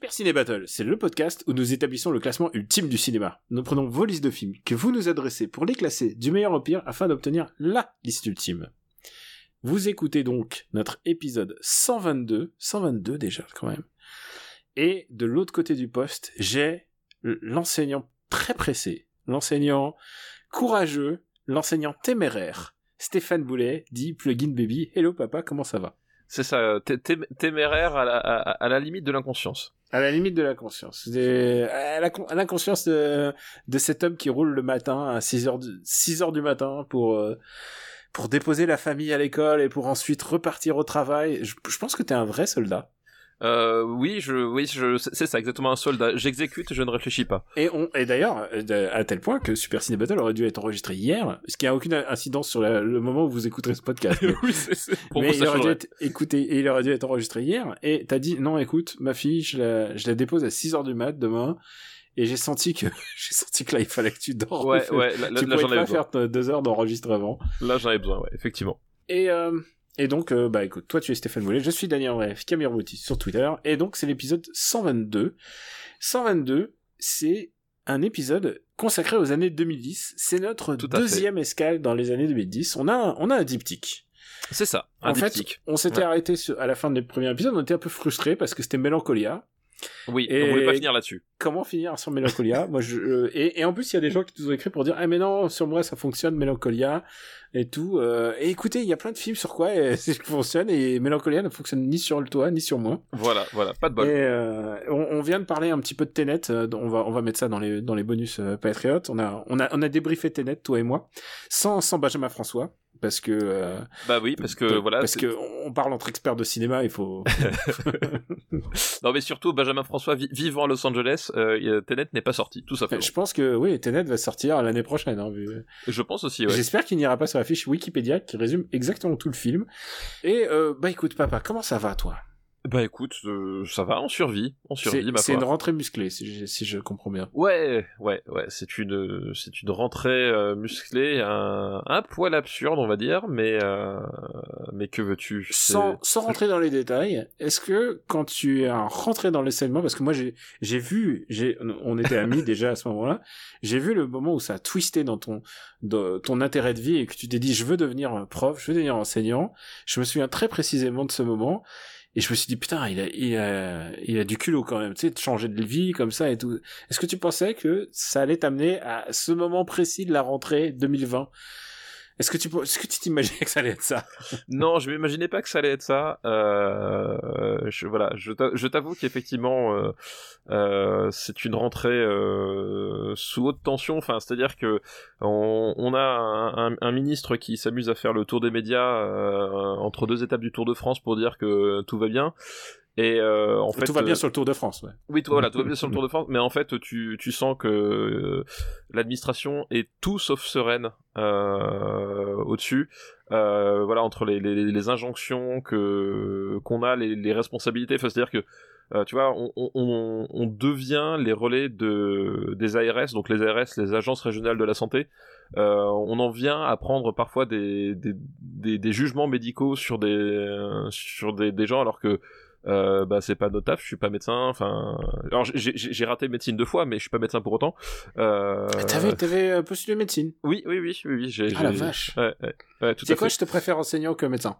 Super Ciné Battle, c'est le podcast où nous établissons le classement ultime du cinéma. Nous prenons vos listes de films que vous nous adressez pour les classer du meilleur au pire afin d'obtenir LA liste ultime. Vous écoutez donc notre épisode 122, 122 déjà quand même. Et de l'autre côté du poste, j'ai l'enseignant très pressé, l'enseignant courageux, l'enseignant téméraire, Stéphane Boulet, dit Plugin Baby. Hello papa, comment ça va? C'est ça, té- téméraire à la limite de l'inconscience. À la limite de la conscience. Des- À la de, de cet homme qui roule le matin à 6 heures du, 6 heures du matin pour, euh, pour déposer la famille à l'école et pour ensuite repartir au travail. Je, je pense que t'es un vrai soldat. Euh, oui, je, oui, je, c'est ça, exactement un soldat. J'exécute, je ne réfléchis pas. Et, on, et d'ailleurs, à tel point que Super Ciné Battle aurait dû être enregistré hier, ce qui a aucune incidence sur la- le moment où vous écouterez ce podcast. Mais- oui, c'est, c'est- pour mais vous, il aurait dû être écouté et il aurait dû être enregistré hier et t'as dit non écoute ma fille je la, je la dépose à 6 heures du mat demain et j'ai senti que j'ai senti que là il fallait que tu dors Ouais, ouais, là, là, tu là, pouvais j'en pas besoin. faire deux heures d'enregistrement Là, j'en avais besoin, ouais, effectivement. et euh, et donc euh, bah écoute toi tu es Stéphane Moulet je suis Daniel Bref Camille Bouti sur Twitter et donc c'est l'épisode 122 122 c'est un épisode consacré aux années 2010 c'est notre fait. deuxième escale dans les années 2010 on a un, on a un diptyque C'est ça, un en fait, diptyque. on s'était Ouais. arrêté à la fin des premiers épisodes, on était un peu frustrés parce que c'était Mélancolia. Oui, et- on voulait pas finir là-dessus. Comment finir sur Mélancolia? Moi, je, euh, et, et en plus, il y a des gens qui nous ont écrit pour dire ah mais non, sur moi ça fonctionne Mélancolia et tout. euh, et écoutez, il y a plein de films sur quoi ça fonctionne et Mélancolia ne fonctionne ni sur le toit ni sur moi. Voilà, voilà, pas de bol. euh, on, on vient de parler un petit peu de Tenet. on va on va mettre ça dans les dans les bonus Patriotes. On a on a on a débriefé Tenet toi et moi sans sans Benjamin François parce que euh, Bah oui, parce que voilà. parce que on parle entre experts de cinéma, il faut Non, mais surtout, Benjamin François vi- vivant à Los Angeles, euh, a- Tenet n'est pas sorti, tout simplement. Je pense que oui, Tenet va sortir l'année prochaine. Hein, vu- Je pense aussi, ouais. J'espère qu'il n'ira pas sur la fiche Wikipédia qui résume exactement tout le film. Et euh, bah écoute papa, comment ça va toi? Bah écoute, euh, ça va, on survit, on survit, c'est une rentrée musclée si je, si je comprends bien. Ouais, ouais, ouais, c'est une, c'est une rentrée euh, musclée, un, un poil absurde, on va dire, mais, euh, mais que veux-tu Sans, sans rentrer dans les détails, est-ce que quand tu es rentré dans l'enseignement, parce que moi j'ai j'ai vu, j'ai on était amis déjà à ce moment-là, j'ai vu le moment où ça a twisté dans ton dans ton intérêt de vie et que tu t'es dit je veux devenir prof, je veux devenir enseignant. Je me souviens très précisément de ce moment et je me suis dit putain il a il a du culot quand même, tu sais, de changer de vie comme ça et tout. Est-ce que tu pensais que ça allait t'amener à ce moment précis de la rentrée 2020 Est-ce que tu est-ce que tu t'imaginais que ça allait être ça? Non, je m'imaginais pas que ça allait être ça. Euh, je, voilà, je t'a- je t'avoue qu'effectivement, euh, euh, c'est une rentrée euh, sous haute tension. Enfin, c'est-à-dire que on, on a un, un- un ministre qui s'amuse à faire le tour des médias euh, entre deux étapes du Tour de France pour dire que tout va bien. Et euh, en fait, Tout va bien euh, sur le Tour de France, ouais. oui, tout, voilà, tout va bien sur le Tour de France, mais en fait, tu, tu sens que euh, l'administration est tout sauf sereine euh, au-dessus. Euh, voilà, entre les, les, les injonctions que qu'on a, les, les responsabilités. Enfin, c'est-à-dire que euh, tu vois, on, on- devient les relais de des ARS, donc les ARS, les agences régionales de la santé. Euh, on en vient à prendre parfois des, des, des, des jugements médicaux sur des sur des, des gens alors que euh, bah c'est pas notre taf, je suis pas médecin. Enfin, alors j'ai- raté médecine deux fois, mais je suis pas médecin pour autant. Euh... T'avais, t'avais euh, postulé médecine? Oui, oui, oui, oui, oui. J'ai, Ah la vache. Ouais, ouais, ouais, à quoi, fait. je te préfère enseignant que médecin?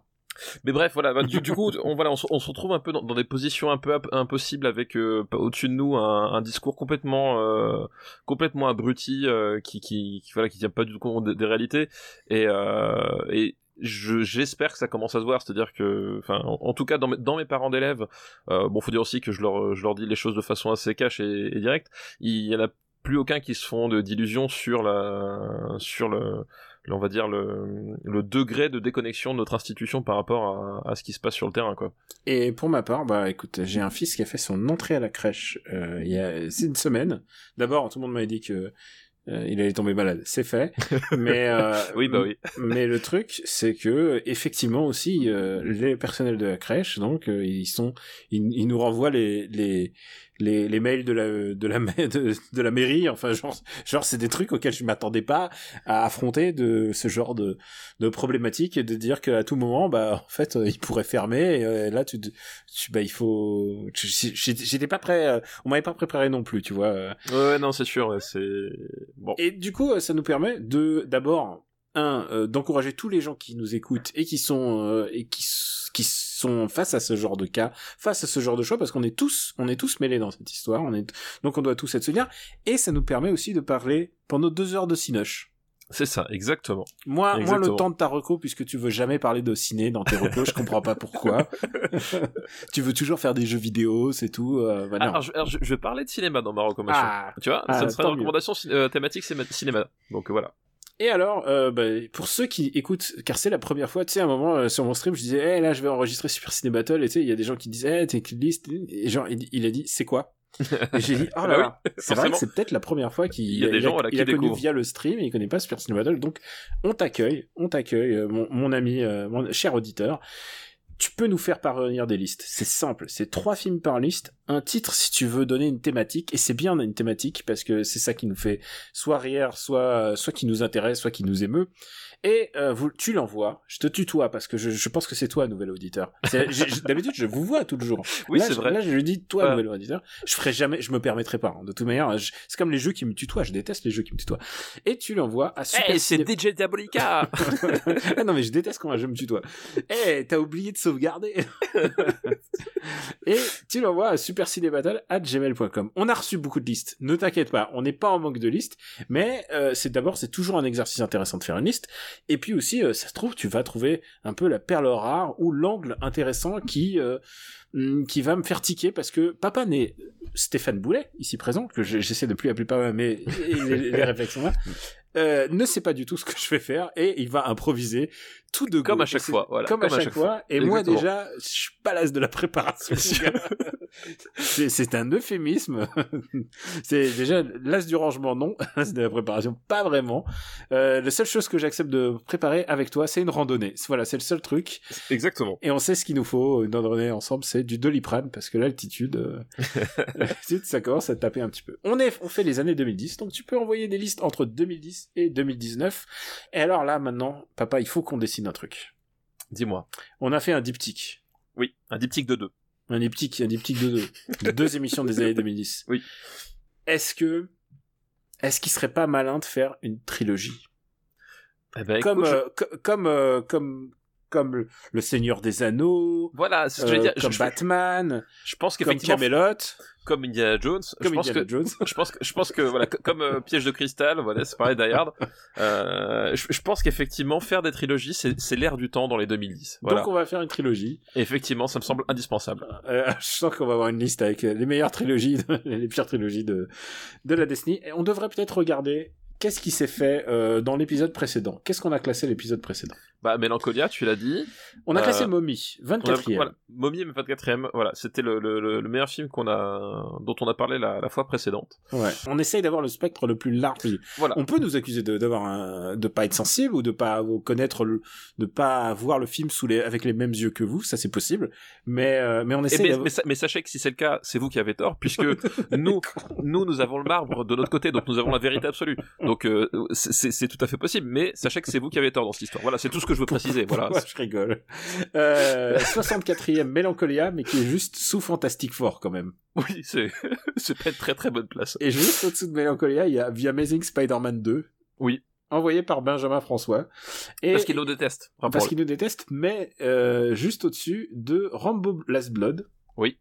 Mais bref, voilà. bah, du, du coup, on voilà, on, se- on se retrouve un peu dans, dans des positions un peu impossibles avec euh, au-dessus de nous un, un discours complètement, euh, complètement abruti euh, qui, qui, qui, voilà, qui tient pas du tout compte des, des réalités et, euh, j'espère que ça commence à se voir, c'est-à-dire que, enfin, en, tout cas dans mes, parents d'élèves, euh, bon, faut dire aussi que je leur, dis les choses de façon assez cash et, et directe. Il y en a plus aucun qui se font d'illusions sur la, sur le, on va dire le, degré de déconnexion de notre institution par rapport à, ce qui se passe sur le terrain quoi. Et pour ma part, bah écoute, j'ai un fils qui a fait son entrée à la crèche euh, il y a une semaine. D'abord, tout le monde m'avait dit que euh, il allait tomber malade, c'est fait. mais euh, Oui bah oui. mais le truc, c'est que effectivement aussi euh, les personnels de la crèche, donc euh, ils sont, ils, ils nous renvoient les les les, les mails de la de la de, de la mairie. Enfin genre genre c'est des trucs auxquels je m'attendais pas à affronter de ce genre de de problématiques et de dire qu'à tout moment bah en fait euh, ils pourraient fermer. Et, euh, là tu, tu bah il faut j'étais pas prêt. euh, on m'avait pas préparé non plus, tu vois. Ouais, non c'est sûr, c'est bon. Et du coup, ça nous permet de d'abord un euh, d'encourager tous les gens qui nous écoutent et qui sont euh, et qui qui sont face à ce genre de cas, face à ce genre de choix, parce qu'on est tous on est tous mêlés dans cette histoire. On est donc on doit tous être solidaires. Et ça nous permet aussi de parler pendant deux heures de cinoche. C'est ça, exactement. Moi, moi, le temps de ta reco, puisque tu veux jamais parler de ciné dans tes recos, je comprends pas pourquoi. tu veux toujours faire des jeux vidéo, c'est tout. Euh, bah non. Alors, je, alors, je- vais parler de cinéma dans ma recommandation. Ah. Tu vois, Ah, ça sera tant une mieux. recommandation euh, thématique cinéma- cinéma. Donc voilà. Et alors, euh, bah, pour ceux qui écoutent, car c'est la première fois, tu sais, à un moment euh, sur mon stream, je disais, eh là, je vais enregistrer Super Ciné Battle, et tu sais, il y a des gens qui disaient, eh, t'es une liste, et genre, il, il a dit, c'est quoi? Et j'ai dit, oh là Bah oui, là, c'est vrai que c'est peut-être la première fois qu'il Il a des gens, voilà, il qui a connu via le stream, et il connaît pas Super Ciné Battle, donc on t'accueille, on t'accueille, euh, mon, mon ami, mon cher auditeur. Tu peux nous faire parvenir des listes. C'est simple. C'est trois films par liste, un titre si tu veux donner une thématique, et c'est bien une thématique parce que c'est ça qui nous fait soit rire, soit soit qui nous intéresse, soit qui nous émeut. Et euh, vous, tu l'envoies. Je te tutoie parce que je, je pense que c'est toi, nouvel auditeur. C'est- D'habitude, je vous vois toujours. Oui, Là, c'est je- vrai. Là, je lui dis toi, Ouais. nouvel auditeur. Je ferai jamais, je me permettrai pas. hein. De toute manière, c'est comme les jeux qui me tutoient. Je déteste les jeux qui me tutoient. Et tu l'envoies à Super Hey, c'est Ciné- DJ Diabolica ah non mais je déteste quand un jeu me tutoie. Eh, t'as oublié de sauvegarder. et tu l'envoies à supercinébattle@gmail.com. On a reçu beaucoup de listes. Ne t'inquiète pas, on n'est pas en manque de listes, mais euh, c'est d'abord c'est toujours un exercice intéressant de faire une liste. Et puis aussi, euh, ça se trouve, tu vas trouver un peu la perle rare ou l'angle intéressant qui euh, hum, qui va me faire tiquer parce que papa n'est Stéphane Boulet ici présent que je- j'essaie de plus appeler papa mais les, réflexions là ne sait pas du tout ce que je vais faire et il va improviser tout de Comme à chaque fois, voilà, comme, à chaque, fois. Et moi déjà, je suis pas l'as de la préparation. c'est un euphémisme. c'est déjà l'as du rangement, non. L'as de la préparation, pas vraiment. Euh, la seule chose que j'accepte de préparer avec toi, c'est une randonnée. Voilà, c'est le seul truc. Exactement. Et on sait ce qu'il nous faut une randonnée ensemble, c'est du doliprane parce que l'altitude, euh, ça commence à taper un petit peu. On est, on fait les années 2010, donc tu peux envoyer des listes entre 2010 et 2019. Et alors là, maintenant, papa, il faut qu'on décide un truc. Dis-moi. On a fait un diptyque. Oui, un diptyque de deux. Un diptyque, un diptyque de deux. De deux émissions des années 2010. Oui. Est-ce que, est-ce qu'il serait pas malin de faire une trilogie? Eh ben, comme, écoute, euh, co- comme, euh, comme, comme le- Seigneur des Anneaux, Voilà, ce que j'allais euh, dire. comme je, je- Batman, je pense comme qu'effectivement, Camelot, comme Indiana Jones, je comme pense Indiana que Jones. je pense que je pense que voilà co- comme euh, piège de cristal voilà c'est pareil euh, je, je pense qu'effectivement faire des trilogies c'est c'est l'air du temps dans les 2010 voilà Donc on va faire une trilogie. Et effectivement ça me semble indispensable Euh, je sens qu'on va avoir une liste avec les meilleures trilogies, les pires trilogies de, de la Destiny. Et on devrait peut-être regarder qu'est-ce qui s'est fait euh, dans l'épisode précédent? Qu'est-ce qu'on a classé l'épisode précédent? Bah Mélancolia tu l'as dit On a Euh, classé Mommy, On a- 24e. voilà Mommy mais 24ème voilà c'était le, le, le- le meilleur film qu'on a dont on a parlé la, la fois précédente Ouais. On essaye d'avoir le spectre le plus large. voilà On peut nous accuser de d'avoir un, de pas être sensible ou de pas connaître le, de pas voir le film sous les avec les mêmes yeux que vous, ça c'est possible. Mais euh, mais on essaie mais, d'avoir- mais, mais sachez que si c'est le cas, c'est vous qui avez tort, puisque nous, nous, nous avons le marbre de notre côté, donc nous avons la vérité absolue. Donc euh, c'est- tout à fait possible, mais sachez que c'est vous qui avez tort dans cette histoire. Voilà, c'est tout ce que je veux préciser. Voilà. Je rigole. Euh, 64e Mélancolia, mais qui est juste sous Fantastic Four quand même. Oui, c'est c'est pas une très très bonne place. Et juste au-dessous de Mélancolia, il y a The Amazing Spider-Man 2. Oui. Envoyé par Benjamin François. Et Parce qu'ils nous détestent. parce qu'il nous déteste, mais euh, juste au-dessus de Rambo Last Blood. Oui.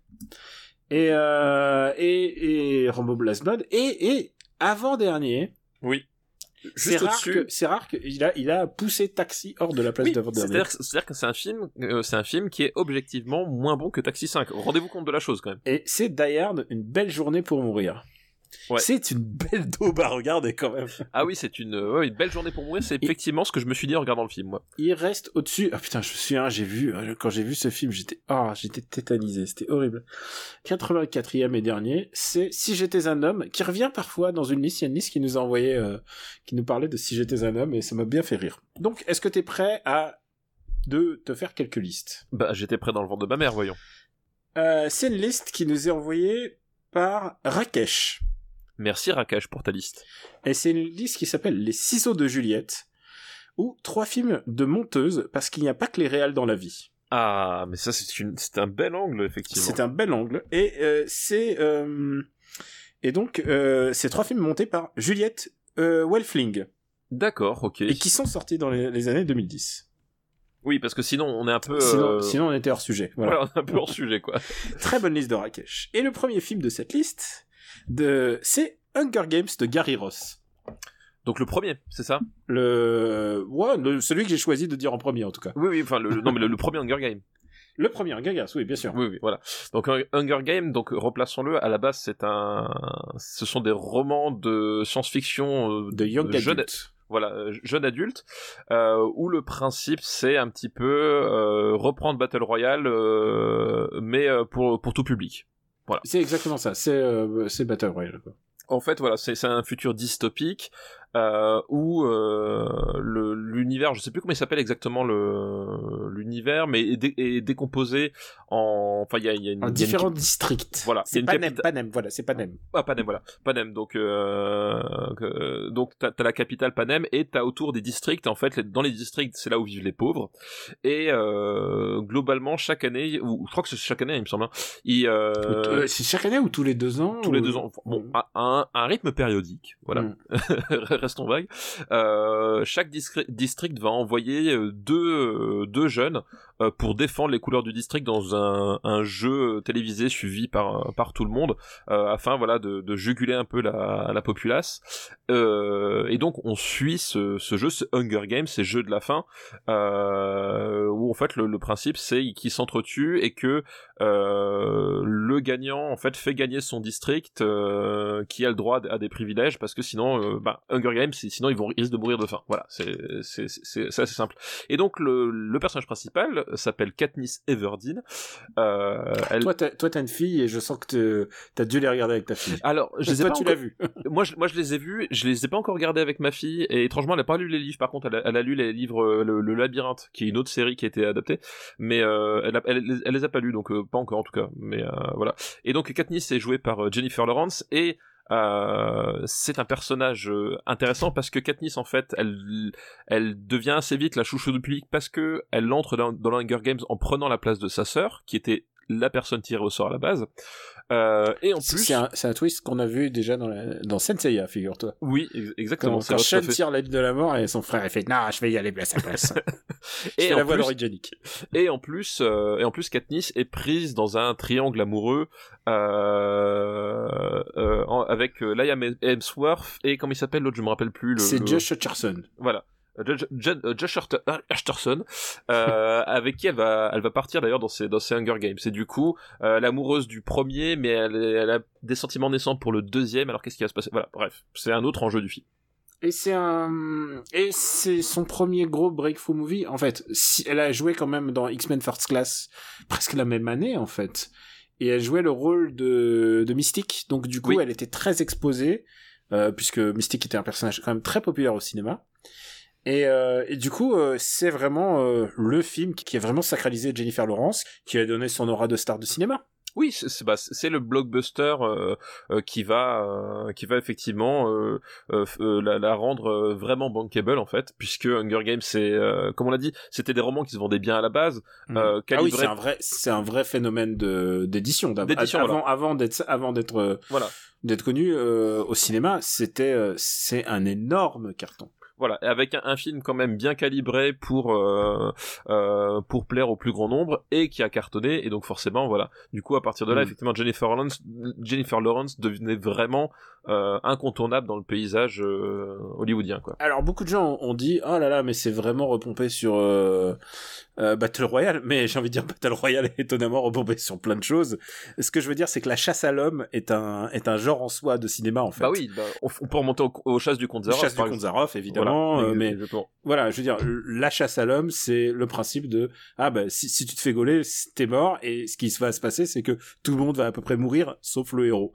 Et, euh, et, et Rambo Last Blood. Et, et avant-dernier, Oui. c'est rare, au-dessus. que, c'est rare qu'il a, il a poussé Taxi hors de la place Oui, d'avant-dernier. c'est-à-dire que- c'est-à-dire que c'est un film, euh, c'est un film qui est objectivement moins bon que Taxi 5. Rendez-vous compte de la chose quand même. Et c'est Die Hard, une belle journée pour mourir. Ouais. C'est une belle daube à regarder quand même. Ah oui, c'est une, ouais, une belle journée pour mourir. C'est effectivement ce que je me suis dit en regardant le film, moi. Il reste au-dessus. Ah putain, je me souviens, j'ai vu, euh, quand j'ai vu ce film, j'étais, ah, j'étais tétanisé, c'était horrible. 84e et dernier, c'est Si j'étais un homme, qui revient parfois dans une liste. Il y a une liste qui nous a envoyé, euh, qui nous parlait de Si j'étais un homme et ça m'a bien fait rire. Donc, est-ce que t'es prêt à de te faire quelques listes? Bah, j'étais prêt dans le ventre de ma mère, voyons. euh, C'est une liste qui nous est envoyée par Rakesh. Merci Rakesh pour ta liste. Et c'est une liste qui s'appelle Les ciseaux de Juliette, ou trois films de monteuse, parce qu'il n'y a pas que les réals dans la vie. Ah, mais ça, c'est une, un bel angle, effectivement. C'est un bel angle. Et euh, c'est... euh, Et donc, euh, c'est trois films montés par Juliette euh, Welfling, D'accord, ok. et qui sont sortis dans les, les années 2010. Oui, parce que sinon, on est un peu. Sinon, euh, sinon, on était hors sujet. Voilà. voilà, on est un peu hors sujet, quoi. Très bonne liste de Rakesh. Et le premier film de cette liste, de... c'est Hunger Games de Gary Ross. Donc le premier, c'est ça? Le... Ouais, le- celui que j'ai choisi de dire en premier, en tout cas. Oui, oui, enfin, le, non, mais le, le premier Hunger Game. Le premier Hunger Games, oui, bien sûr. Oui, oui, voilà. Donc Hun- Hunger Game, donc replaçons-le. À la base, c'est un, ce sont des romans de science-fiction euh, De Young jeune, Adult. voilà, jeune adulte, euh, où le principe c'est un petit peu euh, reprendre Battle Royale, mais pour pour tout public. C'est exactement ça. C'est euh, c'est Battle Royale. quoi. En fait, voilà, c'est un futur dystopique euh, où euh, le- l'univers, je sais plus comment il s'appelle exactement le l'univers, mais est, dé- est décomposé en, enfin, il y a, il y a une, il y a En une- différents districts. Voilà, C'est Panem, capitale- Panem, voilà, c'est Panem. Ah, Panem, voilà. Panem, donc, euh, donc t'as as la capitale Panem et t'as autour des districts. En fait, dans les districts, c'est là où vivent les pauvres. Et euh, globalement, chaque année, ou je crois que c'est chaque année, il me semble, hein, euh, Euh, c'est chaque année ou tous les deux ans tous les deux ans, bon, à à un, à un rythme périodique, voilà. Mm. Restons vagues. Euh, chaque district va envoyer euh, deux, euh, deux jeunes pour défendre les couleurs du district dans un, un jeu télévisé suivi par, par tout le monde, euh, afin voilà de, de juguler un peu la, la populace. Euh, et donc on suit ce, ce jeu, ce Hunger Games, ces jeux de la faim, euh, où en fait le, le principe c'est qu'ils s'entretuent et que euh, le gagnant en fait fait gagner son district euh, qui a le droit à des privilèges parce que sinon euh, bah, Hunger Games sinon ils vont ils risquent de mourir de faim voilà c'est c'est c'est simple et donc le, le personnage principal s'appelle Katniss Everdeen. Euh, elle... Toi, t'as, une fille et je sens que t'as dû les regarder avec ta fille. alors je les ai toi, pas tu encore- l'as vu. moi je, moi je les ai vus je les ai pas encore regardés avec ma fille et étrangement elle a pas lu les livres. Par contre elle a, elle a lu les livres euh, le, le labyrinthe qui est une autre série qui a été adaptée. Mais euh, elle, a- elle, les- elle les a pas lus donc euh, pas encore en tout cas. Mais voilà. Et donc Katniss est jouée par Jennifer Lawrence et euh, c'est un personnage euh, intéressant parce que Katniss en fait elle devient assez vite la chouchou du public parce que elle entre dans, dans l'Hunger Games en prenant la place de sa sœur qui était la personne tirée au sort à la base euh, et en plus c'est un, un twist qu'on a vu déjà dans, la, dans Senseiya, figure-toi. oui ex- exactement Quand, quand Shen tire la de la mort et son frère il fait non je vais y aller place à place. et la voix plus, d'originique. Et en plus, euh, et en plus, Katniss est prise dans un triangle amoureux euh, euh, en- avec euh, Liam Hemsworth et comment il s'appelle l'autre, je me rappelle plus. Le, C'est le- Josh Hutcherson. Voilà. Euh, Josh, Josh- euh, Hutcherson, euh, avec qui elle va, elle va partir d'ailleurs dans ses, dans ses Hunger Games. Et du coup, euh, l'amoureuse du premier, mais elle, a des sentiments naissants pour le deuxième. Alors qu'est-ce qui va se passer? Voilà, bref, c'est un autre enjeu du film. Et c'est un et c'est son premier gros breakthrough movie en fait. Si elle a joué quand même dans X-Men First Class presque la même année en fait. Et elle jouait le rôle de de Mystique. Donc du coup, Oui. elle était très exposée euh, puisque Mystique était un personnage quand même très populaire au cinéma. Et, euh, et du coup, euh, c'est vraiment euh, le film qui qui a vraiment sacralisé Jennifer Lawrence, qui a donné son aura de star de cinéma. Oui, c'est bah, le blockbuster euh, euh, qui va euh, qui va effectivement euh, euh, euh, la, la rendre vraiment bankable en fait, puisque Hunger Games c'est euh, comme on l'a dit, c'était des romans qui se vendaient bien à la base. Euh, ah oui, c'est un vrai, c'est un vrai phénomène de d'édition. D'édition, avant, voilà. avant d'être, avant d'être, Voilà. d'être connu euh, au cinéma, c'était, euh, c'est un énorme carton. Voilà, avec un, un, film quand même bien calibré pour euh, euh, pour plaire au plus grand nombre et qui a cartonné et donc forcément voilà. Du coup à partir de là, mm. effectivement Jennifer Lawrence, Jennifer Lawrence devenait vraiment euh, incontournable dans le paysage euh, hollywoodien quoi. Alors beaucoup de gens ont dit oh là là mais c'est vraiment repompé sur euh, euh, Battle Royale, mais j'ai envie de dire Battle Royale est étonnamment rebombé sur plein de choses. Ce que je veux dire, c'est que la chasse à l'homme est un est un genre en soi de cinéma en fait. Bah oui, bah, on, peut remonter aux, chasses du Zaroff. Chasse du comte Zaroff, évidemment, euh, mais voilà, je veux dire, la chasse à l'homme, c'est le principe de ah bah si, si tu te fais gauler, t'es mort, et ce qui va se passer, c'est que tout le monde va à peu près mourir, sauf le héros.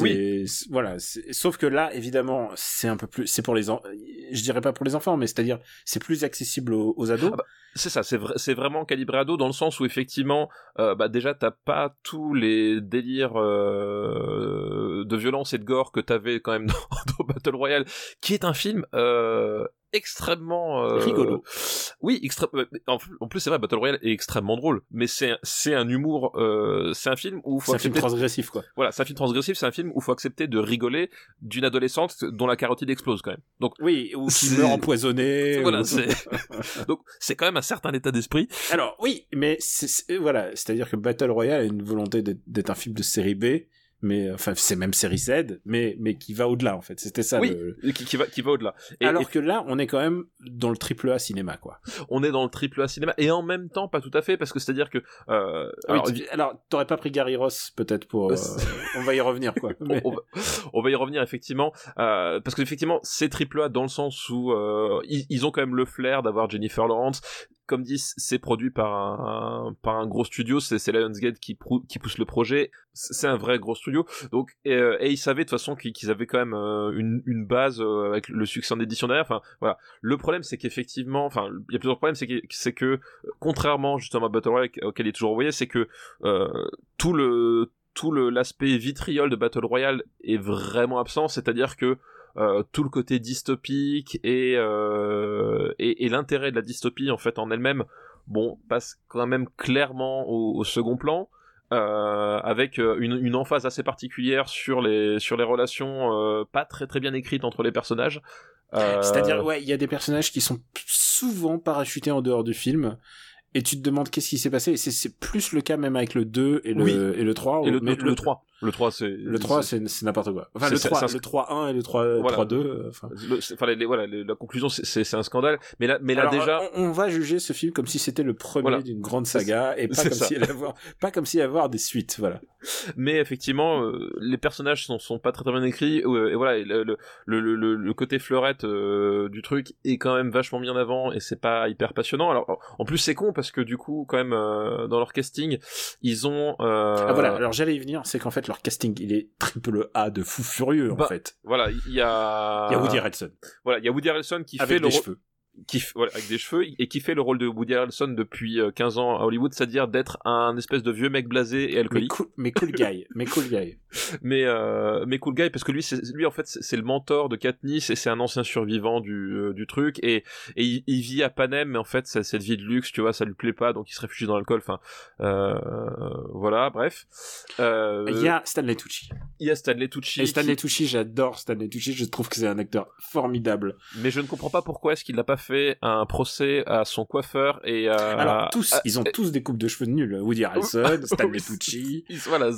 Oui. Voilà. Sauf que là, évidemment, c'est un peu plus. C'est pour les. En... Je dirais pas pour les enfants, mais c'est-à-dire, c'est plus accessible aux, ados. Ah bah, c'est ça. C'est vrai, c'est vraiment calibré ado dans le sens où effectivement, euh, bah déjà, t'as pas tous les délires euh, de violence et de gore que t'avais quand même dans, dans, Battle Royale, qui est un film euh, extrêmement euh... rigolo. Oui, extra... en plus c'est vrai Battle Royale est extrêmement drôle, mais c'est c'est un humour euh... c'est un film où faut c'est un film transgressif quoi. Voilà, c'est un film transgressif, c'est un film où faut accepter de rigoler d'une adolescente dont la carotide explose quand même. Donc oui, ou qui meurt empoisonnée. Voilà, c'est donc c'est quand même un certain état d'esprit. Alors oui, mais c'est voilà, c'est-à-dire que Battle Royale a une volonté d'être un film de série B mais enfin c'est même série Z, mais mais qui va au-delà en fait. C'était ça. Oui, qui, qui, va qui va au-delà. Alors que là, on est quand même dans le triple A cinéma quoi. On est dans le triple A cinéma et en même temps pas tout à fait parce que c'est-à-dire que. Euh, alors, alors t'aurais pas pris Gary Ross peut-être pour. Euh, on va y revenir quoi. on, va, on, va, y revenir effectivement euh, parce que effectivement c'est triple A dans le sens où euh, ils, ils, ont quand même le flair d'avoir Jennifer Lawrence comme dit, c'est produit par un, gros studio, c'est Lionsgate qui, pousse le projet, c'est un vrai gros studio, donc et, euh, ils savaient de toute façon qu'ils avaient quand même euh, une, base euh, avec le succès en édition derrière. Enfin voilà, le problème c'est qu'effectivement, il y a plusieurs problèmes, c'est que contrairement justement à Battle Royale auquel il est toujours envoyé, c'est que tout l'aspect vitriol de Battle Royale est vraiment absent, c'est-à-dire que euh, tout le côté dystopique et, euh, et, et l'intérêt de la dystopie en fait en elle-même, bon, passe quand même clairement au, au second plan. Euh, avec euh, une, une, emphase assez particulière sur les sur les relations euh, pas très très bien écrites entre les personnages. C'est-à-dire ouais, il y a des personnages qui sont souvent parachutés en dehors du film et tu te demandes qu'est-ce qui s'est passé et c'est plus le cas même avec le 2 et le et le 3 et le, mais le, 3 le 3 c'est le 3 c'est n'importe quoi. Enfin le 3 le 3 1 et le 3 3 2 enfin. Enfin les, voilà la conclusion c'est c'est un scandale. Mais là mais là déjà on, va juger ce film comme si c'était le premier d'une grande saga et pas comme s'il allait avoir pas comme s'il allait avoir des suites voilà. Mais effectivement euh, les personnages sont sont pas très très bien écrits euh, et voilà le le le, le côté fleurette euh, du truc est quand même vachement mis en avant et c'est pas hyper passionnant. Alors en plus c'est con parce que du coup quand même dans leur casting ils ont ah voilà. Alors j'allais y venir. C'est qu'en fait leur casting, il est triple A de fou furieux en bah, fait. Voilà, il y a il y a Woody Harrelson. Voilà, il y a Woody Harrelson qui fait le cheveux qui voilà, avec des cheveux et qui fait le rôle de Woody Harrelson depuis 15 euh, ans à Hollywood, c'est-à-dire d'être un espèce de vieux mec blasé et alcoolique. Mais cool, guy, mais cool guy. mais euh, mais cool guy parce que lui lui en fait c'est le mentor de Katniss et c'est un ancien survivant du euh, du truc et et il, vit à Panem mais en fait cette vie de luxe, tu vois, ça lui plaît pas donc il se réfugie dans l'alcool enfin euh, voilà, bref. Il y a Stanley Tucci. Il y a Stanley Tucci. Et Stanley Tucci, j'adore Stanley Tucci, je trouve que c'est un acteur formidable. Mais je ne comprends pas pourquoi est-ce qu'il n'a pas fait un procès à son coiffeur et à... Alors tous, ils ont tous des coupes de cheveux nuls. Woody Harrelson, Stanley Tucci. voilà,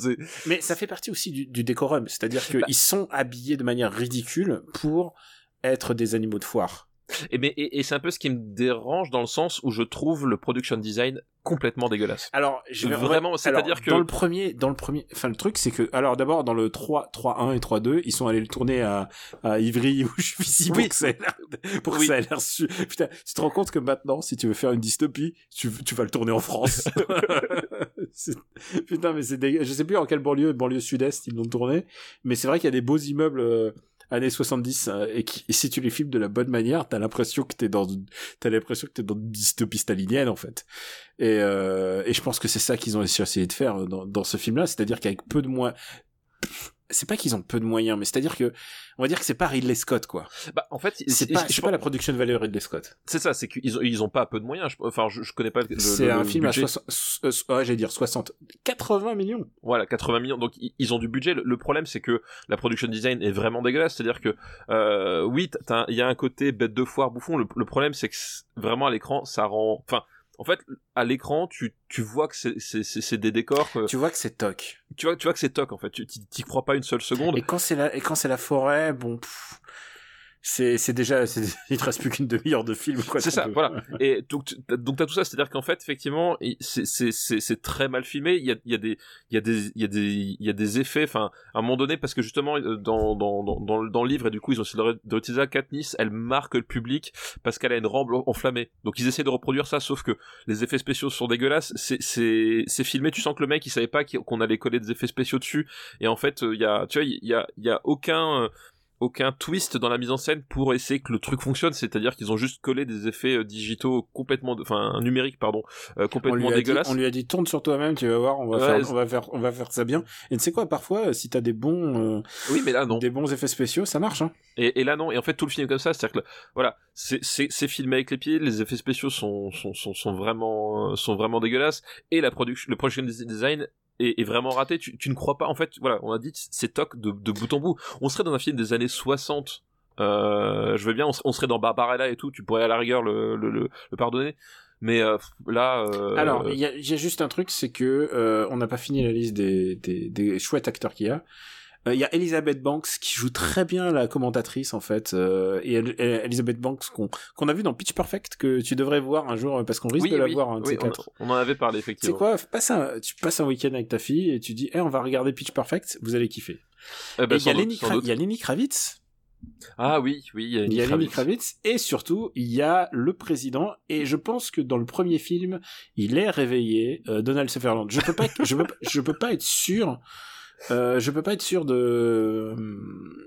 Mais ça fait partie aussi du, du décorum, c'est-à-dire qu'ils bah. sont habillés de manière ridicule pour être des animaux de foire. Et, mais, et, c'est un peu ce qui me dérange dans le sens où je trouve le production design complètement dégueulasse. Alors, je vais vraiment, c'est-à-dire que dans le premier, dans le premier, enfin le truc c'est que, alors d'abord dans le 3, 3.1 et 3.2, ils sont allés le tourner à, à Ivry où je suis ici pour que ça ait l'air, pour que ça ait l'air su... Putain, tu te rends compte que maintenant, si tu veux faire une dystopie, tu, tu vas le tourner en France. Putain, mais c'est dégueu... Je sais plus en quelle banlieue, banlieue sud-est ils l'ont tourné, mais c'est vrai qu'il y a des beaux immeubles. Euh, années 70 euh, et, qui, et si tu les filmes de la bonne manière, t'as l'impression que t'es dans t'as l'impression que t'es dans une dystopie stalinienne en fait. Et, euh, et je pense que c'est ça qu'ils ont essayé de faire dans, dans ce film-là, c'est-à-dire qu'avec peu de moins c'est pas qu'ils ont peu de moyens, mais c'est-à-dire que, on va dire que c'est pas Ridley Scott, quoi. Bah, en fait, C'est pas, pas la production de valeur Ridley Scott. C'est ça, c'est qu'ils ont, ils ont pas peu de moyens. Je- Enfin, je, je connais pas C'est le un film budget. à 60, euh, ouais, j'allais dire 60, 80 millions. Voilà, 80 millions. Donc ils ont du budget. Le- Le problème, c'est que la production design est vraiment dégueulasse. C'est-à-dire que euh, oui, il y a un côté bête de foire bouffon. Le, le problème, c'est que vraiment à l'écran, ça rend. Enfin, en fait, à l'écran, tu tu vois que c'est des décors. que- Tu vois que c'est toc. tu vois tu vois que c'est toc en fait. Tu t'y t'y crois pas une seule seconde. Et quand c'est la, et quand c'est la forêt, bon, pff, c'est, c'est déjà, il te reste plus qu'une demi-heure de film, quoi. C'est ça, peux- voilà. Et donc, donc t'as tout ça, c'est-à-dire qu'en fait, effectivement, c'est c'est très mal filmé. Il y a il y a des il y a des il y a des il y a des effets. Enfin, à un moment donné, parce que justement euh, dans dans dans dans le, dans le livre et du coup ils ont essayé de, ré- de ça, Katniss, elle marque le public parce qu'elle a une robe enflammée. Donc ils essaient de reproduire ça, sauf que les effets spéciaux sont dégueulasses. C'est c'est c'est filmé. Tu sens que le mec il savait pas qu'on allait coller des effets spéciaux dessus. Et en fait, euh, il y a tu vois il y a il y a aucun euh, aucun twist dans la mise en scène pour essayer que le truc fonctionne, c'est-à-dire qu'ils ont juste collé des effets euh, digitaux complètement, enfin numériques pardon, euh, complètement dégueulasses. on lui a dit tourne sur toi-même, tu vas voir, on va, Ouais, faire, on va faire, on va faire ça bien. Et tu sais quoi, parfois, euh, si t'as des bons, euh, Oui, mais là non. des bons effets spéciaux, ça marche, hein. Et, et là non. Et en fait tout le film est comme ça, c'est-à-dire que voilà, c'est filmé avec les pieds, les effets spéciaux sont sont sont, sont vraiment euh, sont vraiment dégueulasses et la production, le production design est, est vraiment raté. Tu, ne crois pas en fait. Voilà, on a dit c'est toc de, bout en bout. On serait dans un film des années 60. Euh, je veux bien, on, ser- on serait dans Barbarella et tout. Tu pourrais à la rigueur le pardonner. Mais euh, là, euh, Alors, il y a, juste un truc, c'est que on n'a pas fini la liste des, des chouettes acteurs qu'il y a. Euh, Il y a Elizabeth Banks qui joue très bien la commentatrice en fait, euh, et El- El- Elizabeth Banks qu'on qu'on a vu dans Pitch Perfect que tu devrais voir un jour euh, parce qu'on risque oui, de la oui, voir de oui, ces on, quatre. on en avait parlé effectivement. quoi, passe un, tu passes un week-end avec ta fille et tu dis, eh, on va regarder Pitch Perfect, vous allez kiffer. Eh ben, et il y, a Lenny y a Kravitz, Ah oui, oui, il y a il y a Lenny Kravitz. Et surtout, il y a le président, et je pense que dans le premier film, il est réveillé, euh, Donald Sutherland. Je peux pas, je peux, je peux pas être sûr, euh, je peux pas être sûr de,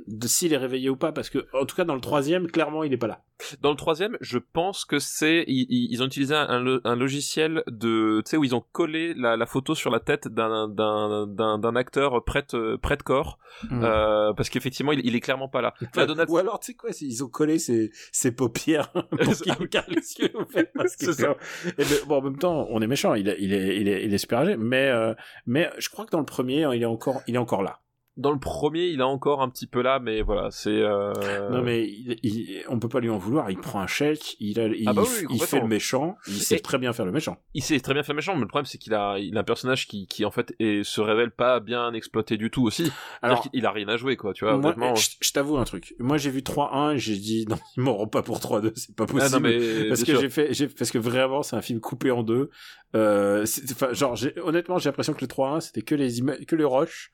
de s'il est réveillé ou pas, parce que, en tout cas, dans le troisième, clairement, il est pas là. Dans le troisième, je pense que c'est ils, ont utilisé un, un lo- un logiciel de tu sais où ils ont collé la, la photo sur la tête d'un d'un d'un d'un acteur prête prête corps Hmm. euh, parce qu'effectivement il, il est clairement pas là. Là, Donald Ou alors, tu sais quoi, ils ont collé ses, ses paupières pour qu'il regarde les yeux ouverts. parce que C'est ça. Et mais, bon, en même temps, on est méchant, il est, il est, il est, il est super âgé, mais, euh, mais je crois que dans le premier, il est encore, il est encore là. Dans le premier, il est encore un petit peu là mais voilà, c'est euh... Non, mais il, il- on peut pas lui en vouloir, il prend un chèque, il, a, il, Ah bah oui, il fait le méchant, il sait Et- très bien faire le méchant. il sait très bien faire méchant mais le problème c'est qu'il a il a un personnage qui qui en fait est, se révèle pas bien exploité du tout aussi. Alors, il a rien à jouer quoi, tu vois, moi, je, t'avoue un truc. Moi, j'ai vu 3-1 et j'ai dit, non, ils m'auront pas pour 3-2, c'est pas possible. Ah non mais parce que j'ai fait parce que vraiment c'est un film coupé en deux euh genre honnêtement j'ai l'impression que le 3-1 c'était que les que les roches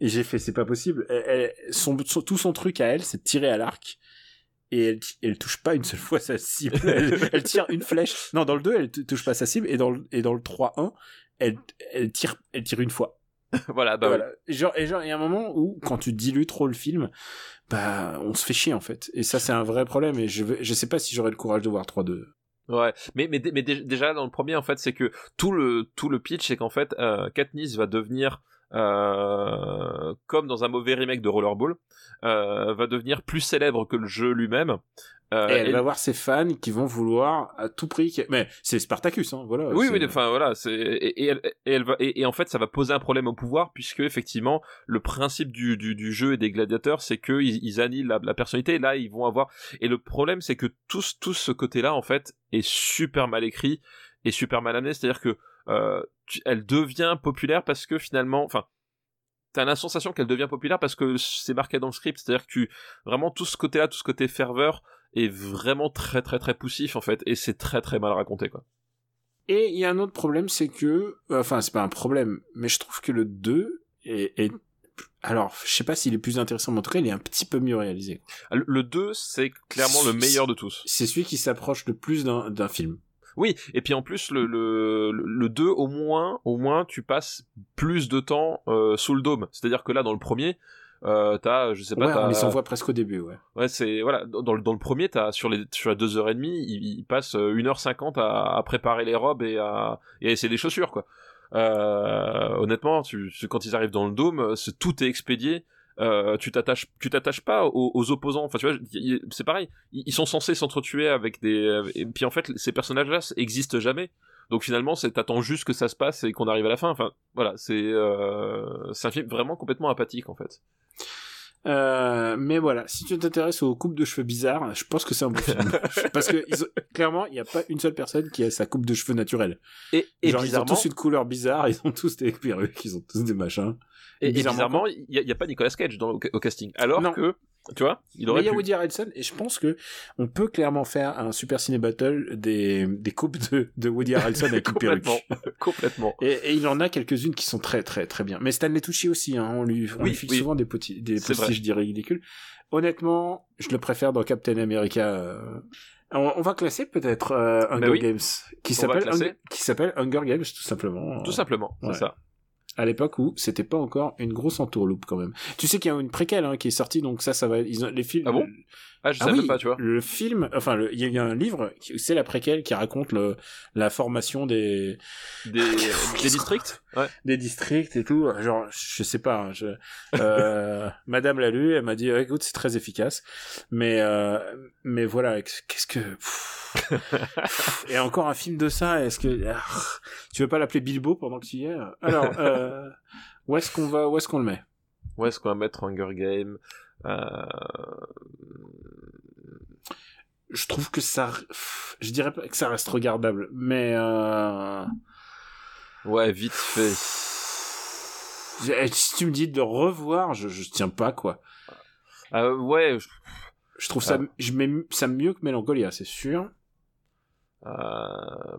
et j'ai fait c'est pas possible. Elle- elle- son, son- tout son truc à elle c'est de tirer à l'arc. Et elle, elle touche pas une seule fois sa cible. Elle, tire une flèche. Non dans le 2 elle touche pas sa cible. Et dans le et dans le 3-1 elle elle tire elle tire une fois. Voilà, bah voilà. Et genre, et genre, il y a un moment où, quand tu dilues trop le film, bah, on se fait chier, en fait. Et ça, c'est un vrai problème, et je je sais pas si j'aurais le courage de voir 3-2. Ouais, mais mais, mais dé- déjà dans le premier en fait c'est que tout le tout le pitch c'est qu'en fait euh, Katniss va devenir euh, comme dans un mauvais remake de Rollerball euh, va devenir plus célèbre que le jeu lui-même. Euh, et elle et- va voir ses fans qui vont vouloir à tout prix. Mais c'est Spartacus, hein, voilà. oui, oui, enfin voilà, c'est et, et elle, et elle va et, en fait ça va poser un problème au pouvoir puisque effectivement le principe du, du, du jeu et des gladiateurs c'est que ils, annihilent la, la personnalité. Et là ils vont avoir et le problème c'est que tout ce- tout ce côté-là en fait est super mal écrit et super mal amené. C'est-à-dire que euh, elle devient populaire parce que finalement, enfin t'as la sensation qu'elle devient populaire parce que c'est marqué dans le script, c'est-à-dire que tu vraiment tout ce côté-là, tout ce côté ferveur est vraiment très très très poussif en fait et c'est très très mal raconté quoi. Et il y a un autre problème, c'est que, euh, enfin, c'est pas un problème, mais je trouve que le 2 est, est- alors, je sais pas s'il est plus intéressant, mais en tout cas, il est un petit peu mieux réalisé. Le le 2, c'est clairement le meilleur de tous. C'est celui qui s'approche le plus d'un film. Oui, et puis en plus le le le 2 au moins au moins tu passes plus de temps euh, sous le dôme. C'est-à-dire que là dans le premier euh, t'as je sais pas Ouais, on les envoie presque au début, ouais. Ouais, c'est voilà dans le dans le premier t'as sur les sur les deux heures et demie il, il passe euh, 1h50 à, à préparer les robes et à et à essayer les chaussures quoi. Euh, honnêtement, tu, quand ils arrivent dans le dôme, tout est expédié. Euh, tu t'attaches tu t'attaches pas aux, opposants. Enfin tu vois c'est pareil. Ils ils sont censés s'entretuer avec des et puis en fait ces personnages là existent jamais. Donc finalement c'est t'attends juste que ça se passe et qu'on arrive à la fin. Enfin voilà c'est euh, c'est un film vraiment complètement apathique en fait Euh, mais voilà, si tu t'intéresses aux coupes de cheveux bizarres, je pense que c'est un bon film. Parce que ils ont- clairement, il n'y a pas une seule personne qui a sa coupe de cheveux naturelle. et, et Genre, ils ont bizarrement tous une couleur bizarre, ils ont tous des perruques, ils ont tous des machins. et, et bizarrement, bizarrement il y, a- pas Nicolas Cage dans, au, au casting alors Non. que tu vois il Mais aurait il y a pu Woody Harrelson, et je pense que on peut clairement faire un Super Ciné Battle des, des coupes de, de Woody Harrelson avec une perruque. complètement complètement Et, et il en a quelques-unes qui sont très très très bien. Mais Stanley Tucci aussi, hein, on lui, on Oui, lui oui. souvent des, petits, des postiches je dirais ridicules. Honnêtement, je le préfère dans Captain America. euh. On, on va classer peut-être euh, Hunger Bah oui. Games, qui s'appelle. Hunger, qui s'appelle Hunger Games tout simplement. tout simplement Ouais. c'est ça À l'époque où c'était pas encore une grosse entourloupe quand même. Tu sais qu'il y a une préquelle hein, qui est sortie, donc ça, ça va. Ils ont, les films. Ah bon? Ah je Ah savais oui, pas tu vois le film, enfin, il y a un livre, c'est la préquelle qui raconte le, la formation des, des, des districts? Ouais des districts et tout. Genre, je sais pas. hein, je, euh, Madame l'a lu, elle m'a dit, écoute, c'est très efficace. Mais, euh, mais voilà, qu'est-ce que. pff. et encore un film de ça. Est-ce que ah, tu veux pas l'appeler Bilbo pendant que tu y es? Alors, euh, où est-ce qu'on va, où est-ce qu'on le met? Où est-ce qu'on va mettre Hunger Game euh... Je trouve que ça, je dirais pas que ça reste regardable, mais euh, Ouais, vite fait. eh, si tu me dis de le revoir, je, je tiens pas quoi. Ouais, je- Je trouve ça, Ah. je mets ça mieux que Mélancolia, c'est sûr. Euh,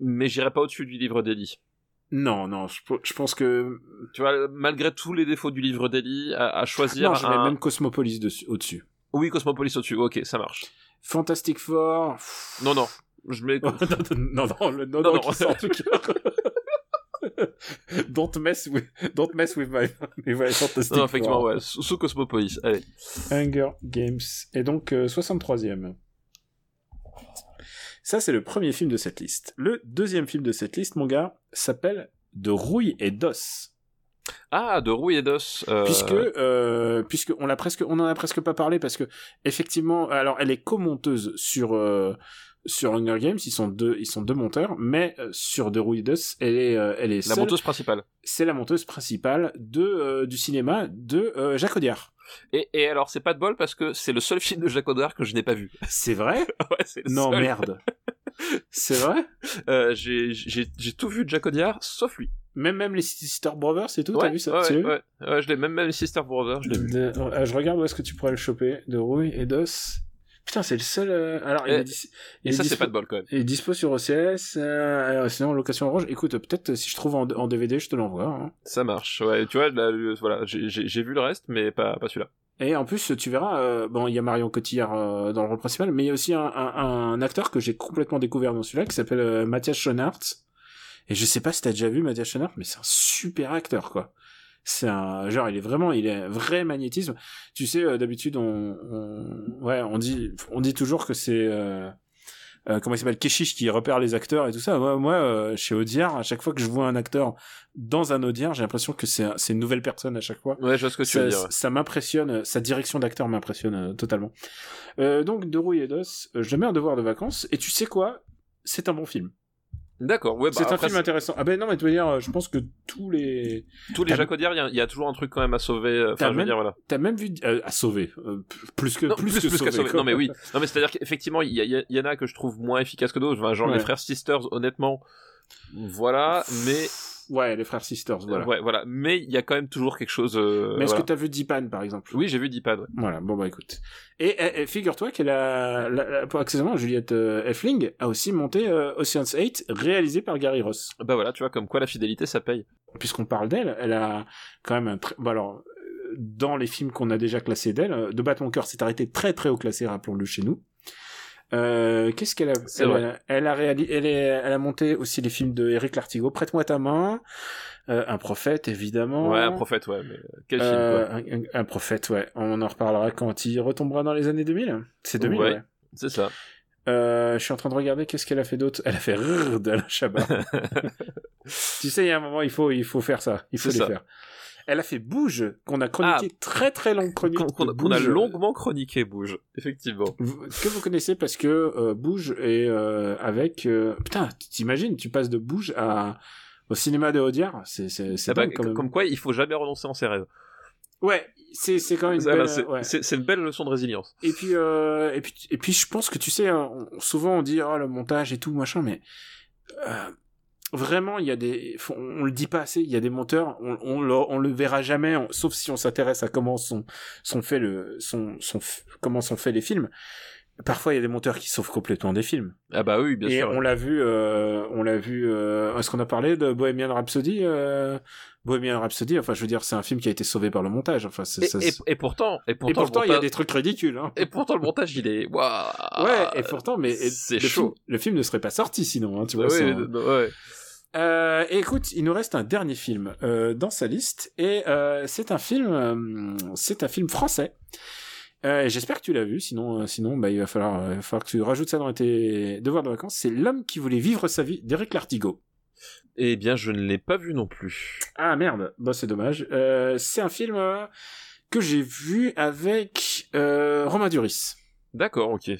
mais j'irai pas au-dessus du livre d'Eli. Non, non, je, je pense que Tu vois, malgré tous les défauts du livre d'Eli, à, à choisir non, mets un... même Cosmopolis dessus, au-dessus. Oui, Cosmopolis au-dessus, ok, ça marche. Fantastic Four. Non, non, je mets... non, non, non, le non, Non, non, non. qui sort, cas. don't mess with, don't mess with my, my Fantastic non, effectivement, ouais, sous, Cosmopolis, allez. Hunger Games. Et donc, euh, 63e. Ça, c'est le premier film de cette liste. Le deuxième film de cette liste, mon gars, s'appelle De rouille et d'os. Ah, de rouille et d'os. euh, Puisque, euh, puisque on l'a presque, on en a presque pas parlé parce que, effectivement, alors, elle est co-monteuse sur, euh, sur Hunger Games. Ils sont deux, ils sont deux monteurs, mais euh, sur De rouille et d'os, elle est, euh, elle est La seule. monteuse principale. C'est la monteuse principale de, euh, du cinéma de Jacques Audiard. Et, et alors, c'est pas de bol parce que c'est le seul film de Jacques Audiard que je n'ai pas vu. C'est vrai? ouais, c'est le Non, seul. merde. C'est vrai? Euh, j'ai, tout vu de Jacques Audiard, sauf lui. Même, même les Sister Brothers et tout, t'as vu ça? ouais, tu vu ouais, ouais, je l'ai même, même les Sister Brothers, je l'ai vu. De- euh, je regarde où est-ce que tu pourrais le choper. De rouille et d'os. Putain, c'est le seul. euh, Alors, il Et- est, il Et est ça, c'est pas de bol quand même. Il est dispo sur OCS, euh, sinon en location orange. Écoute, peut-être euh, si je trouve en, en DVD, je te l'envoie. hein. Ça marche. Ouais, tu vois, là, voilà, j'ai vu le reste, mais pas, pas celui-là. Et en plus, tu verras, euh, bon, il y a Marion Cotillard euh, dans le rôle principal, mais il y a aussi un, un, un acteur que j'ai complètement découvert dans celui-là, qui s'appelle euh, Mathias Schoenaerts. Et je sais pas si t'as déjà vu Mathias Schoenaerts, mais c'est un super acteur, quoi. C'est un genre, il est vraiment, il est un vrai magnétisme. Tu sais, euh, d'habitude, on, on, ouais, on dit, on dit toujours que c'est, euh, euh, comment il s'appelle, Keshish qui repère les acteurs et tout ça. Moi, moi euh, chez Audiard, à chaque fois que je vois un acteur dans un Audiard, j'ai l'impression que c'est, un- c'est une noelle personne à chaque fois Ouais, je vois ce que tu ça, veux dire. ouais. ça m'impressionne, sa direction d'acteur m'impressionne euh, totalement. Euh, donc, De Rouille et d'Os, je mets en devoir de vacances, et tu sais quoi? C'est un bon film. D'accord, ouais, bah, c'est un après, film intéressant. Ah ben non, mais tu veux dire, je pense que tous les... tous les T'as- Jacques Audiard, il y a- il y, a toujours un truc quand même à sauver. euh, T'as Enfin, je veux même- dire, voilà. T'as même vu... euh, à sauver. euh, plus que, Non, plus, plus, que plus qu'à sauver. sauver. Non, mais oui. Non, mais c'est-à-dire qu'effectivement, il y, en a que je trouve moins efficaces que d'autres. Enfin, genre Ouais. les frères Sisters, honnêtement, voilà. Mais Ouais, les frères Sisters, voilà. ouais, voilà. Mais il y a quand même toujours quelque chose. euh, mais est-ce voilà. que t'as vu Dipan, par exemple? Oui, j'ai vu Deepan. Ouais. Voilà, bon bah écoute. Et, et- et figure-toi qu'elle a, la- la- pour accessoirement, Juliette euh, Effling a aussi monté euh, Ocean's 8, réalisé par Gary Ross. Bah voilà, tu vois, comme quoi la fidélité, ça paye. puisqu'on parle d'elle, elle a quand même un très... Bon alors, euh, dans les films qu'on a déjà classés d'elle, euh, De battre mon cœur s'est arrêté très très haut classé, rappelons-le chez nous. Euh, Qu'est-ce qu'elle a elle, elle réalisé, elle, est- elle a monté aussi les films de Eric Lartigot, Prête-moi ta main, euh, Un prophète évidemment. Ouais, un prophète, ouais. Mais quel film, Euh, quoi. un, prophète, ouais. On en reparlera quand il retombera dans les années 2000. C'est 2000, ouais. Ouais. C'est ça. Euh, je suis en train de regarder qu'est-ce qu'elle a fait d'autre. Elle a fait rrr d'Alain Chabat. tu sais, il y a un moment, il faut, il faut faire ça. Il faut les ça. faire. Elle a fait Bouge, qu'on a chroniqué très très longue chronique. Qu'on a longuement chroniqué, bouge, effectivement. que vous connaissez parce que euh, Bouge est euh, avec euh, putain t'imagines tu passes de Bouge à au cinéma de Audiard c'est c'est c'est Ah bah, dingue quand même comme quoi, il faut jamais renoncer en ses rêves. ouais c'est c'est quand même une Voilà, belle, c'est ouais. c'est- c'est une belle leçon de résilience. et puis euh, et puis et puis je pense que tu sais hein, souvent on dit oh le montage et tout machin mais euh, vraiment il y a des on le dit pas assez il y a des monteurs on, on, le, on le verra jamais on- sauf si on s'intéresse à comment sont sont fait le sont sont f- comment sont faits les films parfois il y a des monteurs qui sauvent complètement des films Ah bah oui, bien et sûr. on l'a vu, euh, on l'a vu. Euh, Est-ce qu'on a parlé de Bohemian Rhapsody euh, Bohemian Rhapsody? Enfin, je veux dire, c'est un film qui a été sauvé par le montage. Enfin, Et, ça- et- et pourtant, et pourtant, il y a des trucs ridicules. Hein. et pourtant le montage, il est waouh. ouais, et pourtant, mais c'est film- chaud. le film ne serait pas sorti sinon. Hein, tu vois. Ouais. Euh, et écoute, il nous reste un dernier film euh, dans sa liste, et euh, c'est un film, euh, c'est un film français. Euh, J'espère que tu l'as vu, sinon, euh, sinon, bah, il va falloir, il va falloir que tu rajoutes ça dans tes devoirs de vacances. C'est l'homme qui voulait vivre sa vie d'Éric Lartigot. Eh bien, je ne l'ai pas vu non plus. Ah merde, bah c'est dommage. Euh, c'est un film que j'ai vu avec euh, Romain Duris. D'accord, ok.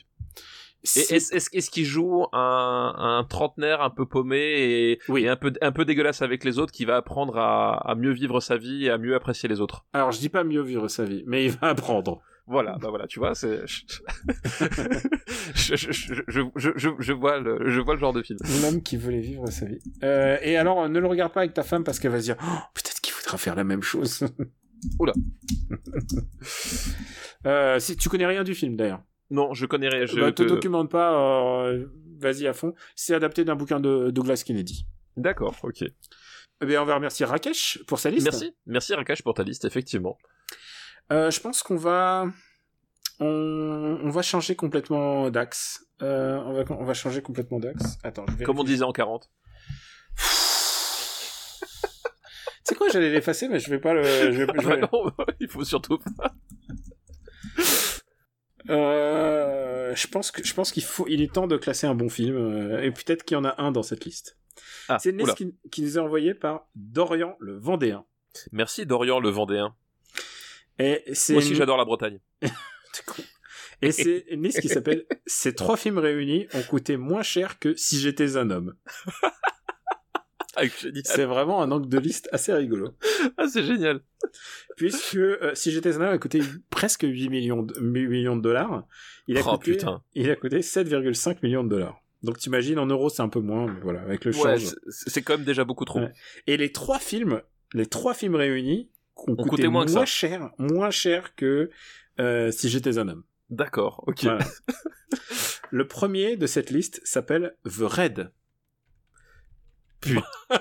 Est-ce est-ce qu'il joue un, un trentenaire un peu paumé et, Oui. et un peu un peu dégueulasse avec les autres qui va apprendre à, à mieux vivre sa vie et à mieux apprécier les autres? Alors je dis pas mieux vivre sa vie, mais il va apprendre. Voilà, bah voilà, tu vois, c'est je, je, je, je, je, je, je vois le je vois le genre de film. L'homme qui voulait vivre sa vie. Euh, et alors, ne le regarde pas avec ta femme parce qu'elle va se dire Oh, peut-être qu'il voudra faire la même chose. Oula. euh, si, tu connais rien du film d'ailleurs. Non, je connais rien. Je bah, te te- documente pas, euh, vas-y à fond. C'est adapté d'un bouquin de Douglas Kennedy. D'accord, ok. Eh bien, on va remercier Rakesh pour sa liste. Merci, merci Rakash pour ta liste, effectivement. Euh, je pense qu'on va, on, on va changer complètement d'axe. Euh, on va, on va changer complètement d'axe. Attends, je vais. Comme on disait en 40. C'est quoi J'allais l'effacer, mais je vais pas le. Je vais, je vais- Bah non, il faut surtout pas. Euh, je pense que je pense qu'il faut, il est temps de classer un bon film, euh, et peut-être qu'il y en a un dans cette liste. Ah, C'est une liste qui, qui nous est envoyée par Dorian le Vendéen. Merci Dorian le Vendéen. Et c'est Moi aussi une- j'adore la Bretagne. Et c'est une liste qui s'appelle Ces trois films réunis ont coûté moins cher que Si j'étais un homme. Ah. C'est vraiment un angle de liste assez rigolo. Ah, c'est génial. Puisque euh, Si j'étais un homme a coûté presque 8 millions de, 8 millions de dollars, il a, Oh, coûté, putain. il a coûté 7,5 millions de dollars. Donc t'imagines, en euros c'est un peu moins, mais voilà, avec le Ouais, change. c'est c'est quand même déjà beaucoup trop. Ouais. Et les trois films, les trois films réunis ont, coûté, coûté moins moins, que ça. cher, moins cher que euh, Si j'étais un homme. D'accord, ok. Voilà. le premier de cette liste s'appelle The Red. Putain.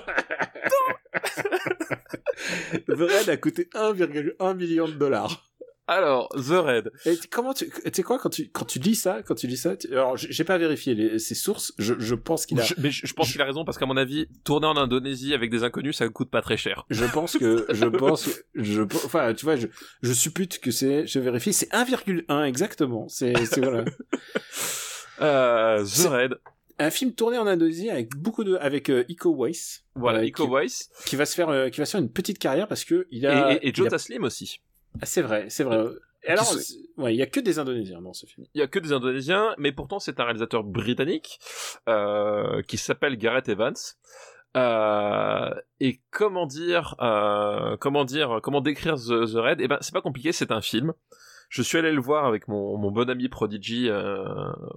The Red a coûté 1,1 million de dollars. Alors, The Red. Et tu- comment tu, tu sais quoi quand tu quand tu lis ça, quand tu lis ça, tu- alors j'ai pas vérifié les, ses sources, je, je pense qu'il a, Je- mais je, je pense qu'il a raison parce qu'à mon avis, tourner en Indonésie avec des inconnus, ça coûte pas très cher. je pense que je pense je enfin tu vois je je suppute que c'est je vérifie c'est 1,1 exactement c'est c'est voilà Euh, The Red. Un film tourné en Indonésie avec beaucoup de avec euh, Iko Uwais Voilà, euh, Iko qui, Uwais. qui va se faire euh, qui va se faire une petite carrière parce que il Et, a et, et il Joe a- Taslim aussi. Ah, c'est vrai c'est vrai et alors sont- ouais il y a que des Indonésiens dans ce film Il y a que des Indonésiens, mais pourtant c'est un réalisateur britannique euh, qui s'appelle Gareth Evans. Euh, et comment dire, euh, comment dire, comment décrire The, The Red Eh ben, c'est pas compliqué, c'est un film. Je suis allé le voir avec mon, mon bon ami Prodigy euh,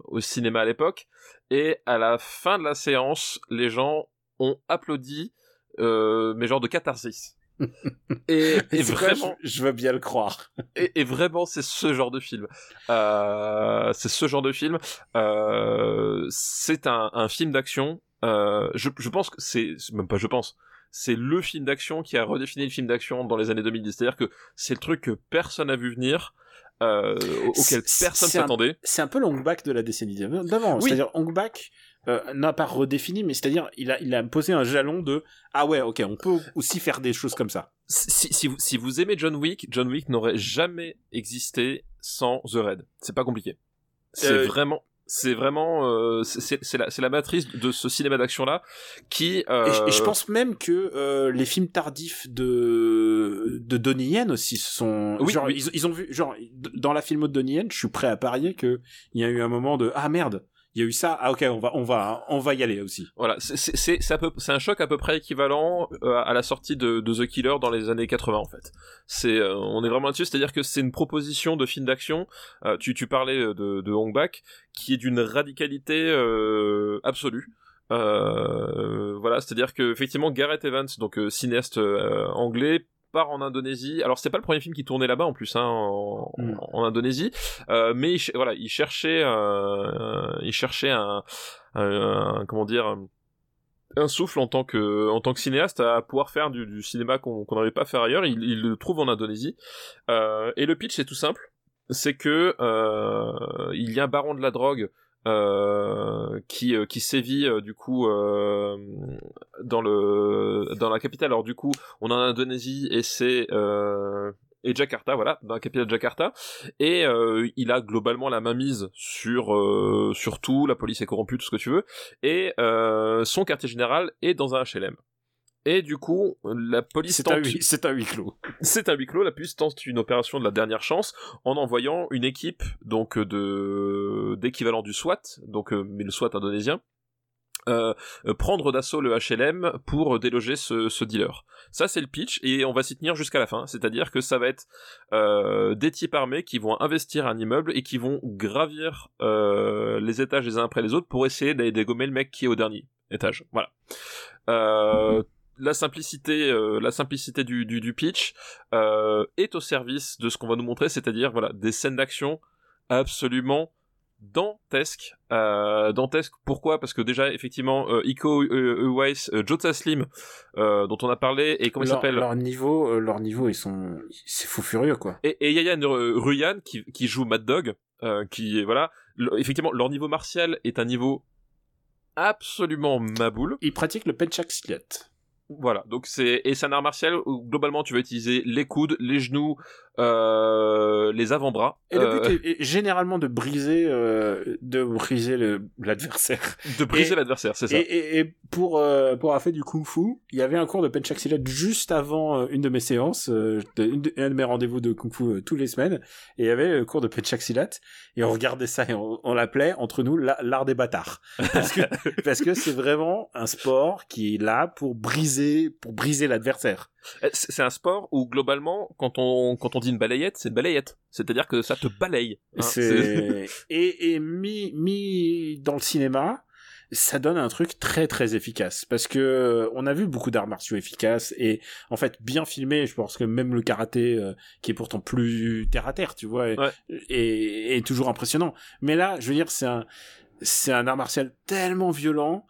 au cinéma à l'époque, et à la fin de la séance, les gens ont applaudi, euh, mais genre de catharsis. et, vraiment, je, je veux bien le croire et, et vraiment, c'est ce genre de film. Euh, c'est ce genre de film. Euh, c'est un, un film d'action. Euh, je, je pense que c'est c'est même pas. Je pense. C'est le film d'action qui a redéfini le film d'action dans les années 2010. C'est-à-dire que c'est le truc que personne n'a vu venir, euh, au- auquel personne s'attendait. c'est un peu Long Back de la décennie d'avant. Oui. C'est-à-dire Long Back euh, n'a pas redéfini, mais c'est-à-dire il a, il a posé un jalon de ah ouais, ok, on peut aussi faire des choses comme ça. Si, si, vous, si vous aimez John Wick, John Wick n'aurait jamais existé sans The Raid. C'est pas compliqué. C'est Euh, vraiment. C'est vraiment, euh, c'est c'est la, c'est la matrice de ce cinéma d'action là qui. Euh... Et, je, et je pense même que euh, les films tardifs de de Donnie Yen aussi sont. Oui, genre, oui. Ils, ils ont vu, genre, dans la filmo de Donnie Yen, je suis prêt à parier que il y a eu un moment de ah merde, il y a eu ça, ah ok, on va, on va, on va y aller aussi. Voilà, c'est c'est un choc à peu près équivalent euh, à la sortie de, The Killer dans les années 80 en fait. C'est euh, on est vraiment là-dessus, c'est-à-dire que c'est une proposition de film d'action. euh, tu tu parlais de de Hong Bak qui est d'une radicalité absolue. Voilà, c'est-à-dire que effectivement Gareth Evans, donc cinéaste anglais, en Indonésie. Alors c'est pas le premier film qui tournait là-bas en plus, hein, en, Mm. en Indonésie, euh, mais il, voilà, il cherchait, euh, il cherchait un, un- un- comment dire, un- souffle en tant que en tant que cinéaste à pouvoir faire du, du cinéma qu'on qu'on n'arrivait pas à faire ailleurs. Il, il le trouve en Indonésie. Euh, et le pitch c'est tout simple, c'est que euh, il y a un baron de la drogue euh, qui euh, qui sévit euh, du coup euh, dans le dans la capitale. Alors du coup, on est en Indonésie et c'est euh, et Jakarta, voilà, dans la capitale de Jakarta, et il a globalement la mainmise sur euh, sur tout, la police est corrompue, tout ce que tu veux, et son quartier général est dans un HLM. Et du coup, la police C'est un, tente- huis- c'est un huis clos. c'est un huis clos. La police tente une opération de la dernière chance en envoyant une équipe donc de d'équivalent du SWAT, donc euh, mais le SWAT indonésien, euh, euh, prendre d'assaut le HLM pour déloger ce, ce dealer. Ça c'est le pitch et on va s'y tenir jusqu'à la fin. C'est-à-dire que ça va être euh, des types armés qui vont investir un immeuble et qui vont gravir euh, les étages les uns après les autres pour essayer d'aller dégommer le mec qui est au dernier étage. Voilà. Euh, la simplicité, euh, la simplicité du, du, du pitch euh, est au service de ce qu'on va nous montrer, c'est-à-dire voilà des scènes d'action absolument dantesques. Euh, dantesques. Pourquoi? Parce que déjà effectivement euh, Iko euh, Uwais, euh, Jota Slim, euh, dont on a parlé, et comment il leur, s'appelle? leur niveau, euh, leur niveau, ils sont, c'est fou furieux quoi. et, et Yayan euh, Ruyan qui, qui joue Mad Dog, euh, qui est voilà, le- effectivement leur niveau martial est un niveau absolument maboule. Ils pratiquent le penchak silat. Voilà, donc c'est et c'est un art martial où globalement tu vas utiliser les coudes, les genoux, euh, les avant-bras, Et le euh, but est, est généralement de briser, euh, de briser l'adversaire. de briser l'adversaire, c'est ça. Et, et, et pour euh, pour avoir fait du kung fu, il y avait un cours de penchak silat juste avant euh, une de mes séances, euh, de- une de- un de mes rendez-vous de kung fu euh, tous les semaines, et il y avait le cours de penchak silat et on regardait ça et on, on l'appelait entre nous la- l'art des bâtards parce que parce que c'est vraiment un sport qui est là pour briser pour briser l'adversaire. Eh, C'est c'est un sport où globalement quand on quand on dit une balayette, c'est une balayette, c'est-à-dire que ça te balaye. hein. c'est et, et mis mis dans le cinéma ça donne un truc très très efficace parce que euh, on a vu beaucoup d'arts martiaux efficaces et en fait bien filmé je pense que même le karaté euh, qui est pourtant plus terre à terre tu vois est, Ouais. est, est toujours impressionnant mais là je veux dire c'est un c'est un art martial tellement violent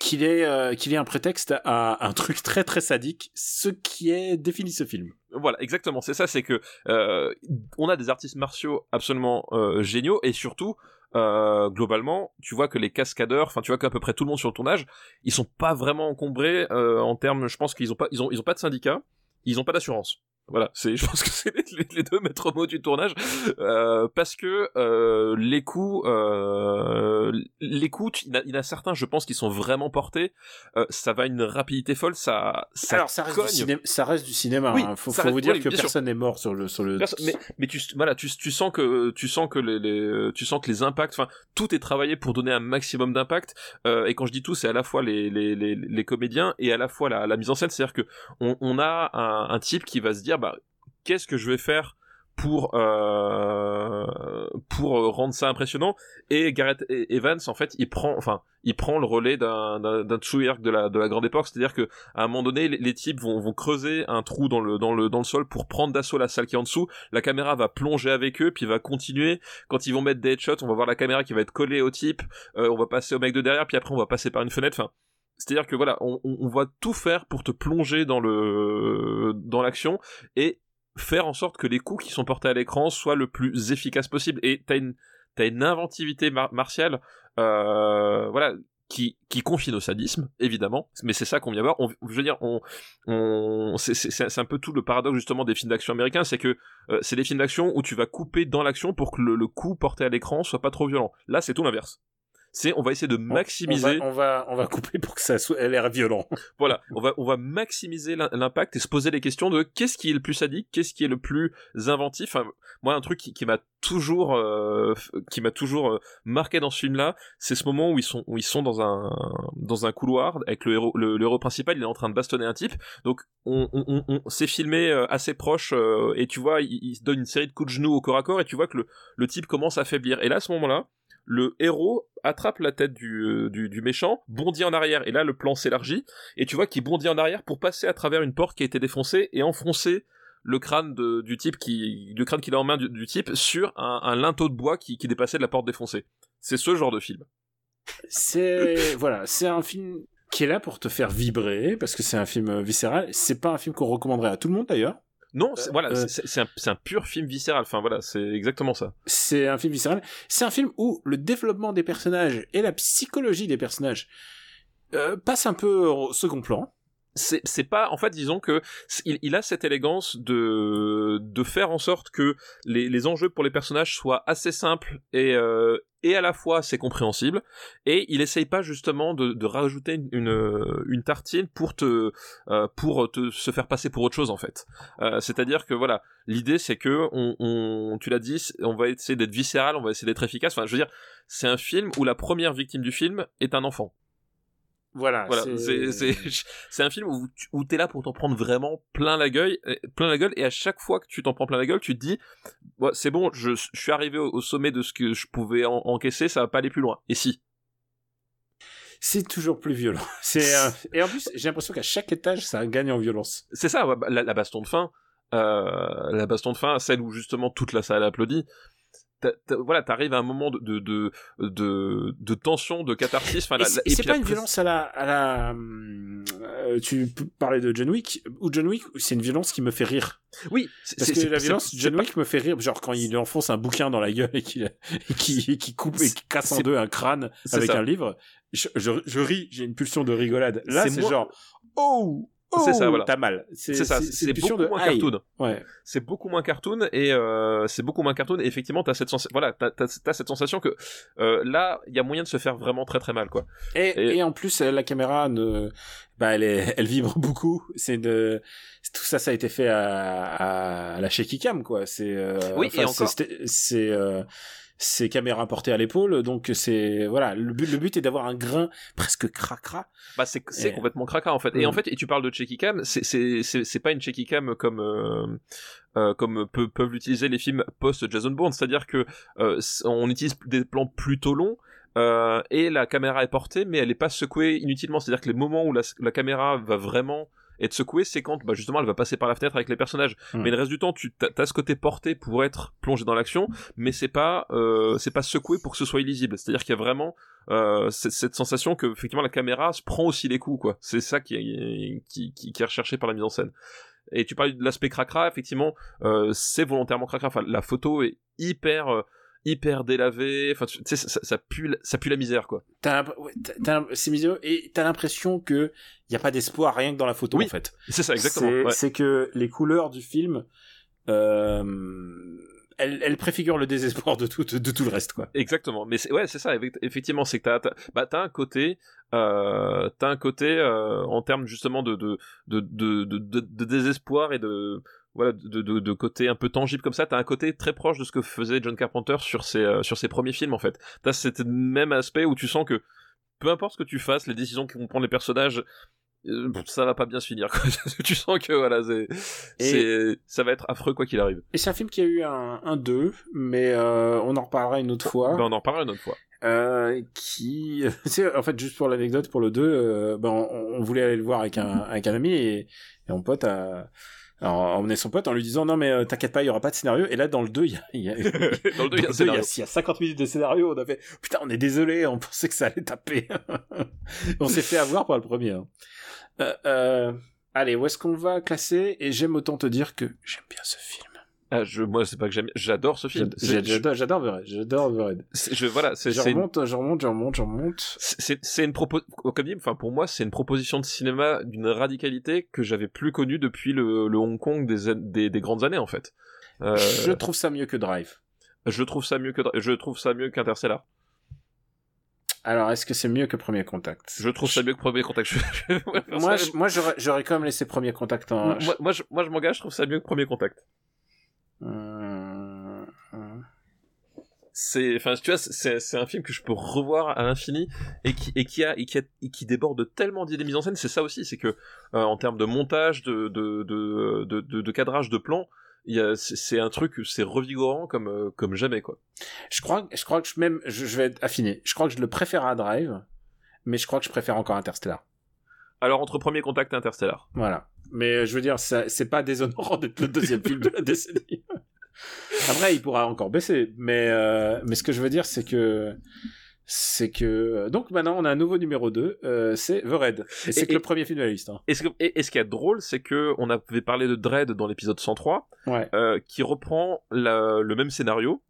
qu'il est euh, qu'il est un prétexte à un truc très très sadique ce qui est défini ce film Voilà, exactement. C'est ça, c'est que euh, on a des artistes martiaux absolument euh, géniaux et surtout euh, globalement, tu vois que les cascadeurs, enfin tu vois qu'à peu près tout le monde sur le tournage, ils sont pas vraiment encombrés euh, en termes. Je pense qu'ils ont pas, ils ont, ils ont pas de syndicat, ils ont pas d'assurance. Voilà, c'est, je pense que c'est les, les deux maîtres mots du tournage, euh, parce que euh, les coups, euh, les coups, il y, a, il y en a certains, je pense, qui sont vraiment portés. Euh, ça va à une rapidité folle, ça, ça alors ça reste, du cinéma, ça reste du cinéma Oui, hein. faut, ça faut reste- vous dire oui, que personne n'est mort sur le sur le mais mais tu voilà tu, tu sens que tu sens que les, les tu sens que les impacts enfin tout est travaillé pour donner un maximum d'impact. Euh, et quand je dis tout c'est à la fois les, les, les, les comédiens et à la fois la, la mise en scène. C'est à dire que on, on a un, un type qui va se dire bah qu'est-ce que je vais faire pour euh, pour rendre ça impressionnant? Et Gareth E- Evans en fait il prend enfin il prend le relais d'un d'un Tsuyark de la de la grande époque. C'est-à-dire que à un moment donné les, types vont vont creuser un trou dans le dans le dans le sol pour prendre d'assaut la salle qui est en dessous. La caméra va plonger avec eux puis va continuer. Quand ils vont mettre des headshots on va voir la caméra qui va être collée au type euh, on va passer au mec de derrière puis après on va passer par une fenêtre c'est-à-dire que voilà on, va tout faire pour te plonger dans le dans l'action et faire en sorte que les coups qui sont portés à l'écran soient le plus efficaces possible. Et t'as une t'as une inventivité mar- martiale euh, voilà qui qui confine au sadisme évidemment. Mais c'est ça qu'on vient voir. Je veux dire c'est un peu tout le paradoxe justement des films d'action américains. C'est que euh, c'est des films d'action où tu vas couper dans l'action pour que le, le coup porté à l'écran soit pas trop violent. Là c'est tout l'inverse c'est on va essayer de maximiser. On, va, on va, couper pour que ça soit elle l'air violent. voilà, on va on va maximiser l'impact et se poser les questions de qu'est-ce qui est le plus sadique, qu'est-ce qui est le plus inventif. moi, un truc qui, qui m'a toujours euh, qui m'a toujours euh, marqué dans ce film-là, c'est ce moment où ils sont où ils sont dans un dans un couloir avec le héros le, héros principal, il est en train de bastonner un type. Donc on, on, on, s'est filmé euh, assez proche et tu vois, il, il, se donne une série de coups de genoux au corps à corps et tu vois que le, le type commence à faiblir. Et là, à ce moment-là, le héros attrape la tête euh, du, du, méchant, bondit en arrière, et là le plan s'élargit, et tu vois qu'il bondit en arrière pour passer à travers une porte qui a été défoncée et enfoncer le crâne de, du type qui, le crâne qu'il a en main du, type sur un, un, linteau de bois qui, qui dépassait de la porte défoncée. C'est ce genre de film. C'est voilà, c'est un film qui est là pour te faire vibrer parce que c'est un film viscéral. C'est pas un film qu'on recommanderait à tout le monde d'ailleurs. Non, euh, voilà, euh, c'est un, un, pur film viscéral. Enfin voilà, c'est exactement ça. C'est un film viscéral. C'est un film où le développement des personnages et la psychologie des personnages euh, passe un peu au second plan c'est pas en fait disons que il, il, a cette élégance de de faire en sorte que les, les enjeux pour les personnages soient assez simples et euh, et à la fois c'est compréhensible et il essaye pas justement de, de rajouter une, une, une tartine pour te euh, pour te se faire passer pour autre chose en fait. Euh, c'est-à-dire que voilà l'idée c'est que on, on tu l'as dit on va essayer d'être viscéral on va essayer d'être efficace. Enfin je veux dire c'est un film où la première victime du film est un enfant voilà, c'est un film où, où t'es là pour t'en prendre vraiment plein la gueule, plein la gueule, et à chaque fois que tu t'en prends plein la gueule, tu te dis, c'est bon, je, je, suis arrivé au, sommet de ce que je pouvais encaisser, ça va pas aller plus loin. Et si? C'est toujours plus violent. C'est euh, et en plus j'ai l'impression qu'à chaque étage ça gagne en violence. C'est ça, la, la, baston de fin, euh, la baston de fin, celle où justement toute la salle applaudit voilà, t'arrives à un moment de de, de, de, tension, de catharsis. Enfin, et c'est pas une violence à la, à la, euh, tu parlais de John Wick ou John Wick, c'est une violence qui me fait rire. Oui, parce que la violence, John Wick me fait rire, genre quand il enfonce un bouquin dans la gueule et qu'il qui, coupe et qui casse en deux un crâne avec un livre. Je, je, ris, j'ai une pulsion de rigolade. Là, c'est genre, oh, c'est ça, oh, voilà. T'as mal. C'est ça. C'est beaucoup moins cartoon. Ouais. C'est beaucoup moins cartoon et euh, c'est beaucoup moins cartoon. Et effectivement, t'as cette sensation. Voilà, t'as as, cette sensation que euh, là, il y a moyen de se faire vraiment très très mal, quoi. Et, et... en plus, la caméra ne, bah, elle est, elle vibre beaucoup. C'est de, tout ça, ça a été fait à, à la shaky cam, quoi. C'est. Euh, oui, et encore. C'est euh, c'est caméra portée à l'épaule, donc c'est voilà le but, le but est d'avoir un grain presque cracra. Bah c'est c'est complètement cracra en fait. Et en fait, et tu parles de checky cam, c'est c'est c'est pas une checky cam comme euh, euh, comme peuvent l'utiliser les films post Jason Bourne, c'est-à-dire que euh, on utilise des plans plutôt longs. Euh, et la caméra est portée, mais elle est pas secouée inutilement. C'est-à-dire que les moments où la, la caméra va vraiment et de secouer, c'est quand bah, justement elle va passer par la fenêtre avec les personnages. Hmm. Mais le reste du temps, tu as, ce côté porté pour être plongé dans l'action, mais c'est pas euh, c'est pas secoué pour que ce soit illisible. C'est-à-dire qu'il y a vraiment euh, cette, sensation que effectivement la caméra se prend aussi les coups quoi. C'est ça qui est, qui, qui, qui est recherché par la mise en scène. Et tu parles de l'aspect cracra, effectivement, euh, c'est volontairement cracra. Enfin, la photo est hyper euh, hyper délavé enfin tu sais ça, ça, pue ça pue la misère quoi t'as c'est miséreux et t'as l'impression que y a pas d'espoir rien que dans la photo oui, en fait c'est ça exactement c'est que les couleurs du film euh, elle, elle préfigure le désespoir de tout, de tout le reste, quoi. Exactement. Mais ouais, c'est ça. Effectivement, c'est que t'as, as, bah, t'as un côté, euh, t'as un côté euh, en termes justement de de, de, de, désespoir et de voilà de, côté un peu tangible comme ça t'as un côté très proche de ce que faisait John Carpenter sur ses euh, sur ses premiers films en fait t'as cet même aspect où tu sens que peu importe ce que tu fasses les décisions que vont prendre les personnages ça va pas bien se finir quoi. tu sens que voilà c'est ça va être affreux quoi qu'il arrive et c'est un film qui a eu un, un 2 mais euh, on en reparlera une autre fois ben, on en reparlera une autre fois euh, qui en fait juste pour l'anecdote pour le 2 ben on, on, voulait aller le voir avec un avec un ami et, et mon pote a alors, on est son pote en lui disant non mais euh, t'inquiète pas, il y aura pas de scénario. Et là dans le 2, il y a, y a, dans le 2, il y a, il y a 50 minutes de scénario. On a fait putain, on est désolé, on pensait que ça allait taper. on s'est fait avoir par le premier. Hein. Euh, euh, allez, où est-ce qu'on va classer Et j'aime autant te dire que j'aime bien ce film. Ah, je, moi, c'est pas que j'aime, j'adore ce film. J'adore, j'adore The. J'adore The je, voilà, c'est, Je c'est une, remonte, je remonte, je remonte, je remonte. c'est, c'est une propo, comme dit, enfin, pour moi, c'est une proposition de cinéma d'une radicalité que j'avais plus connue depuis le, le Hong Kong des, an- des, des grandes années, en fait. Euh, Je trouve ça mieux que Drive. je trouve ça mieux que, je trouve ça mieux qu'Interstellar. Alors, est-ce que c'est mieux que Premier Contact? Je trouve ça mieux que Premier Contact. Je- je- Moi, je- moi, j'aurais, j'aurais quand même laissé Premier Contact en. moi, moi, je, moi, je m'engage, je trouve ça mieux que Premier Contact. Euh, c'est enfin tu vois c'est c'est un film que je peux revoir à l'infini et qui et qui a et qui a- et qui déborde tellement d'idées mises en scène c'est ça aussi c'est que euh, en termes de montage de de de de, de, cadrage de plan c'est un truc c'est revigorant comme euh, comme jamais quoi Je crois, je crois que je, même, je, je vais être affiné. Je crois que je le préfère à Drive, mais je crois que je préfère encore Interstellar. alors entre Premier Contact et Interstellar Voilà. Mais euh, je veux dire, c'est pas déshonorant d'être le deuxième film de la décennie. Après, il pourra encore baisser, mais euh, mais ce que je veux dire, c'est que c'est que donc maintenant on a un nouveau numéro 2, euh, c'est The Red. Et c'est Et- que le premier film de la liste. Hein. et ce, que- et, et ce qui est drôle c'est que on avait parlé de Dread dans l'épisode 103 Ouais. euh, qui reprend la- le même scénario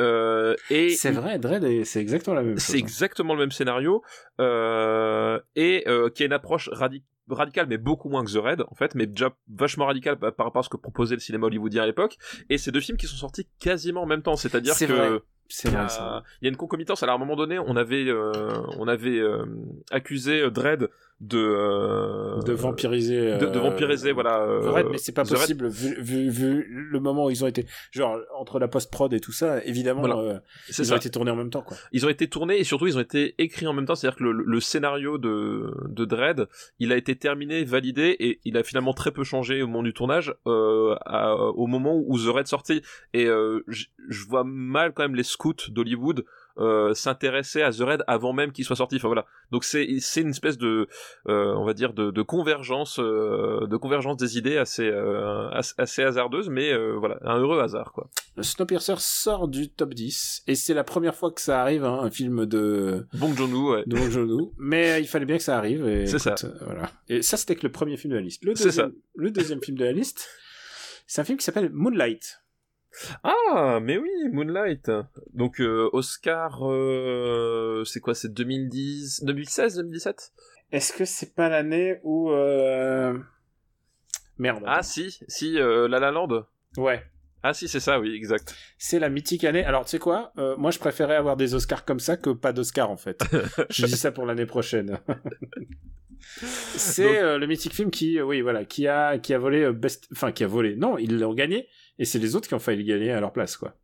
euh, et C'est vrai, Dread, c'est exactement la même chose. C'est hein. exactement le même scénario euh, et euh, qui a une approche radi- radicale, mais beaucoup moins que The Raid en fait, mais déjà vachement radicale par par rapport à ce que proposait le cinéma hollywoodien à l'époque. Et c'est deux films qui sont sortis quasiment en même temps, c'est-à-dire C'est que vrai. C'est vrai il y a une concomitance. Alors à un moment donné, on avait euh, on avait euh, accusé euh, Dredd de euh, De vampiriser. de, de euh, vampiriser voilà euh, The Red, mais c'est pas The possible vu, vu, vu le moment où ils ont été. Genre, entre la post-prod et tout ça, évidemment, Voilà. euh, C'est ils ça. ont été tournés en même temps, quoi. ils ont été tournés et surtout ils ont été écrits en même temps, c'est-à-dire que le, le scénario de, de Dread, il a été terminé, validé et il a finalement très peu changé au moment du tournage, euh, à- au moment où The Raid sortit. Et euh, je vois mal quand même les scouts d'Hollywood euh, s'intéresser à The Raid avant même qu'il soit sorti. Enfin voilà. Donc c'est c'est une espèce de, euh, on va dire de, de convergence, euh, de convergence des idées assez euh, assez, hasardeuse, mais voilà un heureux hasard quoi. Snowpiercer sort du top 10, et c'est la première fois que ça arrive, hein, un film de, Bong Joon-ho, ouais. de Bong Joon-ho. mais il fallait bien que ça arrive, et C'est euh, voilà. Et ça, c'était que le premier film de la liste. Le C'est deuxième, le deuxième film de la liste, c'est un film qui s'appelle Moonlight. Ah, mais oui, Moonlight. Donc euh, Oscar, euh, c'est quoi, c'est 2010, 2016, 2017 Est-ce que c'est pas l'année où, euh... Merde. Ah si, si, La La Land. Ouais. Ah si, c'est ça, oui, exact. C'est la mythique année. Alors, tu sais quoi Moi, je préférais avoir des Oscars comme ça que pas d'Oscars, en fait. je dis ça pour l'année prochaine. c'est le mythique film qui, oui, voilà, qui a, qui a volé best, enfin, qui a volé. Non, ils l'ont gagné, et c'est les autres qui ont failli gagner à leur place, quoi.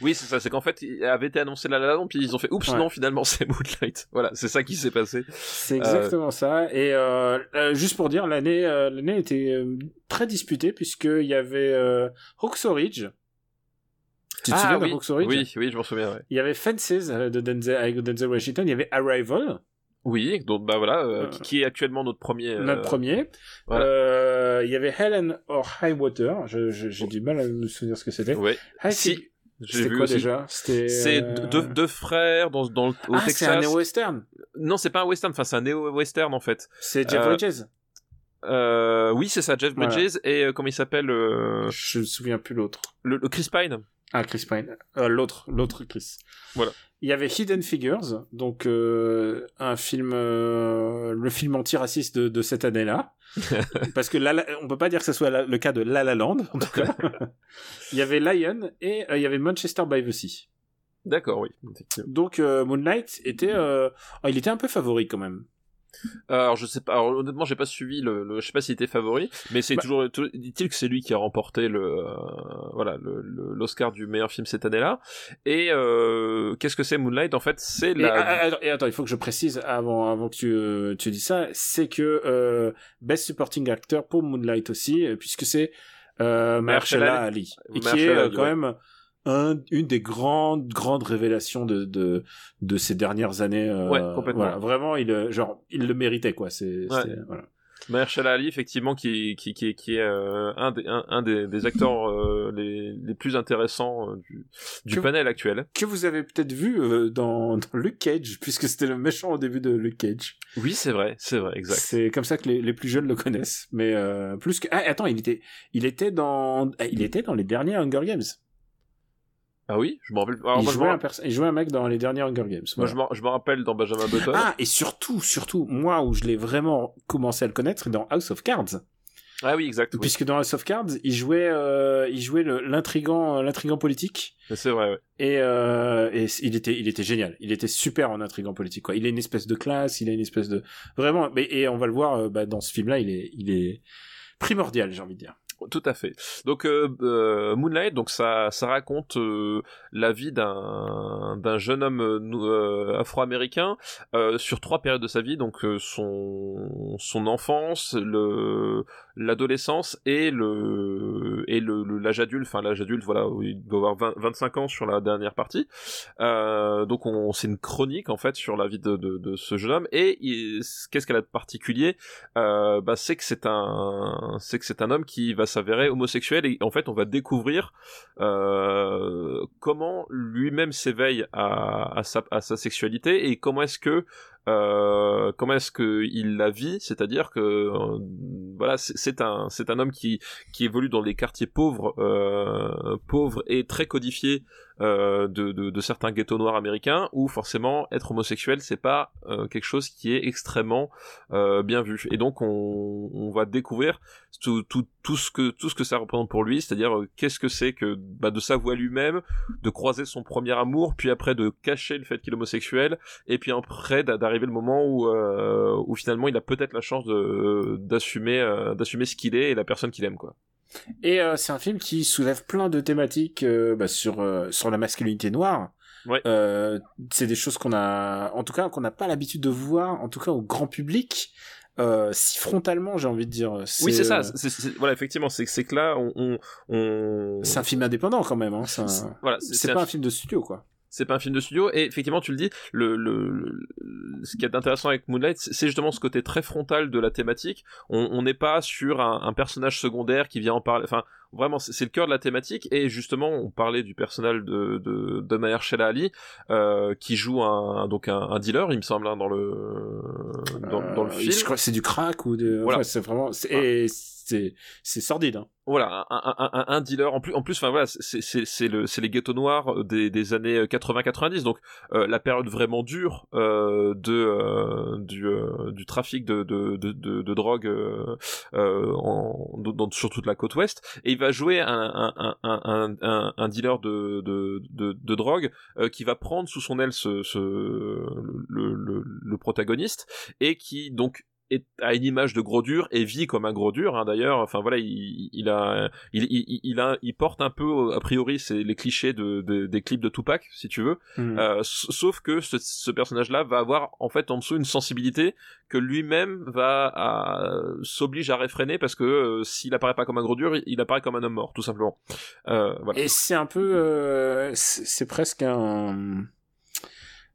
Oui, c'est ça, c'est qu'en fait, il avait été annoncé La La puis ils ont fait, oups, Ouais. non, finalement, c'est Moonlight. Voilà, c'est ça qui s'est passé. C'est exactement ça. Et euh, euh, juste pour dire, l'année, euh, l'année était euh, très disputée puisqu'il y avait euh, Ridge. Tu te souviens ah oui, de Ridge oui, oui, je m'en souviens, ouais. Il y avait Fences euh, de Denzel, avec Denzel Washington. Il y avait Arrival, Oui, donc bah voilà, euh, Euh, qui, qui est actuellement notre premier. euh, notre premier. voilà. Euh, il y avait Helen or High Water. Je, je- j'ai du mal à me souvenir ce que c'était. Ouais. High Si, C'était quoi aussi. déjà? C'était. C'est deux, deux frères dans, dans le, au Ah, c'est un néo-western. Non, c'est pas un western, enfin c'est un néo-western en fait. C'est Jeff Bridges. Oui, c'est ça, Jeff Voilà. Bridges et comment il s'appelle Je me souviens plus l'autre. le, le Chris Pine. Ah, Chris Pine. Euh, l'autre, l'autre Chris. Voilà. Il y avait Hidden Figures, donc euh, un film, euh, le film antiraciste de, de cette année-là, parce que La La- on peut pas dire que ce soit la- le cas de La La Land, en tout cas. il y avait Lion et il y avait Manchester by the Sea. D'accord, oui. Donc Moonlight était, oh, il était un peu favori quand même. Alors je sais pas, alors, honnêtement j'ai pas suivi le, le- je sais pas s'il était favori, mais c'est Bah- toujours, dit-il que c'est lui qui a remporté le, euh, voilà, le- le- l'Oscar du meilleur film cette année-là? Et euh, qu'est-ce que c'est Moonlight En fait, c'est Et, la. attends, et attends, il faut que je précise avant, avant que tu, euh, tu dis ça, c'est que euh, Best Supporting Actor pour Moonlight aussi, puisque c'est euh, Mahershala Ali, et qui est quand ouais. Un, une des grandes grandes révélations de de, de ces dernières années. euh, Ouais, complètement. Voilà, vraiment, il euh, genre il le méritait quoi. C'est Ouais. voilà. Mahershala Ali, effectivement, qui, qui, qui, qui est euh, un, des, un, un des, des acteurs euh, les, les plus intéressants euh, du, du Que- panel actuel. Que vous avez peut-être vu euh, dans, dans Luke Cage, puisque c'était le méchant au début de Luke Cage. Oui, c'est vrai, c'est vrai, exact. C'est comme ça que les, les plus jeunes le connaissent. Mais euh, plus que... Ah, attends, il était, il était dans, ah, il était dans les derniers Hunger Games. Ah oui, je me rappelle. alors, il, moi, jouait un perso- il jouait un mec dans les derniers Hunger Games. moi, voilà. je me, je me rappelle dans Benjamin Button. Ah, et surtout, surtout, moi où je l'ai vraiment commencé à le connaître, c'est dans House of Cards. Ah oui, exact. Oui. Puisque dans House of Cards, il jouait, euh, il jouait l'intrigant, l'intrigant politique. C'est vrai, ouais. Et, euh, et il était, il était génial. Il était super en intrigant politique, quoi. Il a une espèce de classe, il a une espèce de, vraiment, mais, et on va le voir, euh, bah, dans ce film-là, il est, il est primordial, j'ai envie de dire. Tout à fait. Donc euh, euh, Moonlight, donc ça, raconte euh, la vie d'un d'un jeune homme euh, euh, afro-américain sur trois périodes de sa vie, donc son enfance, le l'adolescence et le et le l'âge adulte. Enfin l'âge adulte, voilà, il doit avoir 20 25 ans sur la dernière partie. Euh, donc on c'est une chronique en fait sur la vie de de, de ce jeune homme. Et qu'est-ce qu'elle a de particulier? Euh, bah, c'est que c'est un c'est que c'est un homme qui va s'avérer homosexuel et en fait on va découvrir euh, comment lui-même s'éveille à, à, sa, à sa sexualité et comment est-ce que euh, comment est-ce que il la vit? C'est-à-dire que euh, voilà c'est un c'est un homme qui qui évolue dans les quartiers pauvres euh, pauvres et très codifiés de, de, de certains ghettos noirs américains où forcément être homosexuel c'est pas euh, quelque chose qui est extrêmement euh, bien vu. Et donc on, on va découvrir tout, tout, tout ce que tout ce que ça représente pour lui c'est-à-dire euh, qu'est-ce que c'est que bah, de s'avouer lui-même de croiser son premier amour puis après de cacher le fait qu'il est homosexuel et puis après d'a- d'arriver le moment où euh, où finalement il a peut-être la chance d'assumer euh, d'assumer ce qu'il est et la personne qu'il aime quoi Et euh, c'est un film qui soulève plein de thématiques euh, bah, sur euh, sur la masculinité noire. Ouais. C'est des choses qu'on a, en tout cas, qu'on n'a pas l'habitude de voir, en tout cas au grand public, si frontalement, j'ai envie de dire. oui c'est ça voilà effectivement c'est c'est que là on on, on... C'est un film indépendant quand même. Hein. Un- voilà c'est un pas un film de studio, quoi. C'est pas un film de studio. Et effectivement tu le dis le, le, ce qui est intéressant avec Moonlight c'est justement ce côté très frontal de la thématique. On n'est pas sur un, un personnage secondaire qui vient en parler enfin vraiment c'est le cœur de la thématique et justement on parlait du personnage de de, de Mahershala Ali euh, qui joue un donc un, un dealer il me semble hein, dans le dans, dans le Euh, film Je crois que c'est du crack ou de. Voilà. Enfin, c'est vraiment. c'est- c'est c'est sordide. Hein. voilà un, un, un, un dealer en plus en plus enfin voilà c'est c'est le c'est les ghettos noirs des des années 80 90 donc euh, la période vraiment dure euh, de euh, du euh, du trafic de de de, de, de drogue euh, euh, en dans, sur toute la côte ouest et il va jouer un un un dealer de drogue euh, qui va prendre sous son aile ce, ce le le protagoniste et qui donc est à une image de gros dur et vit comme un gros dur hein, d'ailleurs enfin voilà il, il a il, il, il a il porte un peu a priori c'est les clichés de, de- des clips de Tupac si tu veux Mm. euh, sauf que ce, ce personnage là va avoir en fait en dessous une sensibilité que lui-même va à- s'oblige à réfréner parce que euh, s'il apparaît pas comme un gros dur il, il apparaît comme un homme mort tout simplement euh, voilà Et c'est un peu, euh, c'est c'est presque un,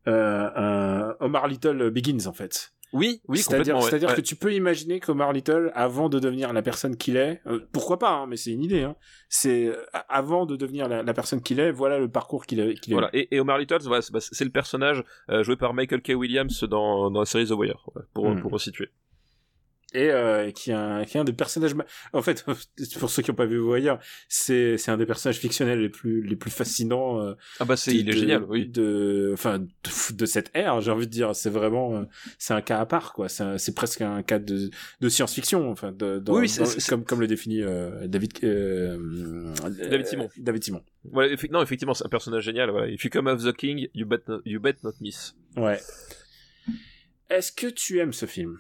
euh, un Omar Little Begins en fait. Oui oui c'est-à-dire, complètement ouais. c'est-à-dire Ouais. que tu peux imaginer qu'Omar Little, avant de devenir la personne qu'il est, euh, pourquoi pas, hein, mais c'est une idée. Hein, c'est euh, avant de devenir la, la personne qu'il est, voilà le parcours qu'il a. eu. Voilà. Et, et Omar Little, voilà, c'est bah, c'est le personnage euh, joué par Michael K. Williams dans, dans la série The Wire, pour, Hmm. pour resituer. Et euh, qui est un qui est un des personnages en fait pour ceux qui n'ont pas vu Voyeur c'est c'est un des personnages fictionnels les plus les plus fascinants euh, Ah bah c'est, il est de- génial, oui. de enfin de, de cette ère j'ai envie de dire c'est vraiment euh, c'est un cas à part quoi c'est presque un cas de de science-fiction enfin de, dans- Oui, dans- comme comme le définit euh, David euh, David Simon. David Simon Voilà, effe- non, effectivement, c'est un personnage génial. Voilà. If you come of the king, you bet, not, you bet not miss. ouais est-ce que tu aimes ce film?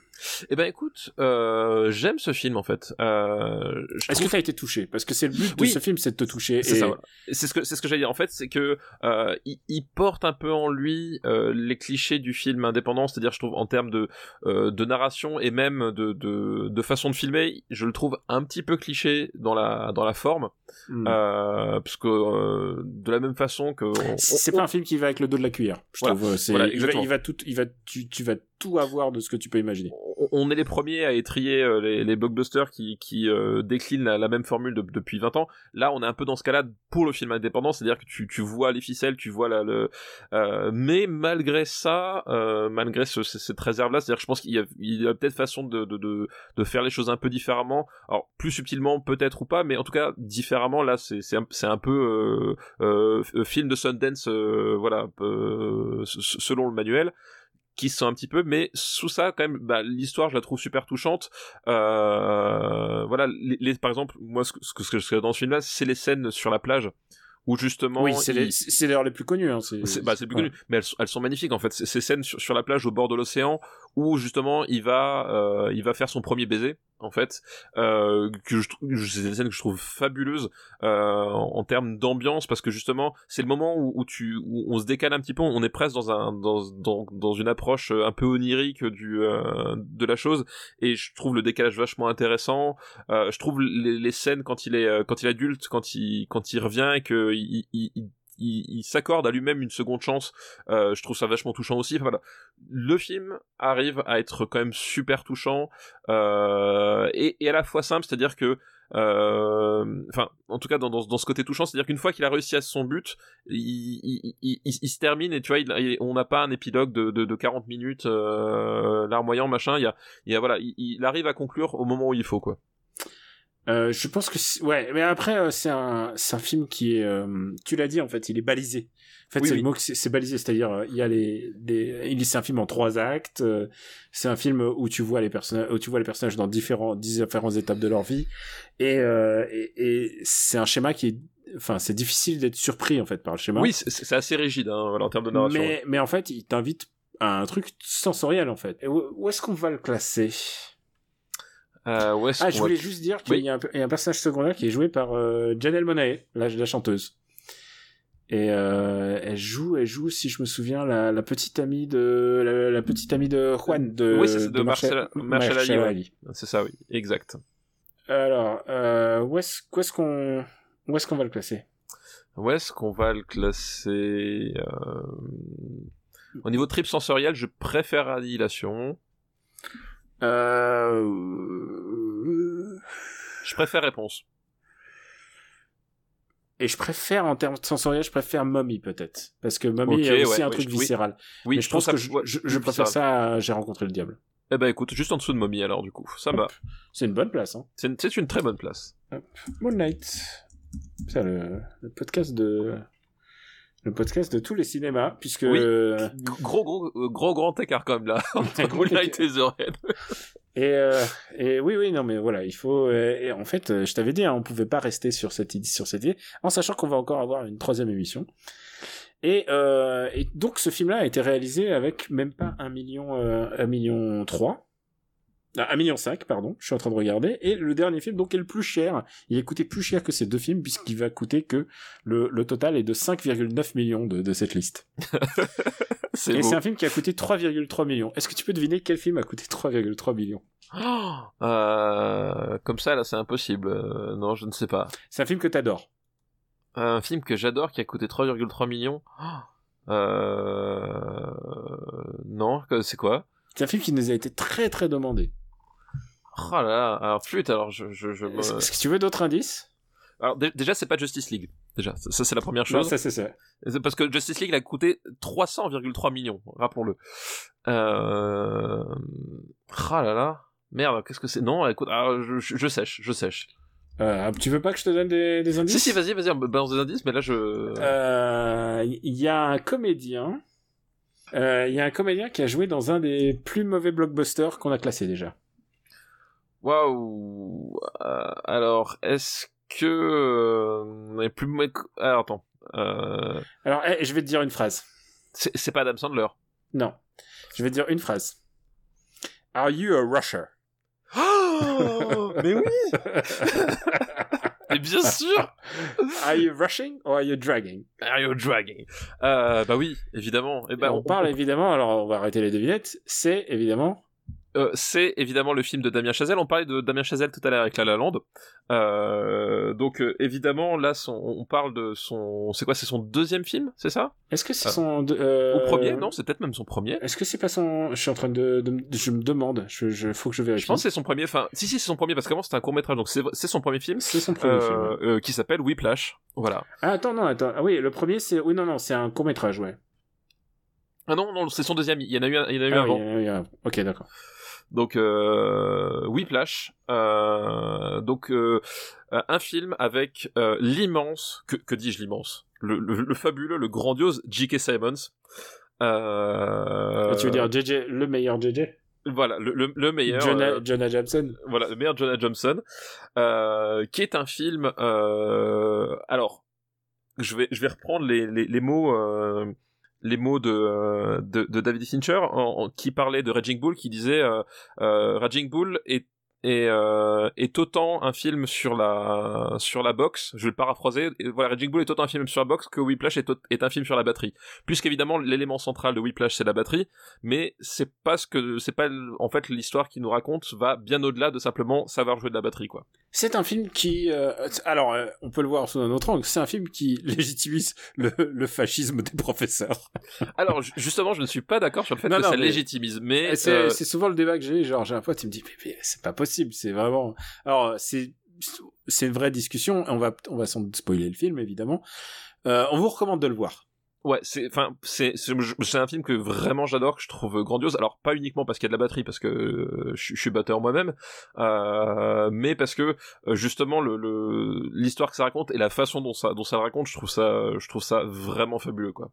Eh ben écoute, euh, j'aime ce film en fait. Euh, est-ce que trouve- tu as été touché? Parce que c'est le but de Oui. ce film c'est de te toucher C'est et ça, voilà. Ce que c'est ce que j'allais dire. En fait, c'est que euh, il, il porte un peu en lui euh, les clichés du film indépendant, c'est-à-dire, je trouve, en termes de euh, de narration et même de, de de façon de filmer, je le trouve un petit peu cliché dans la dans la forme, Hmm. euh, parce que euh, de la même façon que c'est on- pas un film qui va avec le dos de la cuillère je Voilà. trouve Voilà, il, va, exactement. il va tout il va tu, tu vas tout avoir de ce que tu peux imaginer on, est les premiers à étrier euh, les, blockbusters qui, euh, déclinent la, même formule de- depuis 20 ans. Là, on est un peu dans ce cas-là pour le film indépendant, c'est-à-dire que tu, vois les ficelles, tu vois la, le. euh, mais malgré ça, malgré ce, ce- cette réserve-là, c'est-à-dire que je pense qu'il y a, peut-être façon de, de, faire les choses un peu différemment. Alors plus subtilement peut-être ou pas, mais en tout cas différemment. Là, c'est un, un peu film de Sundance, voilà, selon le manuel qui se sent un petit peu, mais sous ça quand même, bah, l'histoire je la trouve super touchante. Euh, voilà, les, les- par exemple, moi ce que ce que, ce que je serais dans ce film-là, c'est les scènes sur la plage où justement, Oui, c'est il- les- les plus connus. Hein, c'est bah, c'est le plus connu, mais elles, sont- elles sont magnifiques en fait. Ces scènes sur, sur la plage au bord de l'océan où justement il va, euh, il va faire son premier baiser en fait, euh, que je c'est des scènes que je trouve fabuleuses euh, en, termes d'ambiance parce que justement c'est le moment où, tu, où on se décale un petit peu, on est presque dans un, dans, dans, dans une approche un peu onirique du, euh, de la chose et je trouve le décalage vachement intéressant. Euh, je trouve les, les scènes quand il est, euh, quand il est adulte, quand il, quand il revient et que il, il, il il, s'accorde à lui-même une seconde chance. Euh, je trouve ça vachement touchant aussi. Le film arrive à être quand même super touchant euh, et, à la fois simple, c'est-à-dire que euh, enfin, en tout cas dans, ce côté touchant, c'est-à-dire qu'une fois qu'il a réussi à son but, il, se termine et tu vois, on n'a pas un épilogue de, de, de 40 minutes larmoyant machin. Il, il arrive à conclure au moment où il faut quoi. Euh, je pense que c'est- ouais, mais après euh, c'est un c'est un film qui est euh, tu l'as dit en fait, il est balisé. En fait, Oui, c'est oui. le mot que c'est c'est balisé, c'est-à-dire euh, il y a les des il c'est un film en trois actes, euh, c'est un film où tu vois les personnages où tu vois les personnages dans différents différentes étapes de leur vie et euh, et, et c'est un schéma qui est enfin c'est difficile d'être surpris en fait par le schéma. Oui, c'est c'est assez rigide hein, en termes de narration. mais mais en fait, il t'invite à un truc sensoriel en fait. Et où, où est-ce qu'on va le classer? Euh, Ah, je va- voulais juste dire qu'il Oui. y, a un, il y a un personnage secondaire qui est joué par euh, Janelle Monáe, la, la chanteuse. Et euh, elle joue, elle joue, si je me souviens, la, la petite amie de la, la petite amie de Juan de, Oui, c'est ça, de Marcel- Marcel Ali, ouais. C'est ça, oui, exact. Alors, euh, où est-ce qu'on où est-ce qu'on va le classer? Où est-ce qu'on va le classer. Au niveau trip sensoriel, je préfère Annihilation. euh... Je préfère Réponse. Et je préfère en termes sensoriels, je préfère Mommy peut-être, parce que Mommy Ok, est aussi ouais, un oui, truc oui. viscéral. Oui, Mais je pense que je, ouais, je, plus je préfère ça à J'ai rencontré le diable. Eh ben écoute, juste en dessous de Mommy alors du coup, ça va. C'est une bonne place, hein. C'est une, très bonne place. Moonlight. C'est le, le podcast de le podcast de tous les cinémas puisque Oui. euh, Gros gros euh, gros grand écart quand même là entre Gros Moonlight et The Raid. Et euh, et oui oui non mais voilà il faut euh, en fait euh, je t'avais dit hein, on pouvait pas rester sur cette idée sur cette idée en sachant qu'on va encore avoir une troisième émission et, euh, et donc ce film là a été réalisé avec même pas un million euh, un million trois Ah, un million cinq, pardon, je suis en train de regarder, et le dernier film donc est le plus cher. Il a coûté plus cher que ces deux films puisqu'il va coûter que le, le total est de 5,9 millions de, de cette liste. C'est Et c'est un film qui a coûté 3,3 millions. Est-ce que tu peux deviner quel film a coûté 3,3 millions? Oh, euh, comme ça là, c'est impossible. Euh, non, je ne sais pas. C'est un film que t'adores. Un film que j'adore qui a coûté 3,3 millions. Oh, Euh... Non, c'est quoi? C'est un film qui nous a été très très demandé. Oh là là, alors flûte, alors je... je, je Est-ce que tu veux d'autres indices? Alors dé- déjà, c'est pas Justice League. Déjà, ça, c'est la première Non, chose. ça c'est ça. Parce que Justice League il a coûté 300,3 millions, rappelons-le. Euh... Ah là là. Merde, qu'est-ce que c'est? Non, écoute, ah, je, je, je sèche, je sèche. Euh, tu veux pas que je te donne des, des indices? Si, si, vas-y, vas-y, balance des indices, mais là je... Euh, Il y a un comédien. euh, Il y a un comédien qui a joué dans un des plus mauvais blockbusters qu'on a classé déjà. Waouh. Euh, alors, est-ce que... Euh... les plus... mauvais- Alors, attends. Euh... Alors, eh, je vais te dire une phrase. C'est pas Adam Sandler. Non. Je vais te dire une phrase. Are you a rusher? Oh mais oui Mais bien sûr Are you rushing or are you dragging? Are you dragging? Euh, Bah oui, évidemment. Et Et bah, on, parle évidemment, alors on va arrêter les devinettes, c'est évidemment euh, c'est évidemment le film de Damien Chazelle. On parlait de Damien Chazelle tout à l'heure avec La La Land. Euh, donc euh, évidemment là, son, on parle de son, c'est quoi, c'est son deuxième film, c'est ça? Est-ce que c'est son. Ou premier? Non, c'est peut-être même son premier. Est-ce que c'est pas son. Je suis en train de. de- je me demande. Je, je... Faut que je vérifie. Je pense que c'est son premier. Enfin, si si, c'est son premier parce qu'avant c'était un court métrage, donc c'est son premier film. c'est son premier film. qui s'appelle Whiplash. Voilà. Ah, attends, non, attends. Ah oui, le premier, c'est. Oui, non, non, c'est un court-métrage, ouais. Ah non, non, c'est son deuxième. Il y en a eu, un, il y en a eu Ah avant. oui, oui, ok, d'accord. Donc euh, Whiplash, euh, donc euh, un film avec euh, l'immense, que, que dis-je l'immense, le, le, le fabuleux, le grandiose J.K. Simmons. Euh, Ah, tu veux dire JJ, le meilleur JJ voilà le, le, le meilleur Jonah, euh, Jonah Jameson voilà le meilleur Jonah Johnson euh, qui est un film euh, alors je vais je vais reprendre les les, les mots euh, les mots de, euh, de, de David Fincher en- en- qui parlait de Raging Bull qui disait euh, euh, Raging Bull est est, euh, est autant un film sur la sur la boxe, je vais le paraphraser. Voilà, Raging Bull est autant un film sur la boxe que Whiplash est, est un film sur la batterie. Puisqu'évidemment l'élément central de Whiplash c'est la batterie, mais c'est pas ce que c'est pas en fait l'histoire qui nous raconte va bien au-delà de simplement savoir jouer de la batterie quoi. C'est un film qui... euh, alors, euh, on peut le voir sous un autre angle, c'est un film qui légitimise le, le fascisme des professeurs. Alors ju- justement, je ne suis pas d'accord sur le fait Non, que non, ça mais- légitimise, mais C'est euh, c'est souvent le débat que j'ai, genre j'ai un pote, il me dit, mais, mais c'est pas possible, c'est vraiment... Alors, c'est c'est une vraie discussion, on va, on va sans doute spoiler le film, évidemment. Euh, on vous recommande de le voir. Ouais, c'est enfin c'est c'est un film que vraiment j'adore, que je trouve grandiose. Alors pas uniquement parce qu'il y a de la batterie, parce que euh, je, je suis batteur moi-même, euh, mais parce que euh, justement le le- l'histoire que ça raconte et la façon dont ça dont ça le raconte, je trouve ça je trouve ça vraiment fabuleux quoi.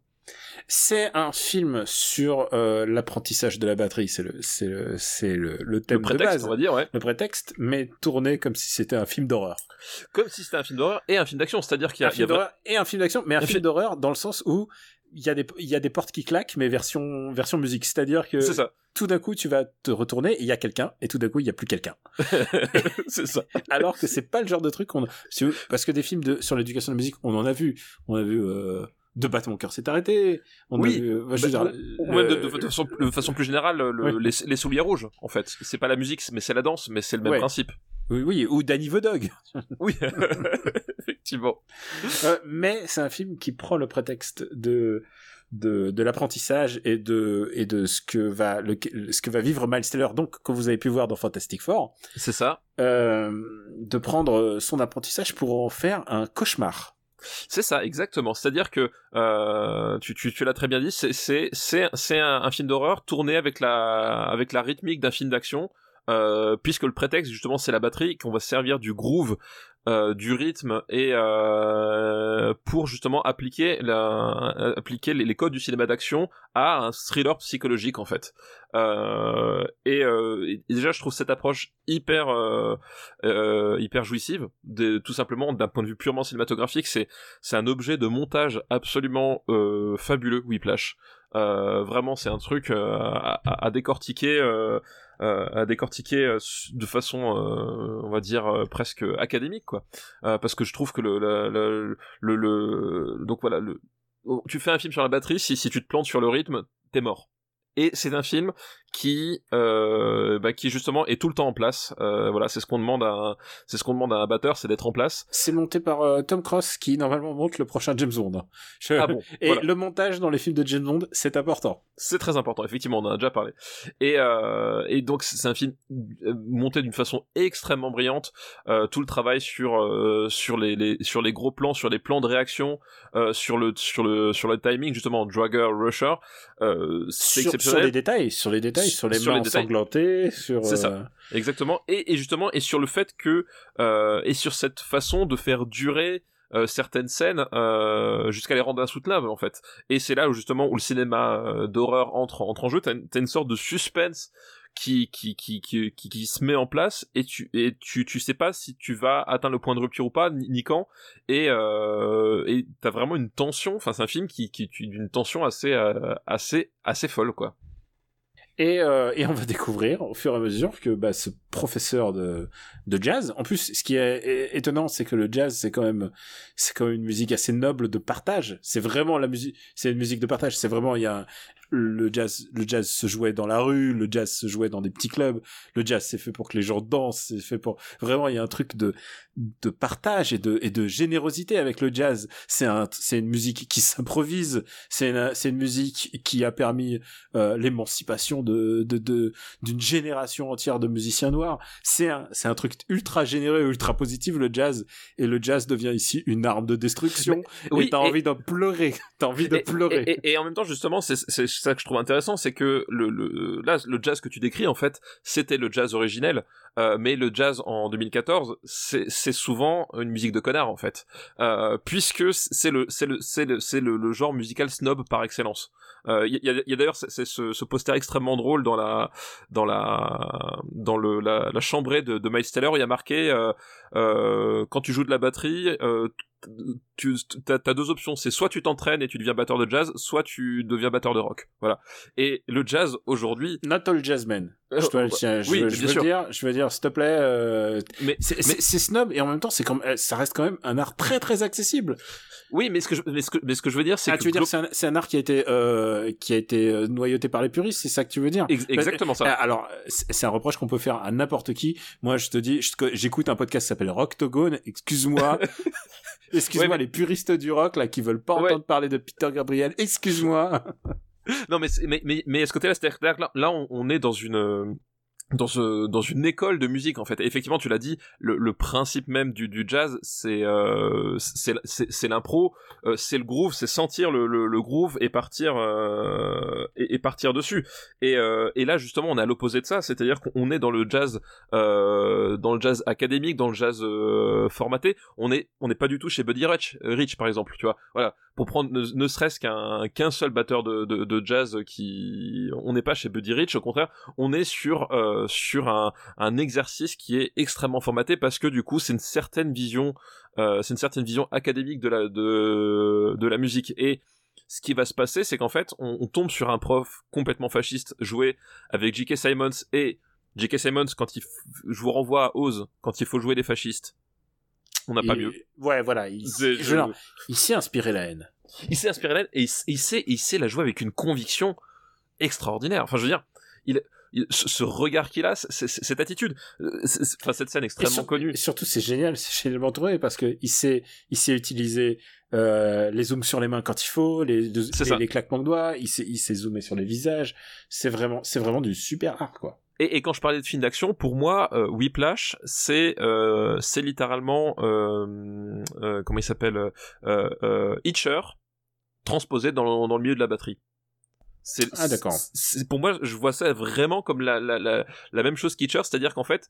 C'est un film sur euh, l'apprentissage de la batterie, c'est le, c'est le, c'est le, le thème Le prétexte, de base. on va dire, ouais. Le prétexte, mais tourné comme si c'était un film d'horreur. Comme si c'était un film d'horreur et un film d'action, c'est-à-dire qu'il y Un a, a film d'horreur et un film d'action, mais un Un film film- d'horreur dans le sens où il y a des, il y a des portes qui claquent, mais version, version musique. C'est-à-dire que ça, tout d'un coup, tu vas te retourner, et il y a quelqu'un, et tout d'un coup, il y a plus quelqu'un. c'est ça. Alors que c'est pas le genre de truc qu'on, parce que des films de, sur l'éducation de la musique, on en a vu. On a vu, euh, De battre mon cœur s'est arrêté. On Oui. a vu, euh, je veux Bah, dire, ou même de, le- de- de façon, de façon plus générale, le- Oui. les, les souliers rouges, en fait. C'est pas la musique, mais c'est la danse, mais c'est le même Ouais. principe. Oui, oui, ou Danny the Dog. Oui, effectivement. Euh, mais c'est un film qui prend le prétexte de de, de l'apprentissage et de et de ce que va le, ce que va vivre Miles Teller donc que vous avez pu voir dans Fantastic Four C'est ça. euh, de prendre son apprentissage pour en faire un cauchemar C'est ça, exactement. C'est-à-dire que euh, tu, tu, tu l'as très bien dit, c'est c'est c'est c'est un, un film d'horreur tourné avec la avec la rythmique d'un film d'action, euh, puisque le prétexte justement c'est la batterie, qu'on va se servir du groove, euh, du rythme et euh, pour justement appliquer la, appliquer les, codes du cinéma d'action à un thriller psychologique en fait. Euh, et, euh, et déjà je trouve cette approche hyper hyper jouissive, de, tout simplement d'un point de vue purement cinématographique, c'est c'est un objet de montage absolument fabuleux, Whiplash. Euh, vraiment, c'est un truc euh, à, à- décortiquer, euh, euh, à décortiquer de façon, euh, on va dire euh, presque académique, quoi. Parce que je trouve que le, le, le, le- le- donc voilà, le, oh, tu fais un film sur la batterie, si si tu te plantes sur le rythme, t'es mort. Et c'est un film qui, euh, bah, qui justement est tout le temps en place. Euh, voilà, c'est ce qu'on demande à, un- c'est ce qu'on demande à un batteur, c'est d'être en place. c'est monté par euh, Tom Cross qui normalement monte le prochain James Bond Je- Ah bon, et voilà. le montage dans les films de James Bond c'est important C'est très important, effectivement, on en a déjà parlé. Et, euh, et donc c'est un film euh, monté d'une façon extrêmement brillante. Euh, tout le travail sur euh, sur les, les sur les gros plans, sur les plans de réaction, euh, sur le sur le sur le timing justement Dragger Rusher, euh, c'est exceptionnel. sur les détails sur les détails sur les Sur mains les ensanglantées sur C'est ça. euh, Exactement. Et, et justement, et sur le fait que, euh, et sur cette façon de faire durer euh, certaines scènes euh, jusqu'à les rendre insoutenables en fait. Et c'est là où justement où le cinéma euh, d'horreur entre entre en jeu. T'as une, t'as une sorte de suspense qui qui, qui qui qui se met en place et tu et tu tu sais pas si tu vas atteindre le point de rupture ou pas ni, quand. Et euh, et t'as vraiment une tension. Enfin, c'est un film qui qui qui- d'une tension assez euh, assez assez folle quoi. Et, euh, et on va découvrir au fur et à mesure que bah, ce professeur de, de jazz. En plus, ce qui est étonnant, c'est que le jazz, c'est quand même, c'est quand même une musique assez noble de partage. C'est vraiment la musique, c'est une musique de partage. C'est vraiment, il y a, le jazz, le jazz se jouait dans la rue, le jazz se jouait dans des petits clubs. Le jazz, c'est fait pour que les gens dansent, c'est fait pour, vraiment, il y a un truc de, de partage et de, et de générosité avec le jazz. C'est un, c'est une musique qui s'improvise. C'est une, c'est une musique qui a permis, euh, l'émancipation de, de, d'une génération entière de musiciens noirs. C'est un, c'est un truc ultra généreux, ultra positif, le jazz. Et le jazz devient ici une arme de destruction. oui, et t'as envie de pleurer. T'as envie de pleurer. Et, et, en même temps, justement, c'est, c'est ça que je trouve intéressant, c'est que le, le, là, le jazz que tu décris, en fait, c'était le jazz originel. Euh, mais le jazz en 2014, c'est souvent une musique de connard en fait, euh, puisque c'est le c'est le c'est le c'est le, le, genre musical snob par excellence. Il euh, y, a, y a d'ailleurs c'est ce, ce, poster extrêmement drôle dans la dans la dans le la, chambrée de, de Miles. Il y a marqué euh, euh, quand tu joues de la batterie, euh, tu as, deux options, c'est soit tu t'entraînes et tu deviens batteur de jazz, soit tu deviens batteur de rock. Voilà. Et le jazz aujourd'hui. Not all jazzmen. Euh, je, oui, je veux dire, je veux dire, s'il te plaît. Euh, mais c'est snob et en même temps, c'est comme, ça reste quand même un art très très accessible. Oui, mais ce que je, mais ce que, mais ce que je veux dire, c'est ah, que tu veux dire, c'est un, un, art qui a été, euh, qui a été euh, noyauté par les puristes, c'est ça que tu veux dire? Exactement ça. Alors, c'est un reproche qu'on peut faire à n'importe qui. Moi, je te dis, j'écoute un podcast qui s'appelle Rocktogone. Excuse-moi. Excuse-moi, les puristes du rock là qui veulent pas entendre parler de Peter Gabriel. Excuse-moi. non, mais mais mais, mais à ce côté-là, c'est là, là on, on, est dans une dans une école de musique en fait. effectivement, tu l'as dit, le, principe même du, jazz, c'est euh, l'impro, euh, c'est le groove, c'est sentir le, groove et partir euh, dessus. Et, là justement, on est à l'opposé de ça, c'est-à-dire qu'on est dans le jazz académique, dans le jazz formaté. On est on n'est pas du tout chez Buddy Rich, par exemple, tu vois. Voilà, pour prendre ne, serait-ce qu'un seul batteur de, jazz qui on n'est pas chez Buddy Rich, au contraire, on est sur sur un, un, exercice qui est extrêmement formaté parce que du coup c'est une certaine vision euh, c'est une certaine vision académique de la de de la musique et ce qui va se passer c'est qu'en fait on, on, tombe sur un prof complètement fasciste joué avec J.K. Simons et J.K. Simons quand il je vous renvoie à Oz quand il faut jouer des fascistes on n'a pas mieux. Ouais, voilà. Il, il s'est inspiré la haine. Il s'est inspiré la haine et il, sait, il sait la jouer avec une conviction extraordinaire. Enfin, je veux dire, il, ce, regard qu'il a, cette attitude, euh, enfin cette scène extrêmement connue. Et surtout, c'est génial, c'est génialement trouvé parce que il sait, il sait utiliser euh, les zooms sur les mains quand il faut, les, les, les, claquements de doigts, il sait, il sait zoomer sur les visages. C'est vraiment, c'est vraiment du super art, quoi. Et, et, quand je parlais de film d'action, pour moi, euh, Whiplash, c'est euh, c'est littéralement euh, euh comment il s'appelle euh, euh, Hitcher transposé dans, dans le milieu de la batterie. Ah d'accord. Pour moi, je vois ça vraiment comme la, la, la, la même chose qu'Hitcher, c'est-à-dire qu'en fait,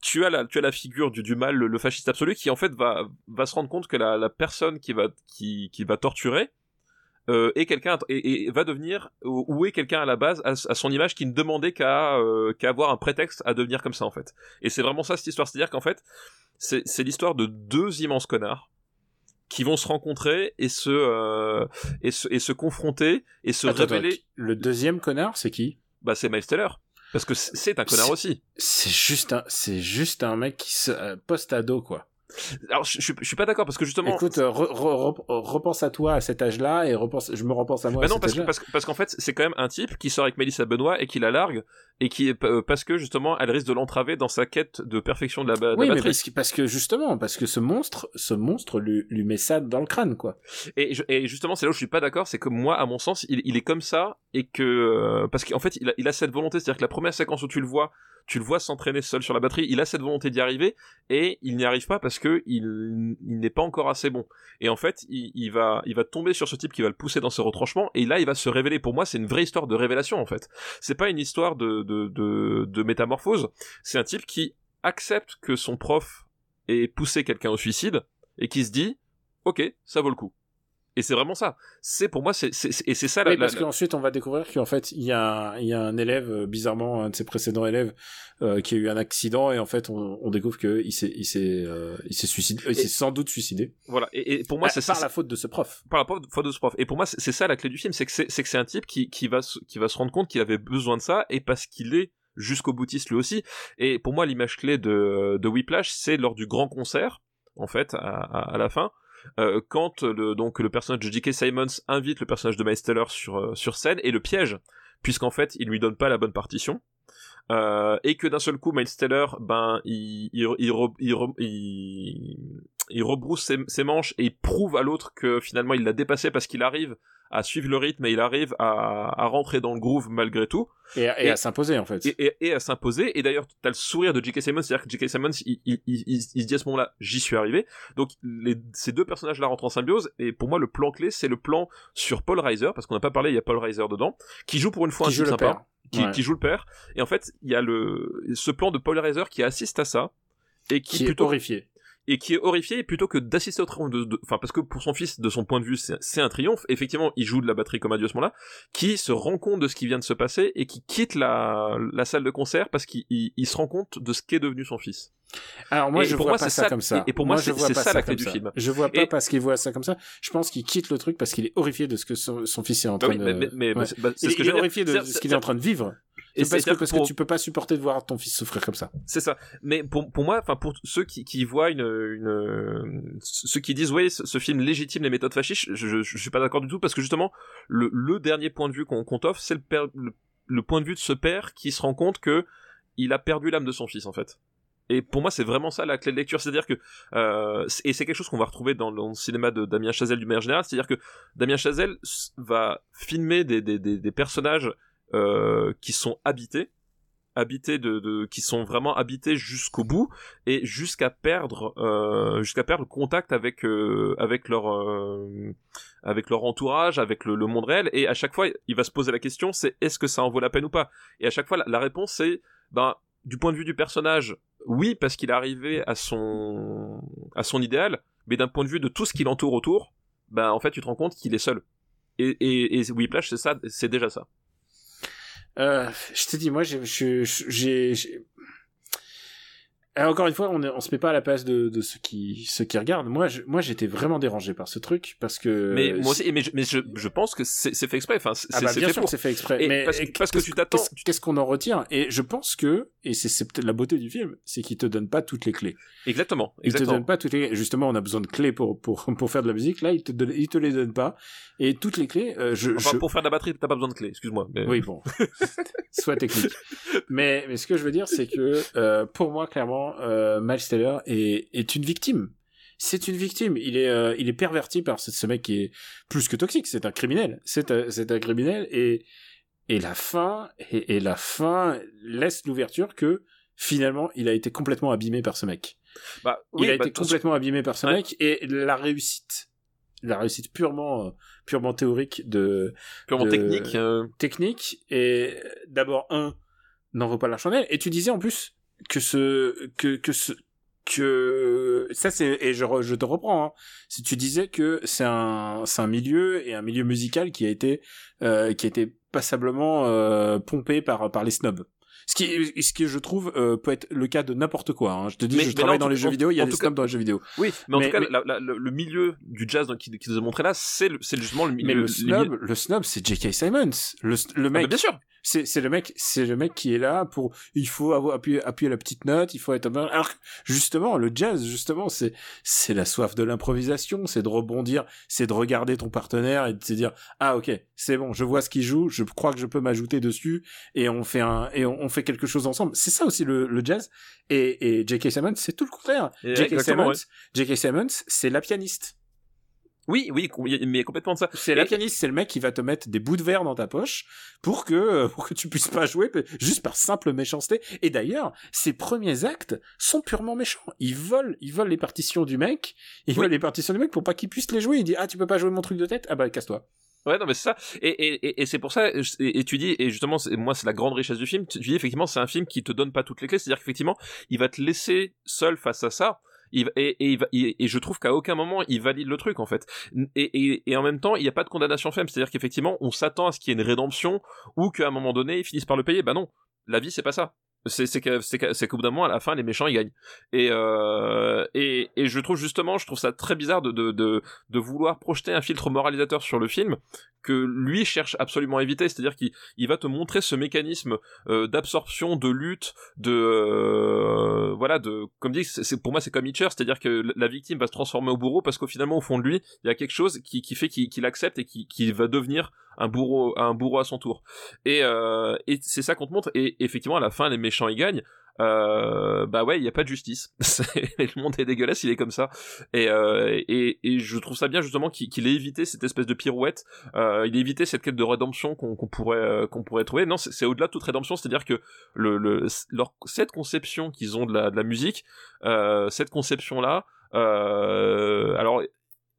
tu as la, tu as la figure du, du mal, le, fasciste absolu, qui en fait va, va se rendre compte que la, la personne qui va, qui, qui va torturer, euh, est quelqu'un et, va devenir ou est quelqu'un à la base à, son image qui ne demandait qu'à euh, qu'à avoir un prétexte à devenir comme ça en fait. Et c'est vraiment ça cette histoire, c'est-à-dire qu'en fait c'est l'histoire de deux immenses connards qui vont se rencontrer et se euh, et se et se confronter et se révéler. le deuxième connard, c'est qui? Bah c'est Miles Teller. Parce que c'est un connard aussi. C'est juste un, c'est juste un mec qui se euh, post-ado quoi. Alors je, je, suis pas d'accord parce que justement. Écoute, euh, repense à toi à cet âge-là et repense, je me repense à moi. Mais non, parce, que, parce, parce qu'en fait, c'est quand même un type qui sort avec Melissa Benoît et qui la largue et qui est euh, parce que justement, elle risque de l'entraver dans sa quête de perfection de la, de oui, la mais parce que, parce que, justement, parce que ce monstre, ce monstre lui, lui met ça dans le crâne, quoi. Et, et justement, c'est là où je suis pas d'accord, c'est que moi, à mon sens, il, il est comme ça et que euh, parce qu'en fait, il a, il a cette volonté, c'est-à-dire que la première séquence où tu le vois tu le vois s'entraîner seul sur la batterie, il a cette volonté d'y arriver, et il n'y arrive pas parce que il, n'est pas encore assez bon. Et en fait, il, va, il va tomber sur ce type qui va le pousser dans ses retranchements, et là, il va se révéler. Pour moi, c'est une vraie histoire de révélation, en fait. C'est pas une histoire de, de, de, de métamorphose, c'est un type qui accepte que son prof ait poussé quelqu'un au suicide, et qui se dit, ok, ça vaut le coup. Et c'est vraiment ça. C'est pour moi, c'est et c'est ça. Oui, parce qu'ensuite on va découvrir qu'en fait il y a il y a un élève euh, bizarrement un de ses précédents élèves euh, qui a eu un accident et en fait on, on découvre que il s'est il s'est euh, il s'est suicidé, il s'est sans doute suicidé. Voilà. Et, pour moi c'est par la faute de ce prof. Par la faute de ce prof. Et pour moi c'est ça la clé du film, c'est que c'est que c'est un type qui qui va qui va se rendre compte qu'il avait besoin de ça et parce qu'il est jusqu'au boutiste lui aussi. Et pour moi, l'image clé de, de Whiplash, c'est lors du grand concert, en fait, à, à, la fin, euh, quand le, donc personnage de J.K. Simons invite le personnage de Miles Teller sur, euh, sur scène et le piège, puisqu'en fait, il lui donne pas la bonne partition. Euh, et que d'un seul coup, Miles Teller, ben, il, rebrousse ses, ses, manches et prouve à l'autre que finalement il l'a dépassé parce qu'il arrive à suivre le rythme et il arrive à, à rentrer dans le groove malgré tout. Et, et, et à s'imposer en fait. Et, et à s'imposer. Et d'ailleurs, t'as le sourire de J.K. Simmons, c'est-à-dire que J.K. Simmons, il, il, il, il, se dit à ce moment-là, j'y suis arrivé. Donc les, ces deux personnages-là rentrent en symbiose. Et pour moi, le plan clé, c'est le plan sur Paul Reiser, parce qu'on n'a pas parlé, il y a Paul Reiser dedans, qui joue pour une fois qui un joue type le sympa. père. Qui, Ouais. qui joue le père. Et en fait, il y a le ce plan de Paul Reiser qui assiste à ça et qui, Qui est plutôt horrifié. Et qui est horrifié plutôt que d'assister au triomphe de, enfin parce que pour son fils de son point de vue c'est un triomphe effectivement il joue de la batterie comme un dieu à ce moment-là qui se rend compte de ce qui vient de se passer et qui quitte la, la salle de concert parce qu'il il- il se rend compte de ce qu'est devenu son fils Alors moi Et je pour vois moi, pas ça, ça- comme ça. et- pour moi, c'est- pas ça la clé du film. Je vois pas Et- parce qu'il voit ça comme ça. Je pense qu'il quitte le truc parce qu'il est horrifié de ce que son, son fils est en Ah train oui, de. mais, mais, mais- Ouais. c'est bah, c'est ce que il est horrifié de ce qu'il est en train de vivre. Et C'est parce, que, parce pour- que tu peux pas supporter de voir ton fils souffrir comme ça. C'est ça. Mais pour, pour moi, enfin pour ceux qui, qui voient une, une ceux qui disent ouais ce, ce film légitime les méthodes fascistes, je, je, je suis pas d'accord du tout parce que justement le, le dernier point de vue qu'on qu'on t'offre, c'est le, père- le, le point de vue de ce père qui se rend compte que il a perdu l'âme de son fils en fait. Et pour moi, c'est vraiment ça la clé de lecture, c'est-à-dire que euh, et c'est quelque chose qu'on va retrouver dans, dans le cinéma de Damien Chazelle du manière générale, c'est-à-dire que Damien Chazelle va filmer des, des, des, des personnages euh, qui sont habités, habités de, de qui sont vraiment habités jusqu'au bout et jusqu'à perdre euh, jusqu'à perdre contact avec euh, avec leur euh, avec leur entourage avec le, le monde réel. Et à chaque fois il va se poser la question c'est est-ce que ça en vaut la peine ou pas? Et à chaque fois la, la réponse c'est ben du point de vue du personnage oui parce qu'il est arrivé à son à son idéal mais d'un point de vue de tout ce qui l'entoure autour ben en fait tu te rends compte qu'il est seul. Et et, et Whiplash c'est ça c'est déjà ça Euh, je t'ai dit, moi, j'ai, encore une fois, on, on se met pas à la place de, de ceux qui, ceux qui regardent. Moi, je, moi, j'étais vraiment dérangé par ce truc parce que. mais moi aussi mais je, mais je, je pense que c'est fait exprès enfin c'est Ah bah, c'est bien fait sûr pour que c'est fait exprès. Et mais parce que- et parce que qu'est-ce- tu t'attends- Qu'est-ce, qu'on en retient Et je pense que, et c'est, peut-être la beauté du film, c'est qu'il te donne pas toutes les clés. exactement Il te exactement donne pas toutes les. Justement, on a besoin de clés pour pour pour faire de la musique. Là, il te donne, il te les donne pas. Et toutes les clés, euh, je, Enfin, je- pour faire de la batterie, t'as pas besoin de clé, excuse-moi. Mais... Oui, bon, soit technique. Mais, mais ce que je veux dire, c'est que euh, pour moi, clairement, euh, Miles Teller est, est une victime. C'est une victime. Il est, euh, il est perverti par ce, ce mec qui est plus que toxique. C'est un criminel. C'est un, c'est un criminel. Et, et la fin, et, et la fin laisse l'ouverture que finalement, il a été complètement abîmé par ce mec. Bah, il a bah, été complètement abîmé par ce Ouais. mec. Et la réussite, la réussite purement, euh, purement théorique de, purement de- technique. euh, technique et d'abord un n'en vaut pas la chandelle et tu disais en plus que ce que que ce que ça c'est et je, je te reprends hein, si tu disais que c'est un c'est un milieu et un milieu musical qui a été euh, qui a été passablement euh, pompé par par les snobs ce qui ce que je trouve euh, peut être le cas de n'importe quoi hein. je te dis Mais- je mais travaille là, dans les jeux vidéo il y a des snobs dans les jeux vidéo Oui, mais en tout cas, mais- la- la- le, le milieu du jazz donc, qui, qui nous a montré là, c'est justement le milieu. mais le le snob le snob c'est J.K. Simmons le, le Ah, mec bien sûr. c'est c'est le mec c'est le mec qui est là pour il faut avoir appuyer appuyer la petite note il faut être alors justement le jazz justement c'est c'est la soif de l'improvisation c'est de rebondir c'est de regarder ton partenaire et de se dire ah ok c'est bon je vois ce qu'il joue je crois que je peux m'ajouter dessus et on fait un et on, on fait quelque chose ensemble c'est ça aussi le, le jazz et et J.K. Simmons c'est tout le contraire J.K. Simmons J.K. Simmons c'est la pianiste Oui, oui, mais complètement de ça. c'est la pianiste, c'est le mec qui va te mettre des bouts de verre dans ta poche pour que euh, pour que tu puisses pas jouer juste par simple méchanceté. Et d'ailleurs, ses premiers actes sont purement méchants. Ils volent, ils volent les partitions du mec, ils Oui. volent les partitions du mec pour pas qu'il puisse les jouer. Il dit ah tu peux pas jouer mon truc de tête, ah bah casse-toi. Ouais, non, mais c'est ça. Et, et, et, c'est pour ça, et, tu dis, et justement, moi, c'est la grande richesse du film. Tu dis, effectivement, c'est un film qui te donne pas toutes les clés. C'est-à-dire qu'effectivement, il va te laisser seul face à ça. Et, et, et, je trouve qu'à aucun moment, il valide le truc, en fait. Et, et, en même temps, il n'y a pas de condamnation ferme. C'est-à-dire qu'effectivement, on s'attend à ce qu'il y ait une rédemption ou qu'à un moment donné, ils finissent par le payer. Bah non. La vie, c'est pas ça. C'est qu'au bout d'un moment à la fin les méchants ils gagnent. Et euh, et et je trouve justement je trouve ça très bizarre de de de, de vouloir projeter un filtre moralisateur sur le film que lui cherche absolument à éviter. C'est-à-dire qu'il il va te montrer ce mécanisme euh, d'absorption de lutte de euh, voilà de comme dit pour moi c'est comme Hitcher. C'est-à-dire que la victime va se transformer au bourreau parce qu'au finalement au fond de lui il y a quelque chose qui qui fait qu'il qu'il accepte et qui qui va devenir un bourreau un bourreau à son tour. Et, et c'est ça qu'on te montre. Et effectivement, à la fin, les méchants ils gagnent. Euh, bah ouais, il y a pas de justice. Le monde est dégueulasse, il est comme ça. Et, euh, et, et je trouve ça bien justement qu'il ait évité cette espèce de pirouette. Euh, il a évité cette quête de rédemption qu'on pourrait euh, qu'on pourrait trouver. Non, c'est au-delà de toute rédemption, c'est-à-dire que cette conception qu'ils ont de la musique, euh, cette conception là. Euh, alors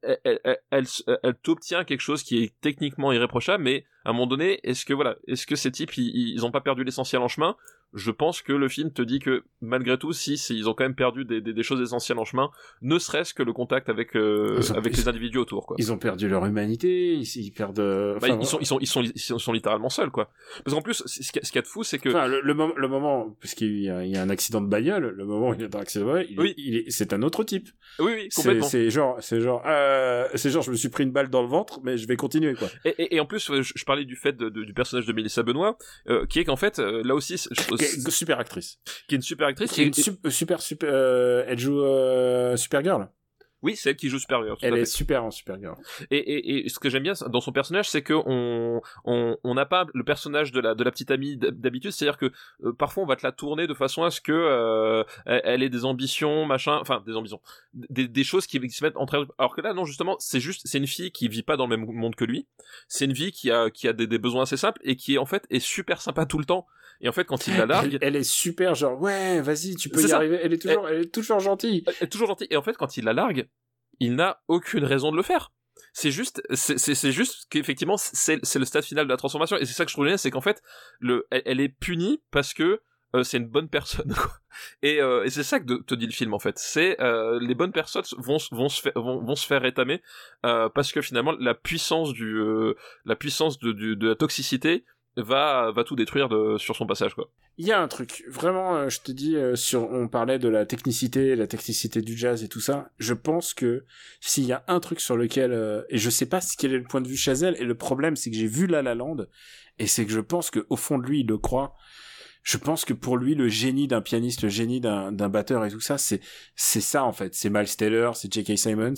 elle, elle, t'obtient quelque chose qui est techniquement irréprochable, mais à un moment donné, est-ce que voilà, est-ce que ces types ils, ils ont pas perdu l'essentiel en chemin? Je pense que le film te dit que malgré tout, si, si ils ont quand même perdu des, des, des choses essentielles en chemin, ne serait-ce que le contact avec euh, ont- avec les individus autour, quoi. Ils ont perdu leur humanité, ils, ils perdent. euh, Bah, ils, sont, ils, sont, ils, sont, ils sont- ils sont littéralement seuls, quoi. Parce qu'en plus, ce qui ce qu'il y a de fou, c'est que Enfin, le, le moment, le moment, parce qu'il y, a- y a un accident de bagnole, le moment où il est dans l'accident de bagnole, il, Oui. il c'est un autre type. oui, oui, C'est, complètement. c'est genre, c'est genre, euh, c'est genre, je me suis pris une balle dans le ventre, mais je vais continuer, quoi. Et, et, et en plus, je, je parlais du fait de- de- du personnage de Mélissa Benoît, euh, qui est qu'en fait, euh, là aussi, est super actrice. qui est une super actrice. Qui est une super, super, euh, elle joue euh, Supergirl. Oui, c'est elle qui joue Supergirl. Elle est super en Supergirl. Et, et, et ce que j'aime bien dans son personnage, c'est que on on on n'a pas le personnage de la de la petite amie d'hab- d'habitude, c'est-à-dire que euh, parfois on va te la tourner de façon à ce que euh, elle, ait des ambitions, machin, enfin des ambitions, des, des choses qui, qui se mettent entre elles. Alors que là, non, justement, c'est juste c'est une fille qui vit pas dans le même monde que lui. C'est une vie qui a qui a des, des besoins assez simples et qui en fait est super sympa tout le temps. Et en fait, quand il la largue, Elle, elle est super, genre, ouais, vas-y, tu peux y ça. arriver. Elle est toujours, elle est toujours gentille. elle est toujours gentil. Et en fait, quand il la largue, il n'a aucune raison de le faire. C'est juste, c'est, juste qu'effectivement, c'est, le stade final de la transformation. Et c'est ça que je trouve génial, c'est qu'en fait, le, elle, elle est punie parce que euh, c'est une bonne personne. Et, euh, et c'est ça que de- te dit le film en fait. C'est euh, les bonnes personnes vont, vont, se, faire, vont, vont se faire rétamer parce que finalement la puissance du, la puissance de, de la toxicité va, va tout détruire de, sur son passage quoi. Il y a un truc, vraiment, euh, je te dis, euh, sur, on parlait de la technicité, la technicité du jazz et tout ça. Je pense que s'il y a un truc sur lequel, euh, et je sais pas ce quel est le point de vue Chazelle, et le problème c'est que j'ai vu La La Land, et c'est que je pense que au fond de lui il le croit. Je pense que pour lui le génie d'un pianiste, le génie d'un batteur et tout ça, c'est c'est ça en fait. C'est Miles Taylor, c'est J.K. Simons.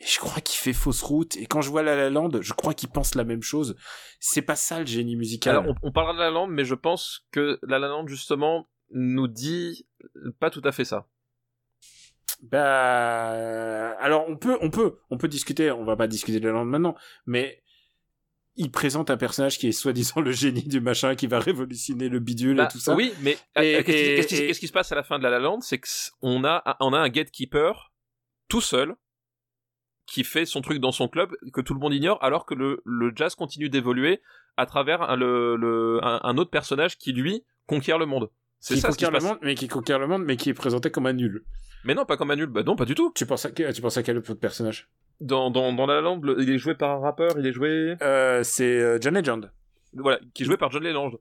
Et je crois qu'il fait fausse route. Et quand je vois La La Land, je crois qu'il pense la même chose. C'est pas ça le génie musical. Alors, on, on parlera de La La Land, mais je pense que La La Land, justement, nous dit pas tout à fait ça. Bah, alors on peut, on peut, on peut discuter. On va pas discuter de la lande maintenant, mais il présente un personnage qui est soi-disant le génie du machin qui va révolutionner le bidule Bah, et tout ça. Oui, mais euh, qui- qui, qu'est-ce qui se passe à la fin de La La Land? C'est qu'on a, on a un gatekeeper tout seul qui fait son truc dans son club que tout le monde ignore, alors que le, le jazz continue d'évoluer à travers un, le, le- un, un autre personnage qui lui conquiert le monde. C'est qui ça ce qui se conquiert le passe. monde, mais qui conquiert le monde, mais qui est présenté comme un nul. Mais non, pas comme un nul. Bah non, pas du tout. Tu penses à quel, tu penses à quel autre personnage? Dans, dans, dans La La Land, le- il est joué par un rappeur, il est joué. euh, C'est euh, John Legend. voilà, qui est joué par John Legend.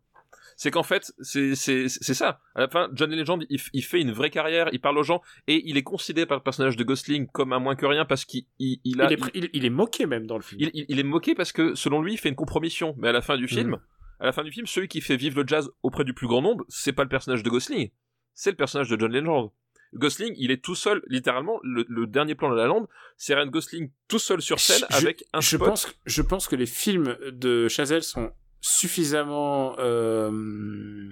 C'est qu'en fait, c'est ça. À la fin, John Legend, il, il fait une vraie carrière, il parle aux gens et il est considéré par le personnage de Gosling comme un moins que rien parce qu'il il, il a il, est, il, moqué même dans le film. il, est moqué parce que selon lui, il fait une compromission. Mais à la fin du film, Mhm. à la fin du film, celui qui fait vivre le jazz auprès du plus grand nombre, c'est pas le personnage de Gosling, c'est le personnage de John Legend. Gosling, il est tout seul, littéralement. Le, le dernier plan de la lande, c'est Ryan Gosling tout seul sur scène Je- avec un je spot. pense, je pense que les films de Chazelle sont suffisamment euh,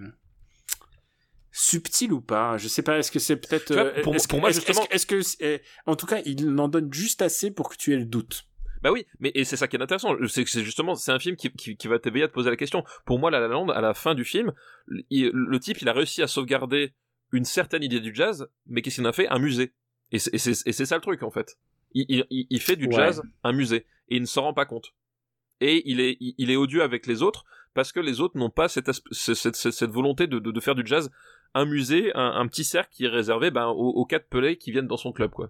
subtils ou pas? Je sais pas. Est-ce que c'est peut-être vois, euh, pour- est-ce pour que- moi, est-ce- justement- est-ce que, est-ce que c'est- en tout cas, il en donne juste assez pour que tu aies le doute. Bah oui, mais et c'est ça qui est intéressant, c'est que c'est justement c'est un film qui, qui, qui va t'éveiller à te poser la question. Pour moi, La La Land, à la fin du film, il- le type il a réussi à sauvegarder une certaine idée du jazz, mais qu'est-ce qu'il en a fait Un musée. Et c'est et c'est- et c'est ça le truc en fait. Il, il- il, il fait du Ouais. jazz un musée et il ne s'en rend pas compte. Et il est il, il est odieux avec les autres parce que les autres n'ont pas cette, asp- ce- cette, cette, cette volonté de, de, de faire du jazz un musée, un, un petit cercle qui est réservé ben, aux, aux quatre pelés qui viennent dans son club quoi.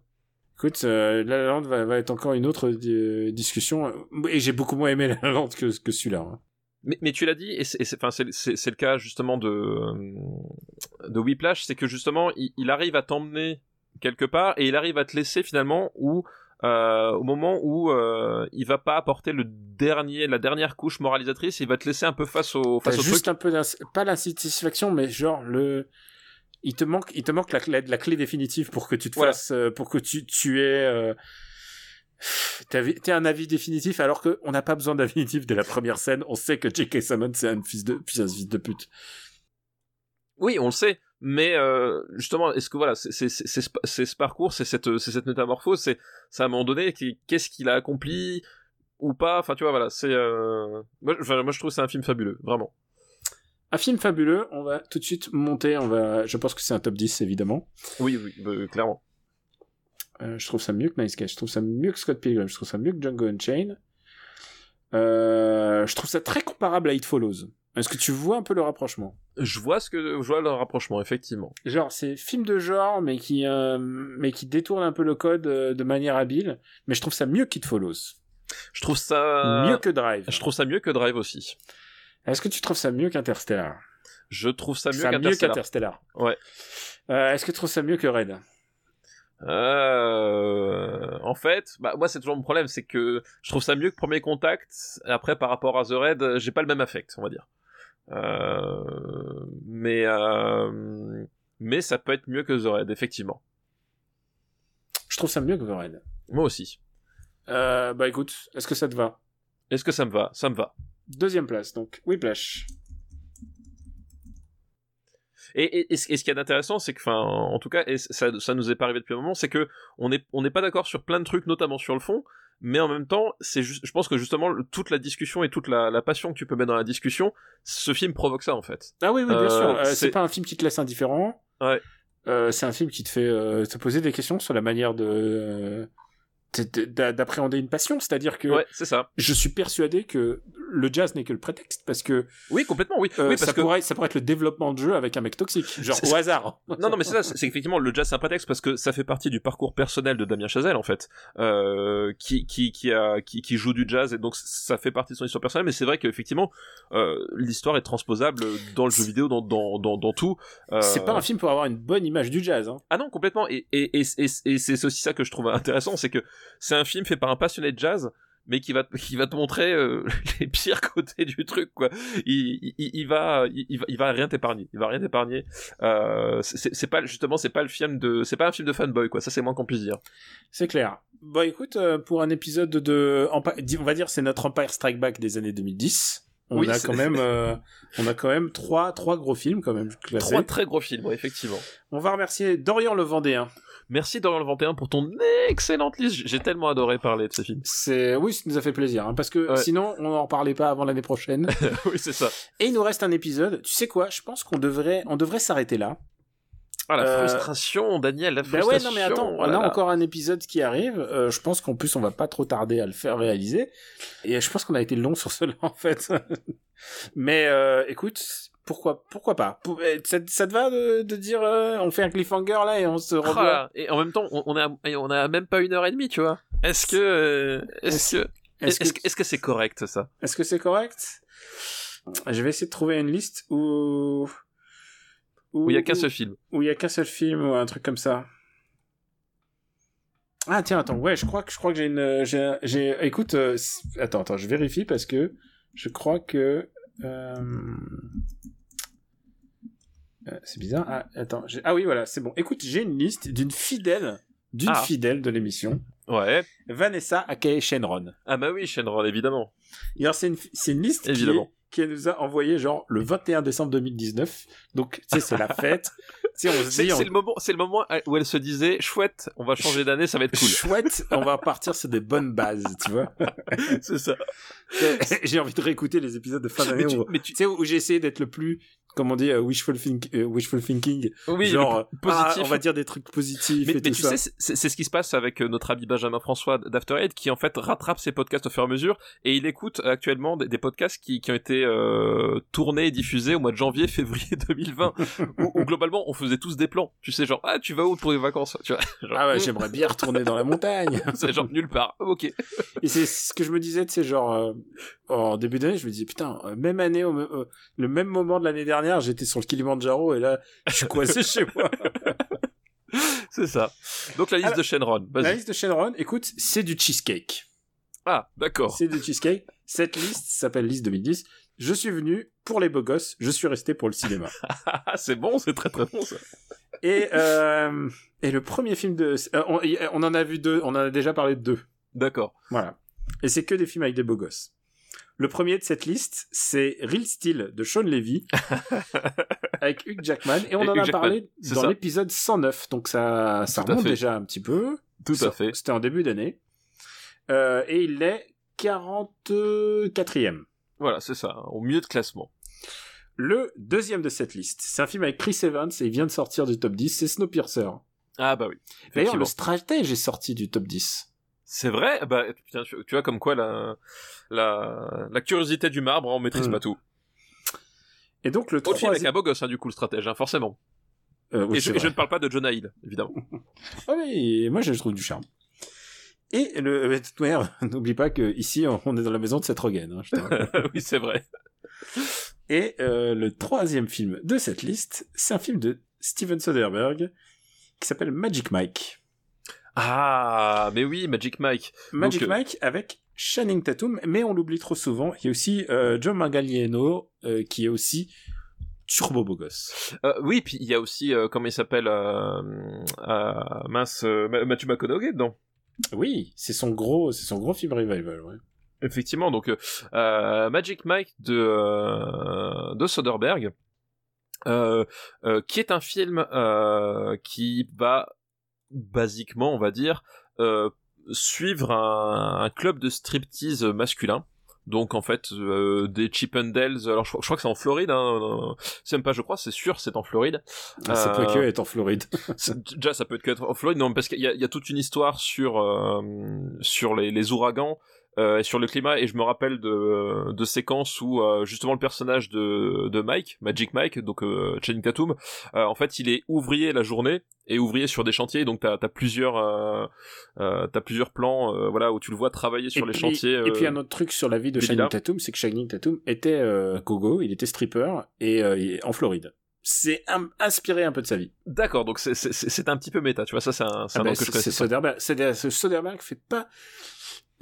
Écoute, euh, La La va, va être encore une autre euh, discussion. Et j'ai beaucoup moins aimé La La Land que, que celui-là. hein. Mais, mais tu l'as dit, et c'est le cas justement de, euh, de Whiplash, c'est que justement, il, il arrive à t'emmener quelque part et il arrive à te laisser finalement où, euh, au moment où euh, il va pas apporter le dernier, la dernière couche moralisatrice, il va te laisser un peu face au, face au juste truc. un peu pas l'insatisfaction, mais genre le, il te manque, il te manque la clé, la clé définitive pour que tu te Voilà. fasses, euh, pour que tu, tu aies, euh, t'as- t'aies un avis définitif, alors que on n'a pas besoin d'avis définitif dès la première scène. On sait que J.K. Simmons c'est un fils de, fils de pute. Oui, on le sait. Mais euh, justement, est-ce que voilà, c'est ce parcours, c'est cette, c'est cette métamorphose, c'est à un moment donné, qu'est-ce qu'il a accompli ou pas? Enfin, tu vois, voilà, c'est. Euh... Moi, enfin, moi, je trouve c'est un film fabuleux, vraiment. Un film fabuleux. On va tout de suite monter. On va, je pense que c'est un top 10 évidemment. Oui, oui, euh, clairement. Euh, je trouve ça mieux que Nice Guys. Je trouve ça mieux que Scott Pilgrim. Je trouve ça mieux que Django Unchained. Je trouve ça très comparable à It Follows. Est-ce que tu vois un peu le rapprochement? Je vois ce que je vois le rapprochement, effectivement. Genre, c'est film de genre, mais qui, euh, mais qui détourne un peu le code euh, de manière habile. Mais je trouve ça mieux qu'It Follows. Je trouve ça Mieux que Drive. Je trouve ça mieux que Drive aussi. Est-ce que tu trouves ça mieux qu'Interstellar? Je trouve ça mieux qu'Interstellar. qu'Interstellar. Ouais. Euh, Est-ce que tu trouves ça mieux que Red? Euh, en fait, bah moi c'est toujours mon problème, c'est que je trouve ça mieux que Premier Contact. Après, par rapport à The Red, j'ai pas le même affect, on va dire. Euh, mais euh, mais ça peut être mieux que The Red, effectivement. Je trouve ça mieux que The Red. Moi aussi. Euh, bah écoute, est-ce que ça te va? Est-ce que ça me va? Ça me va. Deuxième place, donc Whiplash. Et, et, et ce qu'il y a d'intéressant, c'est que, enfin, en tout cas, et ça, ça nous est pas arrivé depuis un moment, c'est que on n'est on n'est pas d'accord sur plein de trucs, notamment sur le fond, mais en même temps, c'est je pense que justement toute la discussion et toute la, la passion que tu peux mettre dans la discussion, ce film provoque ça en fait. Ah oui, oui, bien Euh, sûr. Euh, c'est- pas un film qui te laisse indifférent. Ouais. Euh, c'est un film qui te fait euh, te poser des questions sur la manière de- d'appréhender une passion. C'est-à-dire que Ouais, c'est ça. je suis persuadé que le jazz n'est que le prétexte parce que Oui, complètement, oui. euh, oui, ça parce que pourrait ça pourrait être le développement de jeu avec un mec toxique, genre au hasard. non, non, mais c'est ça. C'est c'est effectivement le jazz, c'est un prétexte parce que ça fait partie du parcours personnel de Damien Chazelle en fait, euh, qui qui qui a qui, qui joue du jazz et donc ça fait partie de son histoire personnelle. Mais c'est vrai qu'effectivement, euh, l'histoire est transposable dans le jeu vidéo, dans dans dans, dans tout. Euh, C'est pas un film pour avoir une bonne image du jazz. Hein. Ah non, complètement. Et, et, et, et, et c'est aussi ça que je trouve intéressant, c'est que c'est un film fait par un passionné de jazz, mais qui va, te- qui va te montrer euh, les pires côtés du truc, quoi. Il, il, il va, il, il va, rien t'épargner. Il va rien t'épargner. Euh, c'est pas, justement, c'est pas le film de, c'est pas un film de fanboy, quoi. Ça, c'est moins qu'on puisse dire. C'est clair. Bon, écoute, euh, pour un épisode de, on va dire, c'est notre Empire Strike Back des années 2010. On Oui, a quand même, euh, on a quand même trois, trois gros films quand même. classés. Trois très gros films, effectivement. On va remercier Dorian Le Vendéen. Merci Dorian le 21 pour ton excellente liste. J'ai tellement adoré parler de ce film. C'est, oui, ça nous a fait plaisir, hein, parce que Ouais. sinon, on n'en parlait pas avant l'année prochaine. oui, c'est ça. Et il nous reste un épisode. Tu sais quoi? Je pense qu'on devrait, on devrait s'arrêter là. Ah, la Euh, frustration, Daniel, la Bah frustration. ouais, non mais attends, oh on là a encore un épisode qui arrive. Euh, je pense qu'en plus on va pas trop tarder à le faire réaliser. Et je pense qu'on a été long sur cela en fait. mais euh, écoute, pourquoi, pourquoi pas? Euh, ça, ça te va de, de dire euh, on fait un cliffhanger là et on se revoit? Là, et en même temps, on, on a, on a même pas une heure et demie, tu vois. Est-ce que, euh, est-ce que, Est-ce que, est-ce que c'est correct ça? Est-ce que c'est correct? Je vais essayer de trouver une liste où Où il y a qu'un seul film. où il y a qu'un seul film ou un truc comme ça. Ah tiens attends ouais je crois que je crois que j'ai une j'ai écoute euh, attends attends je vérifie parce que je crois que euh... euh, c'est bizarre ah attends j'ai- ah oui voilà c'est bon écoute j'ai une liste d'une fidèle d'une Ah. fidèle de l'émission Ouais. Vanessa aka Shenron Ah bah oui, Shenron, évidemment. et alors c'est une c'est une liste qui, est- Évidemment. qui elle nous a envoyé genre le 21 décembre 2019 donc tu sais c'est la fête tu sais on se C'est dit on- c'est le moment, c'est le moment où elle se disait, chouette, on va changer d'année, ça va être cool. chouette, on va partir sur des bonnes bases, tu vois. c'est ça. J'ai envie de réécouter les épisodes de fin d'année Mais tu, où, mais tu- tu sais, où j'ai essayé d'être le plus comme on dit, euh, wishful, think, euh, wishful thinking. Oui, genre, p- positif. ah, on va dire des trucs positifs mais, et mais tout tu ça. sais, c'est ce qui se passe avec euh, notre ami Benjamin François d'After Eight, qui en fait rattrape ses podcasts au fur et à mesure, et il écoute actuellement des, des podcasts qui, qui ont été euh, tournés et diffusés au mois de janvier, février 2020, où, où globalement on faisait tous des plans. Tu sais, genre ah tu vas où pour les vacances? Tu vois, genre, ah ouais, j'aimerais bien retourner dans la montagne. c'est genre nulle part. Ok. Et c'est ce que je me disais, tu sais, genre, euh, en début d'année, je me disais, putain, même année, euh, le même moment de l'année dernière, j'étais sur le Kilimanjaro et là, je suis coincé chez moi. C'est ça. Donc la liste Alors, de Shenron. La liste de Shenron, écoute, c'est du cheesecake. Ah d'accord. C'est du cheesecake. Cette liste s'appelle liste 2010. Je suis venu pour les beaux gosses, je suis resté pour le cinéma. C'est bon, c'est très très bon ça. Et, euh, et le premier film de... euh, on, on en a vu deux, on en a déjà parlé de deux. D'accord. Voilà. Et c'est que des films avec des beaux gosses. Le premier de cette liste, c'est Real Steel de Sean Levy, avec Hugh Jackman, et on Et en Hugh a Jackman, parlé dans l'épisode 109, donc ça, ça Tout à remonte déjà un petit peu. Tout Ça- à fait. C'était en début d'année. Euh, et il est 44e. Voilà, c'est ça. Au milieu de classement. Le deuxième de cette liste, c'est un film avec Chris Evans, et il vient de sortir du top 10, c'est Snowpiercer. Ah bah oui. D'ailleurs, le stratège est sorti du top 10. C'est vrai, bah putain, tu, vois comme quoi la, la, la curiosité du marbre, on maîtrise Mm. pas tout. Et donc le film avec troisième... un beau gosse, hein, du coup, le stratège, hein, forcément. Euh, oui, et, je, et ne parle pas de Jonah Hill, évidemment. Ah oui, moi je trouve du charme. Et le, mais de toute manière, n'oublie pas que ici on est dans la maison de Seth Rogen. hein, je oui, c'est vrai. Et euh, le troisième film de cette liste, c'est un film de Steven Soderbergh qui s'appelle Magic Mike. Ah, mais oui, Magic Mike. Magic Donc, euh, Mike avec Channing Tatum, mais on l'oublie trop souvent. Il y a aussi euh, John Manganiello euh, qui est aussi turbo beau gosse. Euh, oui, puis il y a aussi, euh, comment il s'appelle, euh, mince, Ma- Matthew McConaughey dedans. Oui, c'est son gros, c'est son gros film revival. Ouais. Effectivement, donc Magic Mike de, euh, de Soderbergh, qui est un film euh, qui va basiquement, on va dire, euh, suivre un, un club de striptease masculin. Donc en fait euh, des Chippendales, alors je, crois- je crois que c'est en Floride, hein, euh, c'est même pas je crois, c'est sûr c'est en Floride. Ah, Ça Euh, peut que être en Floride. Déjà, ça peut être en Floride, non, parce qu'il y, a- il y a toute une histoire sur euh, sur les, les ouragans euh, sur le climat, et je me rappelle de, de séquences où euh, justement le personnage de, de Mike, Magic Mike, donc euh, Channing Tatum, euh, en fait, il est ouvrier la journée et ouvrier sur des chantiers, donc t'as as plusieurs euh, euh, t'as plusieurs plans, euh, voilà, où tu le vois travailler sur et les puis, chantiers. Et puis un autre truc sur la vie de Channing. Tatum, c'est que Channing Tatum était euh, gogo, il était stripper et euh, il est en Floride. C'est inspiré un peu de sa vie. D'accord, donc c'est- un petit peu méta, tu vois, ça c'est un, c'est Ah un ben, nom que je connaissais c'est. Soderbergh. Soderbergh fait pas.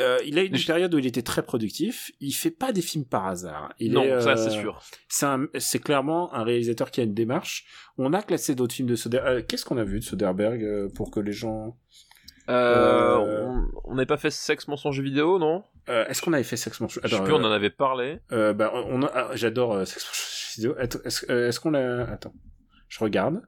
Euh, il a eu une Je- période où il était très productif. Il fait pas des films par hasard. Il Non, est, ça euh, c'est sûr. C'est clairement un réalisateur qui a une démarche. On a classé d'autres films de Soderbergh. Qu'est-ce qu'on a vu de Soderbergh euh, pour que les gens. Euh, euh, on- n'avait pas fait sexe mensonge vidéo, non? Euh, Est-ce qu'on avait fait Sex Mensonge? Je sais plus, on euh, en avait parlé. Euh, bah, on a- ah, j'adore euh, Sex Mensonge vidéo. Est-ce euh, qu'on l'a Attends, je regarde.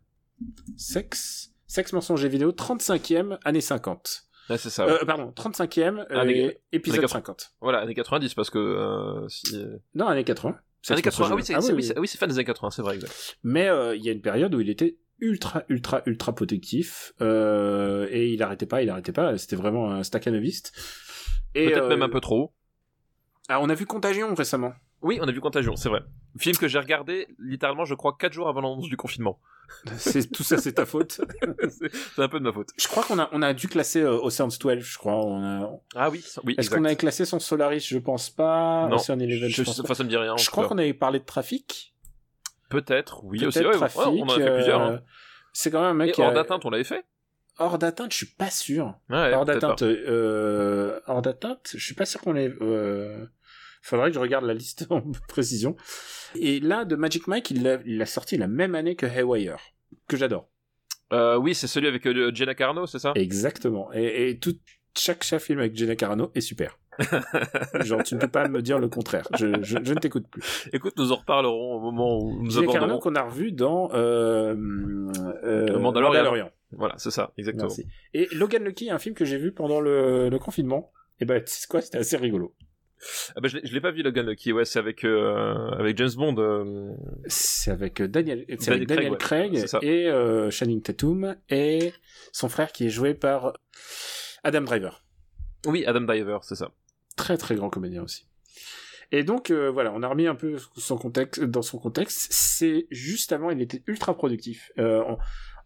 Sex, Sex mensonge et vidéo, 35e, année 50. Ouais, c'est ça. ouais. Euh, pardon, 35e, euh, Année- épisode année 50. Voilà, années 90, parce que euh, si... euh, Non, année 80. Sex Années 80, ah oui, c'est Ah oui, oui, c'est- oui, c'est fin des années 80, c'est vrai, exact. Mais il y a une période où il était ultra, ultra, ultra protectif. et il arrêtait pas, il arrêtait pas. C'était vraiment un staccanoviste. Peut-être même un peu trop. Ah, on a vu Contagion récemment. Oui, on a vu Contagion, c'est vrai. Film que j'ai regardé littéralement, je crois, 4 jours avant l'annonce du confinement. C'est tout ça, c'est ta faute. c'est un peu de ma faute. Je crois qu'on a, on a dû classer euh, Ocean's 12, je crois. On a, Ah oui, oui, Est-ce qu'on avait classé son Solaris? Je pense pas. Non, Ocean Eleven, je, je, pense pas. enfin, ça me dit rien. en Je crois qu'on avait parlé de trafic. Peut-être, oui, aussi. Ouais, ouais, trafic. on en a fait plusieurs. euh, hein. C'est quand même un mec Et hors d'atteinte, on l'avait fait? Hors d'atteinte, je suis pas sûr. Ouais, hors d'atteinte, euh, hors d'atteinte, je suis pas sûr qu'on l'ait. Faudrait que je regarde la liste en précision. Et là, de Magic Mike, il l'a sorti la même année que Haywire, que j'adore. Euh, oui, c'est celui avec euh, Jenna Carano, c'est ça? Exactement. Et, et tout, chaque, chaque film avec Jenna Carano est super. Genre, tu ne peux pas me dire le contraire. Je, je, je ne t'écoute plus. Écoute, nous en reparlerons au moment où nous Jenna Carano aborderons. qu'on a revu dans euh, euh, Mandalorian. Voilà, c'est ça, exactement. Merci. Et Logan Lucky, un film que j'ai vu pendant le, le confinement. Et ben, tu sais quoi, c'était assez rigolo. Ah bah, je l'ai- pas vu Logan Lucky. Ouais, c'est avec euh, avec James Bond. euh, C'est avec euh, Daniel, c'est Daniel avec Daniel Craig, ouais, et Channing Tatum et son frère qui est joué par Adam Driver. Oui, Adam Driver, c'est ça. Très très grand comédien aussi. Et donc euh, voilà, on a remis un peu son contexte dans son contexte. C'est juste avant, il était ultra productif. Euh, en,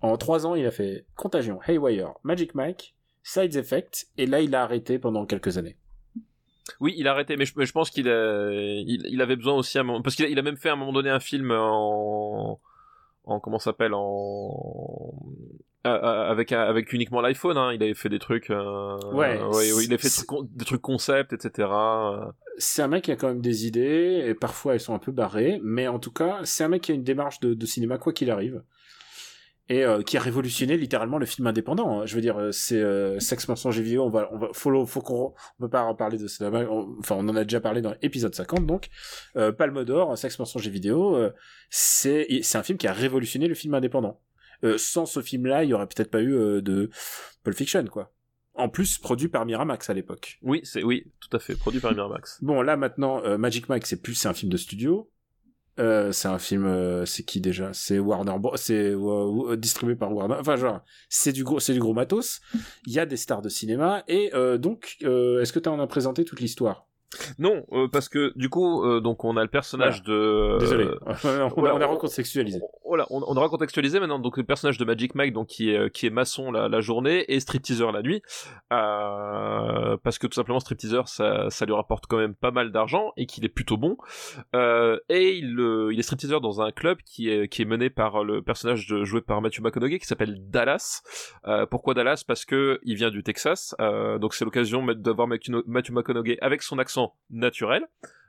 en trois ans, il a fait Contagion, Haywire, Magic Mike, Sides Effect, et là il a arrêté pendant quelques années. Oui, il a arrêté, mais je, mais je pense qu'il il, il avait besoin aussi à un moment, parce qu'il a, il a même fait à un moment donné un film en, en comment s'appelle, en à- à- avec avec uniquement l'iPhone. Hein. Il avait fait des trucs. euh, Ouais, ouais, ouais, il a fait des trucs- des trucs concept, etc. euh. c'est un mec qui a quand même des idées, et parfois elles sont un peu barrées, mais en tout cas, c'est un mec qui a une démarche de, de cinéma quoi qu'il arrive, et euh, qui a révolutionné littéralement le film indépendant. hein. Je veux dire, euh, c'est euh, Sex, mensonge et vidéo, on va, on va, faut, faut qu'on, on peut pas en parler de ça, enfin, on en a déjà parlé dans l'épisode 50, donc, euh, Palme d'Or, Sex, mensonge et vidéo, euh, c'est, c'est un film qui a révolutionné le film indépendant. Euh, sans ce film-là, il y aurait peut-être pas eu euh, de Pulp Fiction, quoi. En plus, produit par Miramax à l'époque. Oui, c'est oui, tout à fait, produit par Miramax. Bon, là maintenant, euh, Magic Mike, c'est plus, c'est un film de studio. Euh, c'est un film, euh, c'est qui déjà? C'est Warner, Bros. c'est euh, distribué par Warner. Enfin, genre, c'est du gros, c'est du gros matos. Il y a des stars de cinéma et euh, donc, euh, est-ce que tu en as présenté toute l'histoire? Non, euh, parce que du coup, euh, donc on a le personnage de. Désolé, euh, on, a, voilà, on a on- recontextualisé. Voilà, on, on aura contextualisé maintenant donc le personnage de Magic Mike donc qui est qui est maçon la, la journée et stripteaseur la nuit euh, parce que tout simplement stripteaseur ça ça lui rapporte quand même pas mal d'argent et qu'il est plutôt bon et il il est stripteaseur dans un club qui est qui est mené par le personnage de, joué par Matthew McConaughey qui s'appelle Dallas. Pourquoi Dallas? Parce que il vient du Texas donc c'est l'occasion d'avoir Matthew McConaughey avec son accent naturel.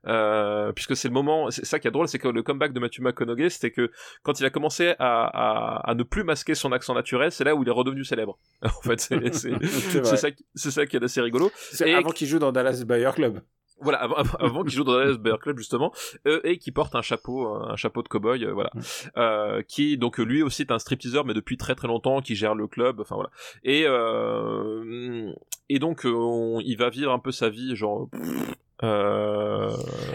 Euh, puisque c'est le moment, c'est ça qui est drôle, c'est que le comeback de Matthew McConaughey, c'était que quand il a commencé à, à, à ne plus masquer son accent naturel, c'est là où il est redevenu célèbre. en fait, c'est ça, ça qui est assez rigolo. C'est avant qu'il joue dans Dallas Buyer Club. Voilà, avant, avant- qu'il joue dans Dallas Bear Club justement, euh, et qui porte un chapeau, un chapeau de cowboy, euh, voilà, euh, qui donc lui aussi est un stripteaseur, mais depuis très très longtemps, qui gère le club, enfin voilà. Et euh, et donc euh, on- il va vivre un peu sa vie, genre. Euh,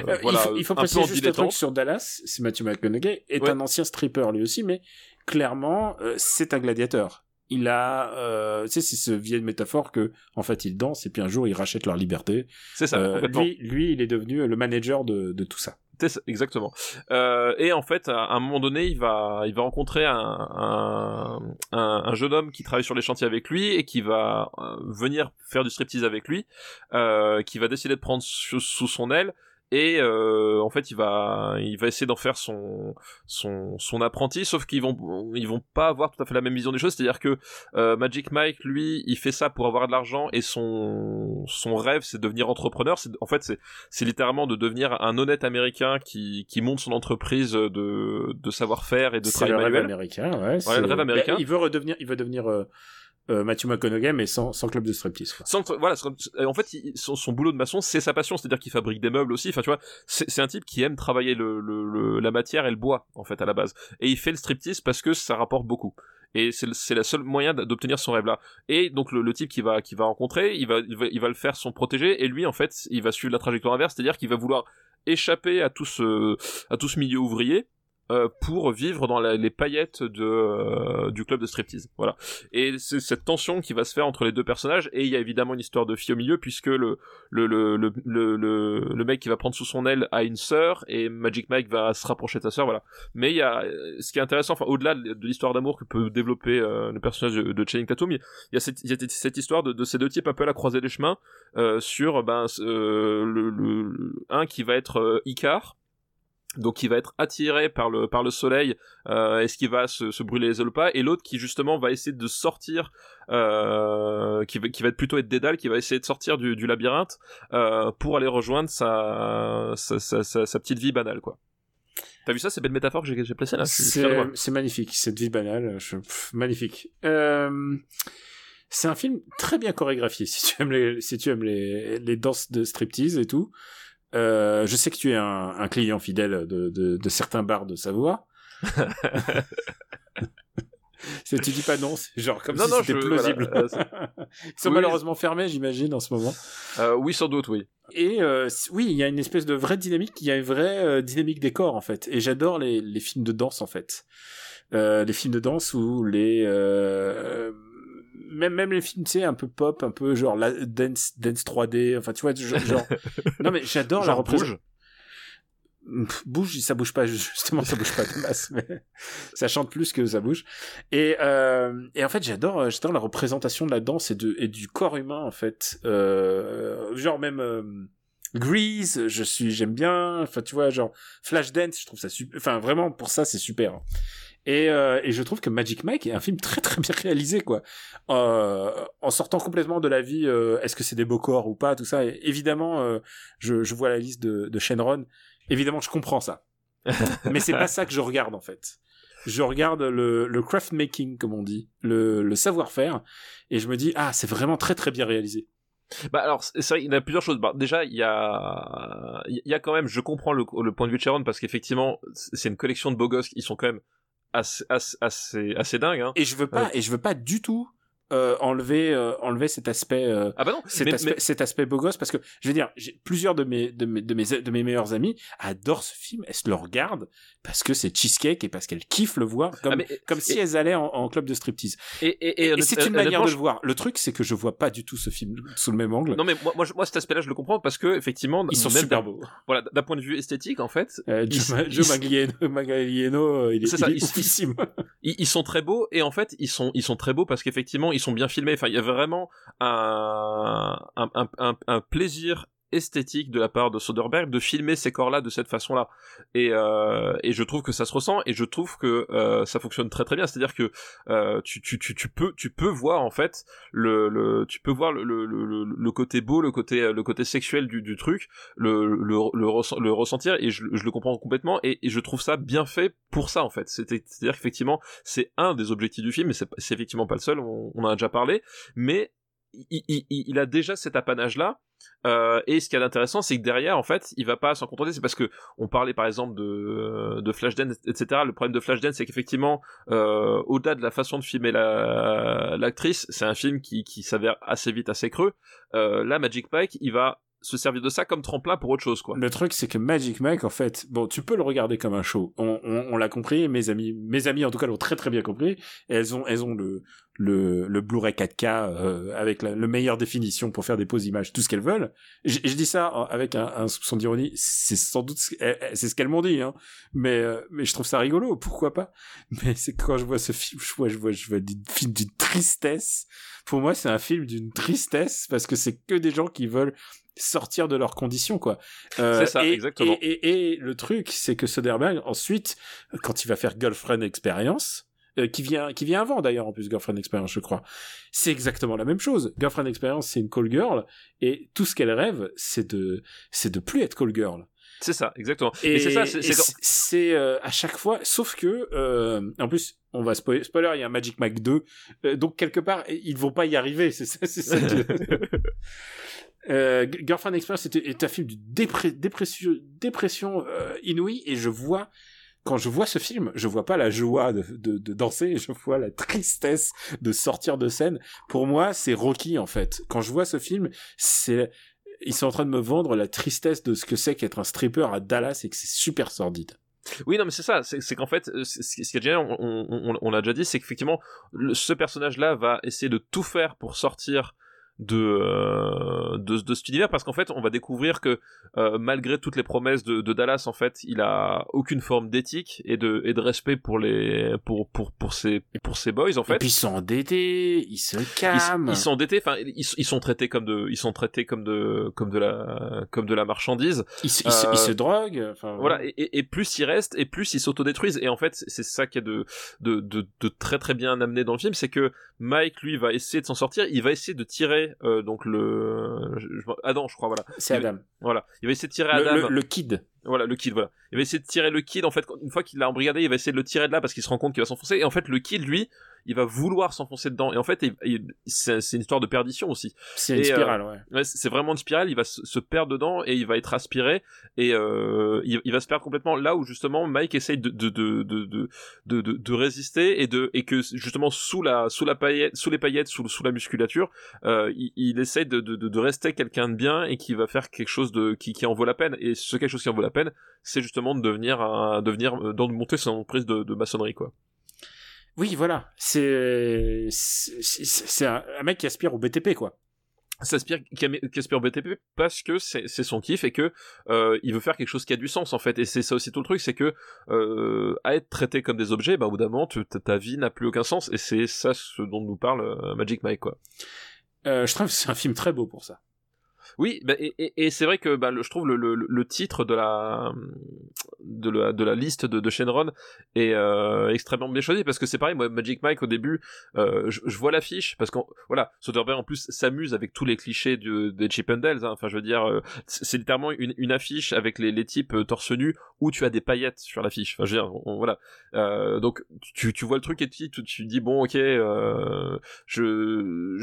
Euh, voilà, il faut, il faut préciser juste un truc sur Dallas. C'est Matthew McConaughey est Ouais. un ancien stripper lui aussi, mais clairement, euh, c'est un gladiateur. Il a, euh, tu sais, c'est ce vieille métaphore que, en fait, il danse et puis un jour il rachète leur liberté. C'est ça, Euh, lui, lui, il est devenu le manager de, de tout ça. Exactement. Euh, et en fait, à un moment donné, il va, il va rencontrer un, un, un, un jeune homme qui travaille sur les chantiers avec lui et qui va euh, venir faire du striptease avec lui, euh, qui va décider de prendre sous, sous son aile. Et euh, en fait, il va, il va essayer d'en faire son, son, son apprenti, sauf qu'ils vont, ils vont pas avoir tout à fait la même vision des choses. C'est-à-dire que euh, Magic Mike, lui, il fait ça pour avoir de l'argent et son, son rêve, c'est de devenir entrepreneur. C'est, en fait, c'est c'est littéralement de devenir un honnête américain qui, qui monte son entreprise de, de savoir-faire et de travail le rêve américain, ouais. Ouais, le rêve américain. Ben, il veut redevenir, il veut devenir euh, euh, Matthew McConaughey, mais sans, sans club de striptease. Sans, voilà, comme- en fait, son, son boulot de maçon, c'est sa passion, c'est-à-dire qu'il fabrique des meubles aussi. Enfin, tu vois, c'est un type qui aime travailler le, le, le- la matière et le bois, en fait, à la base. Et il fait le striptease parce que ça rapporte beaucoup. Et c'est la seule moyen d'obtenir son rêve là. Et donc le, le type qui va qui va rencontrer, il va, il va il va le faire son protégé et lui en fait, il va suivre la trajectoire inverse, c'est-à-dire qu'il va vouloir échapper à tout ce à tout ce milieu ouvrier euh, pour vivre dans les paillettes de euh, du club de striptease. Voilà. Et c'est cette tension qui va se faire entre les deux personnages et il y a évidemment une histoire de fille au milieu puisque le le le le le, le, mec qui va prendre sous son aile a une sœur et Magic Mike va se rapprocher de sa sœur. Voilà. Mais il y a ce qui est intéressant, enfin au-delà de l'histoire d'amour que peut développer euh, le personnage de, de Channing Tatum, il y a cette, y a cette histoire de, de ces deux types un peu à la croisée des chemins euh, sur ben le, le, un qui va être Icar donc qui va être attiré par le par le soleil euh, est-ce qu'il va se, se brûler les pas et l'autre qui justement va essayer de sortir euh, qui va qui va être plutôt être Dédale qui va essayer de sortir du, du labyrinthe euh, pour aller rejoindre sa sa, sa, sa- petite vie banale quoi. T'as vu ça? C'est belle métaphore que j'ai placée là. C'est magnifique, cette vie banale, je- pff, magnifique. Euh, c'est un film très bien chorégraphié, si tu aimes les, si tu aimes les, les danses de striptease et tout. Euh, je sais que tu es un, un client fidèle de, de, de certains bars de Savoie. Tu dis pas non, c'est genre comme Non, si c'était plausible. voilà, Ils sont Oui, malheureusement fermés, j'imagine, en ce moment. Euh, oui sans doute oui Et euh, oui, il y a une espèce de vraie dynamique, il y a une vraie dynamique des corps en fait. Et j'adore les, les films de danse en fait. Les films de danse ou les même même les films tu sais un peu pop, un peu genre la dance dance 3D. Enfin tu vois genre, genre- non mais j'adore la représentation. bouge. Ça bouge pas justement ça bouge pas de masse mais ça chante plus que ça bouge et euh, et en fait j'adore euh, j'adore la représentation de la danse et de et du corps humain en fait euh, genre même euh, Grease je suis j'aime bien enfin tu vois genre Flashdance je trouve ça super enfin vraiment pour ça c'est super et, euh, et je trouve que Magic Mike est un film très très bien réalisé quoi. Euh, en sortant complètement de la vie euh, est-ce que c'est des beaux corps ou pas tout ça. Et évidemment euh, je, je vois la liste de, de Shenron. Évidemment je comprends ça. Mais c'est pas ça que je regarde en fait. Je regarde le, le craft making comme on dit le, le savoir-faire. Et je me dis ah c'est vraiment très très bien réalisé. Bah alors c'est c'est vrai, il y a plusieurs choses. Bah, déjà il y a il y a quand même, je comprends le, le point de vue de Sharon parce qu'effectivement c'est une collection de beaux gosses, ils sont quand même assez assez assez, assez dingues. Hein. et je veux pas Ouais. et je veux pas du tout euh, enlever euh, enlever cet aspect euh, Ah bah non, cet, mais- aspect, mais- cet aspect beau gosse parce que je veux dire j'ai plusieurs de mes de mes de mes de mes meilleurs amis adorent ce film elles se le regardent parce que c'est cheesecake et parce qu'elles kiffent le voir comme Ah, mais- comme si et- elles allaient en, en club de striptease. Et, et, et, et c'est une manière de le voir. Le truc c'est que je vois pas du tout ce film sous le même angle. Non mais moi, moi, moi cet aspect-là je le comprends parce que effectivement ils sont même super beaux. Voilà, d'un point de vue esthétique en fait, euh, Joe, Joe Manganiello, Manganiello, euh, il est, C'est il ça, est ils- ils, ils sont très beaux et en fait ils sont ils sont très beaux parce qu'effectivement ils sont bien filmés. Enfin il y a vraiment un, un, un plaisir esthétique de la part de Soderbergh de filmer ces corps-là de cette façon-là. Et, euh, et je trouve que ça se ressent et je trouve que euh, ça fonctionne très très bien. C'est-à-dire que euh, tu, tu, tu, peux tu peux voir en fait le, le tu peux voir le, le, le, le côté beau, le côté le côté sexuel du, du truc, le, le, le, le ressentir et je, je le comprends complètement et, je trouve ça bien fait pour ça en fait. C'est-à-dire qu'effectivement c'est un des objectifs du film, mais c'est c'est effectivement pas le seul. On, on en a déjà parlé, mais il, il, il- a déjà cet apanage-là. Euh, et ce qu'il y a d'intéressant, c'est que derrière, en fait, il va pas s'en contenter. C'est parce que on parlait par exemple de, de Flashdance, etc. Le problème de Flashdance, c'est qu'effectivement, euh, au-delà de la façon de filmer la- l'actrice, c'est un film qui, qui s'avère assez vite assez creux. Euh, là, Magic Mike, il va se servir de ça comme tremplin pour autre chose, quoi. Le truc, c'est que Magic Mike, en fait, bon, tu peux le regarder comme un show. On, on, on l'a compris, mes amis, mes amis, en tout cas, l'ont très très bien compris. Elles ont, elles ont le, le, le Blu-ray 4K euh, avec la le meilleure définition pour faire des poses images, tout ce qu'elles veulent. Je, je dis ça avec un, un soupçon d'ironie. C'est sans doute, eh, eh, c'est ce qu'elles m'ont dit, hein. Mais, euh, mais je trouve ça rigolo. Pourquoi pas? Mais c'est quand je vois ce film, je vois, je vois, je vois des films d'une tristesse. Pour moi, c'est un film d'une tristesse parce que c'est que des gens qui veulent sortir de leurs conditions, quoi. Euh, C'est ça, et, exactement. Et, et, et le truc, c'est que Soderbergh, ensuite, quand il va faire Girlfriend Experience, euh, qui vient, qui vient avant d'ailleurs en plus Girlfriend Experience, je crois. C'est exactement la même chose. Girlfriend Experience, c'est une call girl et tout ce qu'elle rêve, c'est de, c'est de plus être call girl. C'est ça, exactement. Et c'est ça, c'est euh, à chaque fois, sauf que euh, en plus, on va spoiler, spoiler, il y a Magic Mike 2, euh, donc quelque part, ils vont pas y arriver. C'est ça, c'est ça. que- Euh, Girlfriend Experience est, est un film de dépré- dépression, dépression euh, inouïe et je vois quand je vois ce film, je vois pas la joie de, de, de danser, je vois la tristesse de sortir de scène. Pour moi, c'est Rocky en fait. Quand je vois ce film, c'est ils sont en train de me vendre la tristesse de ce que c'est qu'être un stripper à Dallas et que c'est super sordide. Oui, non, mais c'est ça. C'est qu'en fait, euh, ce qui est génial, on, on, on, on l'a déjà dit, c'est qu'effectivement, ce personnage-là va essayer de tout faire pour sortir de euh, de, de cet univers parce qu'en fait on va découvrir que euh, malgré toutes les promesses de, de Dallas en fait il a aucune forme d'éthique et de et de respect pour les pour pour pour ses pour ses boys en Et fait puis ils sont endettés, ils se calment. ils sont endettés enfin ils, ils sont traités comme de ils sont traités comme de comme de la comme de la marchandise Ils, se- ils se- Euh, ils se droguent. Enfin, voilà et, et- et plus ils restent et plus ils s'autodétruisent et en fait c'est ça qui est de, de de de très très bien amené dans le film c'est que Mike lui va essayer de s'en sortir il va essayer de tirer euh, donc le je- je- Adam je crois voilà. C'est Adam. voilà. Il va essayer de tirer Le, Adam. le- le kid. voilà le kid voilà. Il va essayer de tirer le kid en fait une fois qu'il l'a embrigadé il va essayer de le tirer de là parce qu'il se rend compte qu'il va s'enfoncer. Et en fait le kid lui il va vouloir s'enfoncer dedans. Et en fait, c'est une histoire de perdition aussi. C'est une euh, spirale, ouais. Ouais, c'est vraiment une spirale, il va se, se perdre dedans et il va être aspiré et euh, il, il va se perdre complètement là où justement Mike essaye de de de de de, de, de- résister et de et que justement sous la sous la paillette sous les paillettes sous sous la musculature euh, il, il essaye de, de de rester quelqu'un de bien et qui va faire quelque chose de qui qui en vaut la peine et ce quelque chose qui en vaut la peine c'est justement de devenir un devenir euh, de monter son prise de, de maçonnerie quoi. Oui, voilà. C'est c'est un, un mec qui aspire au BTP, quoi. s'aspire qui am- qui aspire au BTP parce que c'est son kiff et que euh, il veut faire quelque chose qui a du sens en fait et c'est ça aussi tout le truc c'est que euh, à être traité comme des objets bah au bout d'un moment ta vie n'a plus aucun sens et c'est ça ce dont nous parle euh, Magic Mike quoi Euh, je trouve que c'est un film très beau pour ça. Oui bah, et, c'est vrai que bah, je trouve le, titre de la de la, liste de, de Shenron est euh, extrêmement bien choisi parce que c'est pareil moi Magic Mike au début euh, je, vois l'affiche parce qu'en voilà Soderbergh en plus s'amuse avec tous les clichés du, des Chip and hein. enfin je veux dire euh, c'est littéralement une, affiche avec les, types torse nu où tu as des paillettes sur l'affiche enfin je veux dire voilà donc tu, vois le truc et tu, tu dis bon ok je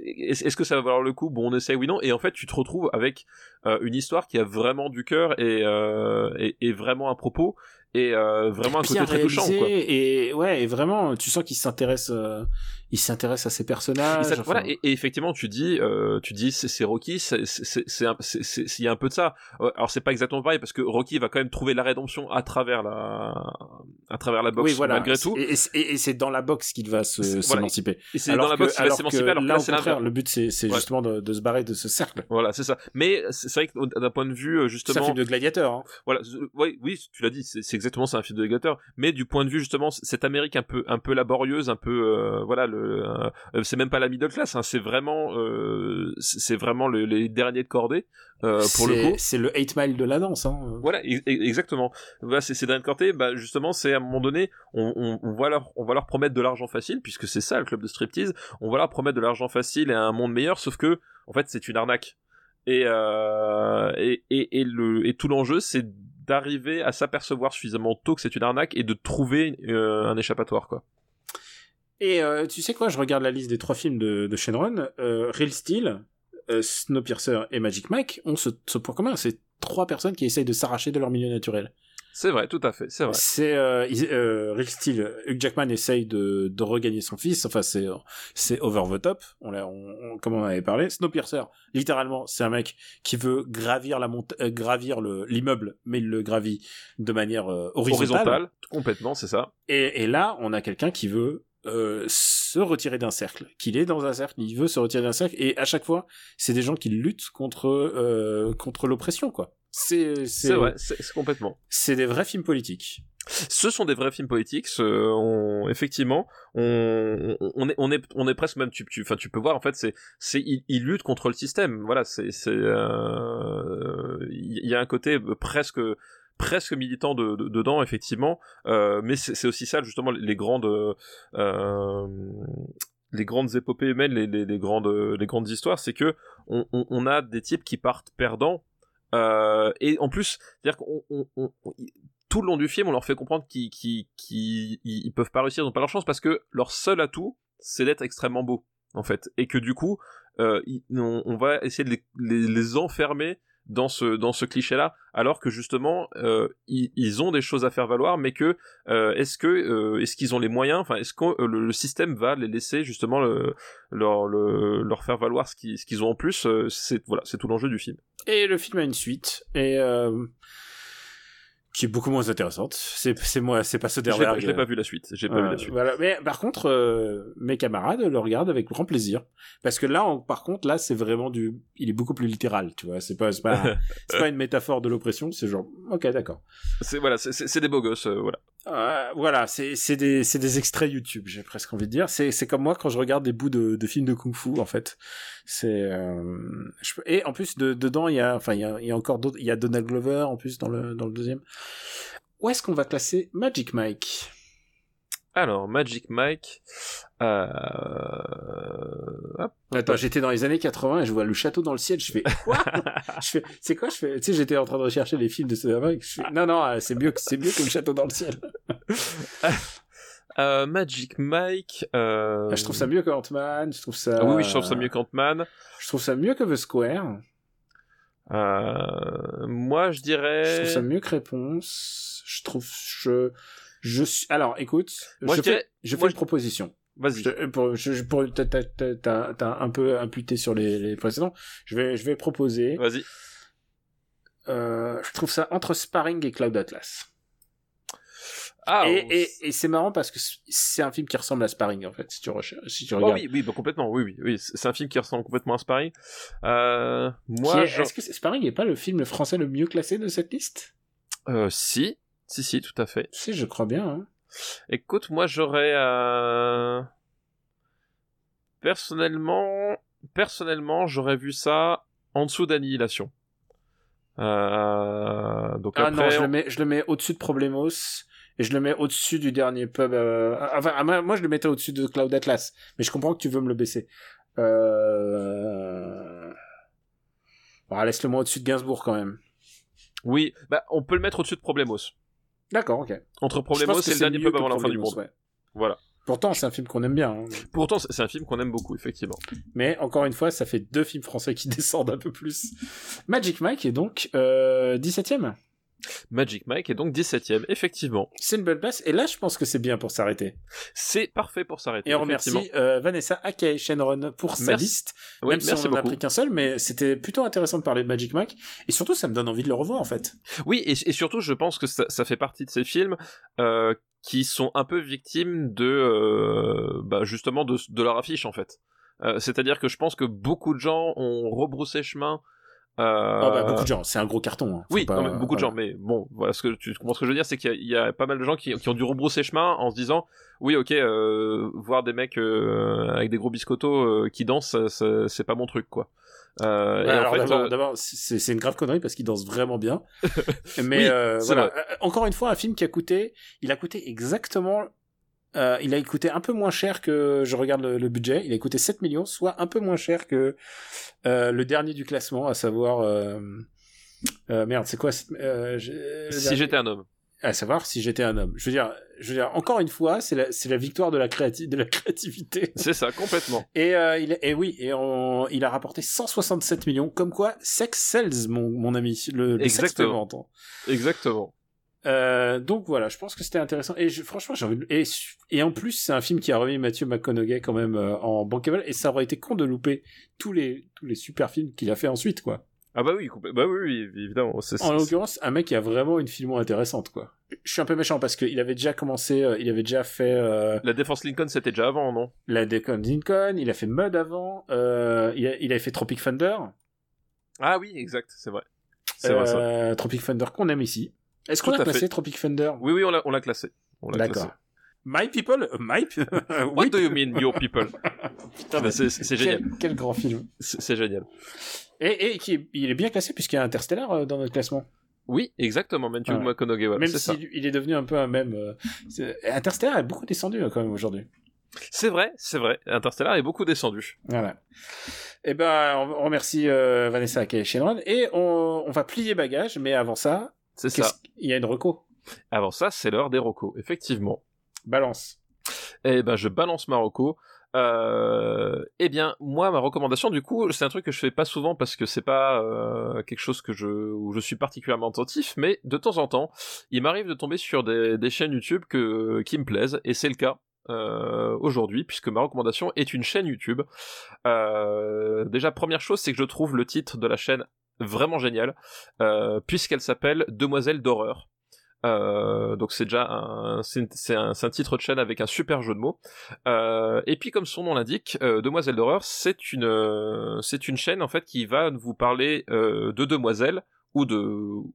est-ce que ça va valoir le coup? Bon on essaie oui non. Et en fait tu te retrouves avec euh, une histoire qui a vraiment du cœur et, euh, et vraiment un propos et euh, vraiment un côté très touchant quoi et ouais, et vraiment, tu sens qu'il s'intéresse, euh, il s'intéresse à ses personnages. enfin, voilà, et, et effectivement, tu dis, euh, tu dis, c'est Rocky, c'est il y a un peu de ça. Alors c'est pas exactement pareil parce que Rocky va quand même trouver la rédemption à travers la, à travers la boxe oui, voilà. malgré tout. Et, et- et c'est dans la boxe qu'il va voilà. s'émanciper. Et c'est dans la boxe qu'il va alors s'émanciper. Alors que là, là, c'est le but, c'est Ouais. justement de, de se barrer de ce cercle. Voilà, c'est ça. Mais c'est vrai que d'un point de vue euh, C'est un justement, film de gladiateur. Hein. voilà, oui, oui, tu l'as dit, c'est exactement c'est un film de gladiateur. Mais du point de vue justement, cette Amérique un peu, un peu laborieuse, un peu, euh, voilà, le, euh, c'est même pas la middle class, hein, c'est vraiment, euh, c'est vraiment le- les derniers de cordée euh, pour le coup. C'est le 8 mile de la danse. Hein. Voilà, e- exactement. Voilà, c'est Dan Corté, bah justement, c'est à un moment donné, on, on, on va leur, on va leur promettre de l'argent facile, puisque c'est ça le club de striptease. On va leur promettre de l'argent facile et un monde meilleur, sauf que, en fait, c'est une arnaque. Et, euh, et, et, et le, et tout l'enjeu, c'est d'arriver à s'apercevoir suffisamment tôt que c'est une arnaque et de trouver euh, un échappatoire, quoi. Et euh, tu sais quoi, je regarde la liste des trois films de, Shenron. Euh, Real Steel, Snowpiercer et Magic Mike ont ce point commun. C'est trois personnes qui essayent de s'arracher de leur milieu naturel. C'est vrai, tout à fait, c'est vrai. C'est euh, euh, Real Steel, Hugh Jackman essaye de, de regagner son fils. Enfin, c'est c'est over the top. On l'a, on, on- comme on avait parlé. Snowpiercer, littéralement, c'est un mec qui veut gravir la monta- euh, gravir le l'immeuble, mais il le gravit de manière euh, horizontale. Horizontal, complètement, c'est ça. Et, et là, on a quelqu'un qui veut euh, se retirer d'un cercle, qu'il est dans un cercle, il veut se retirer d'un cercle, et à chaque fois, c'est des gens qui luttent contre euh, contre l'oppression, quoi. C'est C'est c'est vrai, c'est complètement. c'est des vrais films politiques. ce sont des vrais films politiques. ce- on- effectivement, on, on- est, on est, on est presque même. Tu, tu, enfin, tu peux voir en fait, c'est, c'est, ils, ils luttent contre le système. Voilà, c'est, c'est, euh, il y a un côté presque, presque militant de, de- dedans, effectivement. Euh, mais c'est, c'est aussi ça, justement, les grandes. euh, les grandes épopées humaines, les, les, les grandes, les grandes histoires, c'est que on, on, on a des types qui partent perdants, euh, et en plus, c'est-à-dire qu'on on, on- on- tout le long du film, on leur fait comprendre qu'ils qu'ils- qu'ils- ils peuvent pas réussir, ils ont pas leur chance parce que leur seul atout, c'est d'être extrêmement beau, en fait, et que du coup, euh, on, va essayer de les, les enfermer dans ce dans ce cliché-là, alors que justement, euh, ils, ils ont des choses à faire valoir, mais que euh, est-ce que euh, est-ce qu'ils ont les moyens, enfin, est-ce que euh, le, le système va les laisser justement le, leur le, leur faire valoir ce qu'ils ce qu'ils ont en plus, euh, c'est voilà, c'est tout l'enjeu du film. Et le film a une suite, et euh, qui est beaucoup moins intéressante. C'est c'est moi, c'est pas Soderbergh. je l'ai pas vu la suite, j'ai pas vu la suite. Voilà. Mais par contre, euh, mes camarades le regardent avec grand plaisir. Parce que là, on- par contre, là, c'est vraiment du. Il est beaucoup plus littéral, tu vois. C'est pas, c'est pas, pas une métaphore de l'oppression. C'est genre, ok, d'accord. C'est voilà, c'est- des beaux gosses, euh, voilà. Euh, voilà, c'est c'est des c'est des extraits YouTube, j'ai presque envie de dire. C'est c'est comme moi quand je regarde des bouts de, de films de kung-fu, en fait. C'est et en plus de, dedans il y a enfin il y a, y a encore d'autres. Il y a Donald Glover en plus dans le dans le deuxième. Où est-ce qu'on va classer Magic Mike? Alors, Magic Mike. Euh... hop. Attends, j'étais dans les années 80 et je vois le château dans le ciel. Je fais quoi? Je fais, c'est quoi? Je fais, tu sais, j'étais en train de rechercher les films de Soderbergh. Je fais, non, non, euh, c'est mieux que c'est mieux que le château dans le ciel. Euh, Magic Mike. Euh... Ah, Je trouve ça mieux que Ant-Man. Je trouve ça. Ah oui, oui, je trouve ça mieux qu'Ant-Man. Je trouve ça mieux que The Square. Euh... Moi, je dirais. Je trouve ça mieux que Réponse. Je trouve. Je. Je suis. Alors, écoute. Moi, je, je fais, dirais- je fais moi, une proposition. Vas-y. Je, pour, je, pour, t'as un peu imputé sur les, les précédents. Je vais, je vais proposer. Vas-y. Euh, je trouve ça entre Sparring et Cloud Atlas. Ah, et, on- et, et c'est marrant parce que c'est un film qui ressemble à Sparring en fait, si tu recherches, si tu Oh regardes. oui, oui, bah, complètement, oui, oui, oui. C'est un film qui ressemble complètement à Sparring. Euh, moi, je... Est-ce que Sparring n'est pas le film français le mieux classé de cette liste? Euh, si, si, si, tout à fait. Si, je crois bien. Hein. Écoute, moi, j'aurais, euh... personnellement, personnellement, j'aurais vu ça en dessous d'Annihilation. Euh... Donc Ah après, non, je on- le mets, je le mets au-dessus de Problemos et je le mets au-dessus du dernier pub. euh, Enfin, moi, je le mettais au-dessus de Cloud Atlas, mais je comprends que tu veux me le baisser. Euh... Ah, laisse-le moi au-dessus de Gainsbourg quand même. oui, bah, on peut le mettre au-dessus de Problemos. D'accord, ok. Entre Problemos et le dernier pub avant la fin du monde. ouais. Voilà. Pourtant, c'est un film qu'on aime bien. hein. Pourtant, c'est c'est un film qu'on aime beaucoup, effectivement. Mais encore une fois, ça fait deux films français qui descendent un peu plus. Magic Mike est donc euh, 17ème. Magic Mike est donc 17ème, effectivement. C'est une belle place. Et là, je pense que c'est bien pour s'arrêter. C'est parfait pour s'arrêter. Et on remercie euh, Vanessa Akei Shenron pour sa Merci. liste. Oui, même si merci on en a pris qu'un seul, mais c'était plutôt intéressant de parler de Magic Mike. Et surtout, ça me donne envie de le revoir, en fait. Oui, et, et surtout, je pense que ça, ça fait partie de ces films euh, qui sont un peu victimes de, euh, bah, justement, de, de leur affiche en fait. Euh, C'est-à-dire que je pense que beaucoup de gens ont rebroussé chemin. Euh... Ah bah, beaucoup de gens. C'est un gros carton. hein. Oui, pas- non, mais beaucoup de gens, mais bon, voilà ce que tu comprends ce que je veux dire, c'est qu'il y, y a pas mal de gens qui, qui ont dû rebrousser chemin en se disant, oui, ok, euh, voir des mecs euh, avec des gros biscottos euh, qui dansent, c'est pas mon truc, quoi. Euh, alors fait, d'abord, euh, c'est une grave connerie parce qu'il danse vraiment bien. Mais Oui, euh, voilà. Encore une fois, un film qui a coûté, il a coûté exactement, euh, il a coûté un peu moins cher que je regarde le, le budget. Il a coûté 7 millions, soit un peu moins cher que euh, le dernier du classement, à savoir. Euh, merde, c'est quoi si j'étais un homme. à savoir si j'étais un homme. Je veux dire, je veux dire, encore une fois, c'est la, la victoire de la, créati- de la créativité. C'est ça, complètement. Et, il, et oui, et on- il a rapporté 167 millions, comme quoi sex sells, mon, mon ami, le, le Exactement. hein. Exactement. Euh, donc voilà, je pense que c'était intéressant. Et je- franchement, j'ai envie de- et, et en plus, c'est un film qui a remis Matthew McConaughey quand même euh, en bankable, et ça aurait été con de louper tous les tous les super films qu'il a fait ensuite, quoi. Ah bah oui, bah oui, oui, évidemment. En l'occurrence, un mec qui a vraiment une filmo intéressante, quoi. Je suis un peu méchant parce qu'il avait déjà commencé, euh, il avait déjà fait euh, La défense Lincoln, c'était déjà avant, non? La Deacon Lincoln, il a fait Mud avant, euh, il, a, il avait fait Tropic Thunder, Ah oui, exact, c'est vrai. C'est vrai ça. Tropic Thunder qu'on aime ici. Est-ce qu'on a classé fait. Tropic Thunder Oui, oui, on l'a, on l'a classé. D'accord. My People, euh, My What Oui. do you mean, your people? Putain, Bah, c'est, quel, génial. quel grand film. C'est, génial. Et, et qui est- il est bien classé puisqu'il y a Interstellar euh, dans notre classement. Oui, exactement, Matthew. McConaughey, même s'il il est devenu un peu un même. euh, Interstellar est beaucoup descendu euh, quand même aujourd'hui. C'est vrai, c'est vrai. Interstellar est beaucoup descendu. Voilà. Et ben, on remercie euh, Vanessa Akay et Shenron et on, on va plier bagage, mais avant ça, C'est ça. il y a une reco? Avant ça, c'est l'heure des rocos, effectivement. Balance. Eh ben, je balance Marocco. Euh, eh bien, moi, ma recommandation, du coup, c'est un truc que je fais pas souvent parce que c'est pas euh, quelque chose que je où je suis particulièrement attentif, mais de temps en temps, il m'arrive de tomber sur des, des chaînes YouTube que qui me plaisent, et c'est le cas. euh, aujourd'hui puisque ma recommandation est une chaîne YouTube. Euh, déjà première chose c'est que je trouve le titre de la chaîne vraiment génial euh, puisqu'elle s'appelle Demoiselle d'horreur. Euh, donc c'est déjà un, c'est un, titre de chaîne avec un super jeu de mots. Euh, et puis comme son nom l'indique, Demoiselle d'horreur, c'est une c'est une chaîne en fait qui va vous parler de demoiselles ou de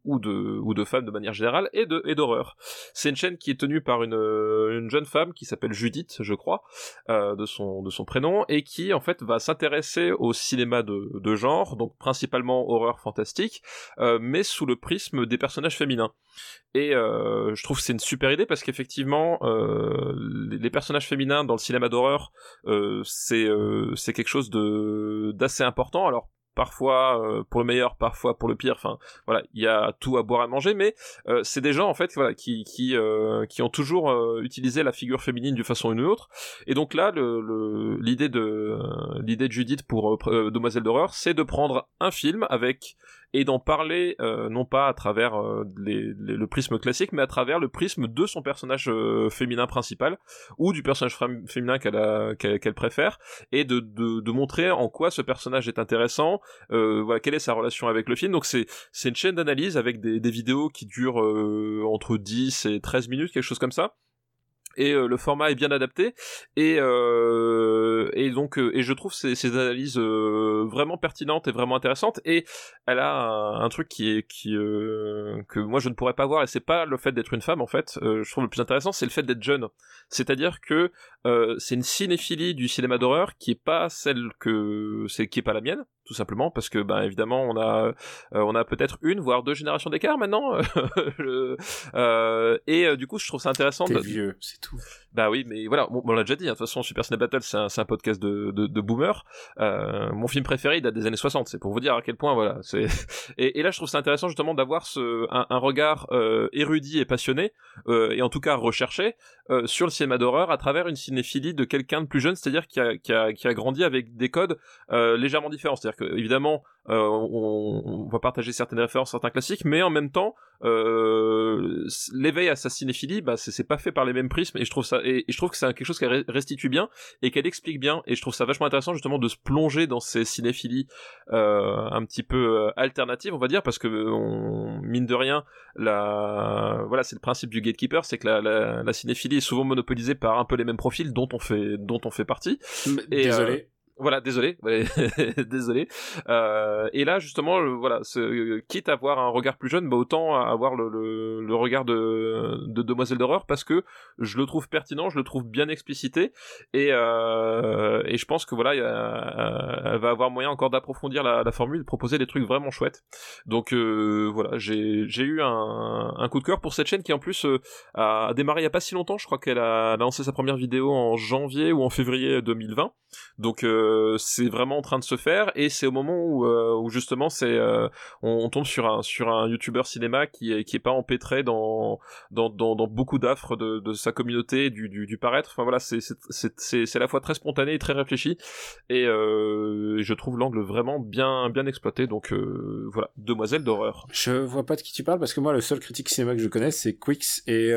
ou de ou de femmes de manière générale et de et d'horreur. C'est une chaîne qui est tenue par une une jeune femme qui s'appelle Judith, je crois, euh, de son de son prénom et qui en fait va s'intéresser au cinéma de de genre, donc principalement horreur fantastique, euh, mais sous le prisme des personnages féminins. Et euh, je trouve que c'est une super idée parce qu'effectivement, les, les personnages féminins dans le cinéma d'horreur, c'est c'est quelque chose de d'assez important. Alors parfois euh, pour le meilleur, parfois pour le pire. Enfin, voilà, il y a tout à boire à manger, mais euh, c'est des gens en fait, voilà, qui euh, ont toujours utilisé la figure féminine d'une façon ou d'une autre. Et donc là, l'idée de l'idée de Judith pour Demoiselle d'horreur, c'est de prendre un film avec et d'en parler euh, non pas à travers euh, le prisme classique, mais à travers le prisme de son personnage euh, féminin principal ou du personnage féminin qu'elle préfère, et de, montrer en quoi ce personnage est intéressant, voilà quelle est sa relation avec le film. Donc c'est une chaîne d'analyse avec des, des vidéos qui durent entre 10 et 13 minutes, quelque chose comme ça et euh, le format est bien adapté. Et euh, et donc euh, et je trouve ces, ces analyses vraiment pertinentes et vraiment intéressantes. Et elle a un, truc qui est qui que moi je ne pourrais pas voir. Et c'est pas le fait d'être une femme en fait. Je trouve le plus intéressant c'est le fait d'être jeune. C'est-à-dire que c'est une cinéphilie du cinéma d'horreur qui est pas celle que c'est qui est pas la mienne tout simplement parce que bah évidemment on a euh, on a peut-être une voire deux générations d'écart maintenant euh, et euh, du coup je trouve ça intéressant de... vieux c'est tout bah oui mais voilà on l'a déjà dit hein. de toute façon Super Ciné Battle c'est un, un, podcast de, de, de boomer mon film préféré il date des années 60 c'est pour vous dire à quel point voilà c'est et, et, là je trouve ça intéressant justement d'avoir ce un, un regard érudit et passionné et en tout cas recherché sur le cinéma d'horreur à travers une cinéphilie de quelqu'un de plus jeune c'est-à-dire qui a, qui a, qui a grandi avec des codes légèrement différents c'est-à-dire évidemment euh, on, va partager certaines références, certains classiques, mais en même temps, euh, l'éveil à sa cinéphilie, bah, c'est pas fait par les mêmes prismes, et je trouve ça, et, je trouve que c'est quelque chose qu'elle restitue bien et qu'elle explique bien, et je trouve ça vachement intéressant justement de se plonger dans ces cinéphilies euh, un petit peu alternatives, on va dire, parce que on, mine de rien, la, voilà, c'est le principe du gatekeeper, c'est que la, la, cinéphilie est souvent monopolisée par un peu les mêmes profils dont on fait, dont on fait partie. Et, Désolé. Voilà, désolé, désolé. Euh, et là, justement, voilà, quitte à avoir un regard plus jeune, bah autant avoir le, le, regard de, de Demoiselle d'horreur parce que je le trouve pertinent, je le trouve bien explicité et, euh, je pense que voilà, va avoir moyen encore d'approfondir la, formule, de proposer des trucs vraiment chouettes. Donc euh, voilà, j'ai eu un, coup de cœur pour cette chaîne qui en plus euh, a démarré il y a pas si longtemps. Je crois qu'elle a lancé sa première vidéo en janvier ou en février 2020. Donc euh, euh, c'est vraiment en train de se faire et c'est au moment où, euh, où justement c'est euh, on, tombe sur un sur un youtubeur cinéma qui est qui est pas empêtré dans dans dans, dans beaucoup d'affres de, de sa communauté du, du, du paraître. Enfin voilà c'est à la fois très spontané et très réfléchi et je trouve l'angle vraiment bien bien exploité. Donc voilà demoiselle d'horreur. Je vois pas de qui tu parles parce que moi le seul critique cinéma que je connais c'est Quix et, et,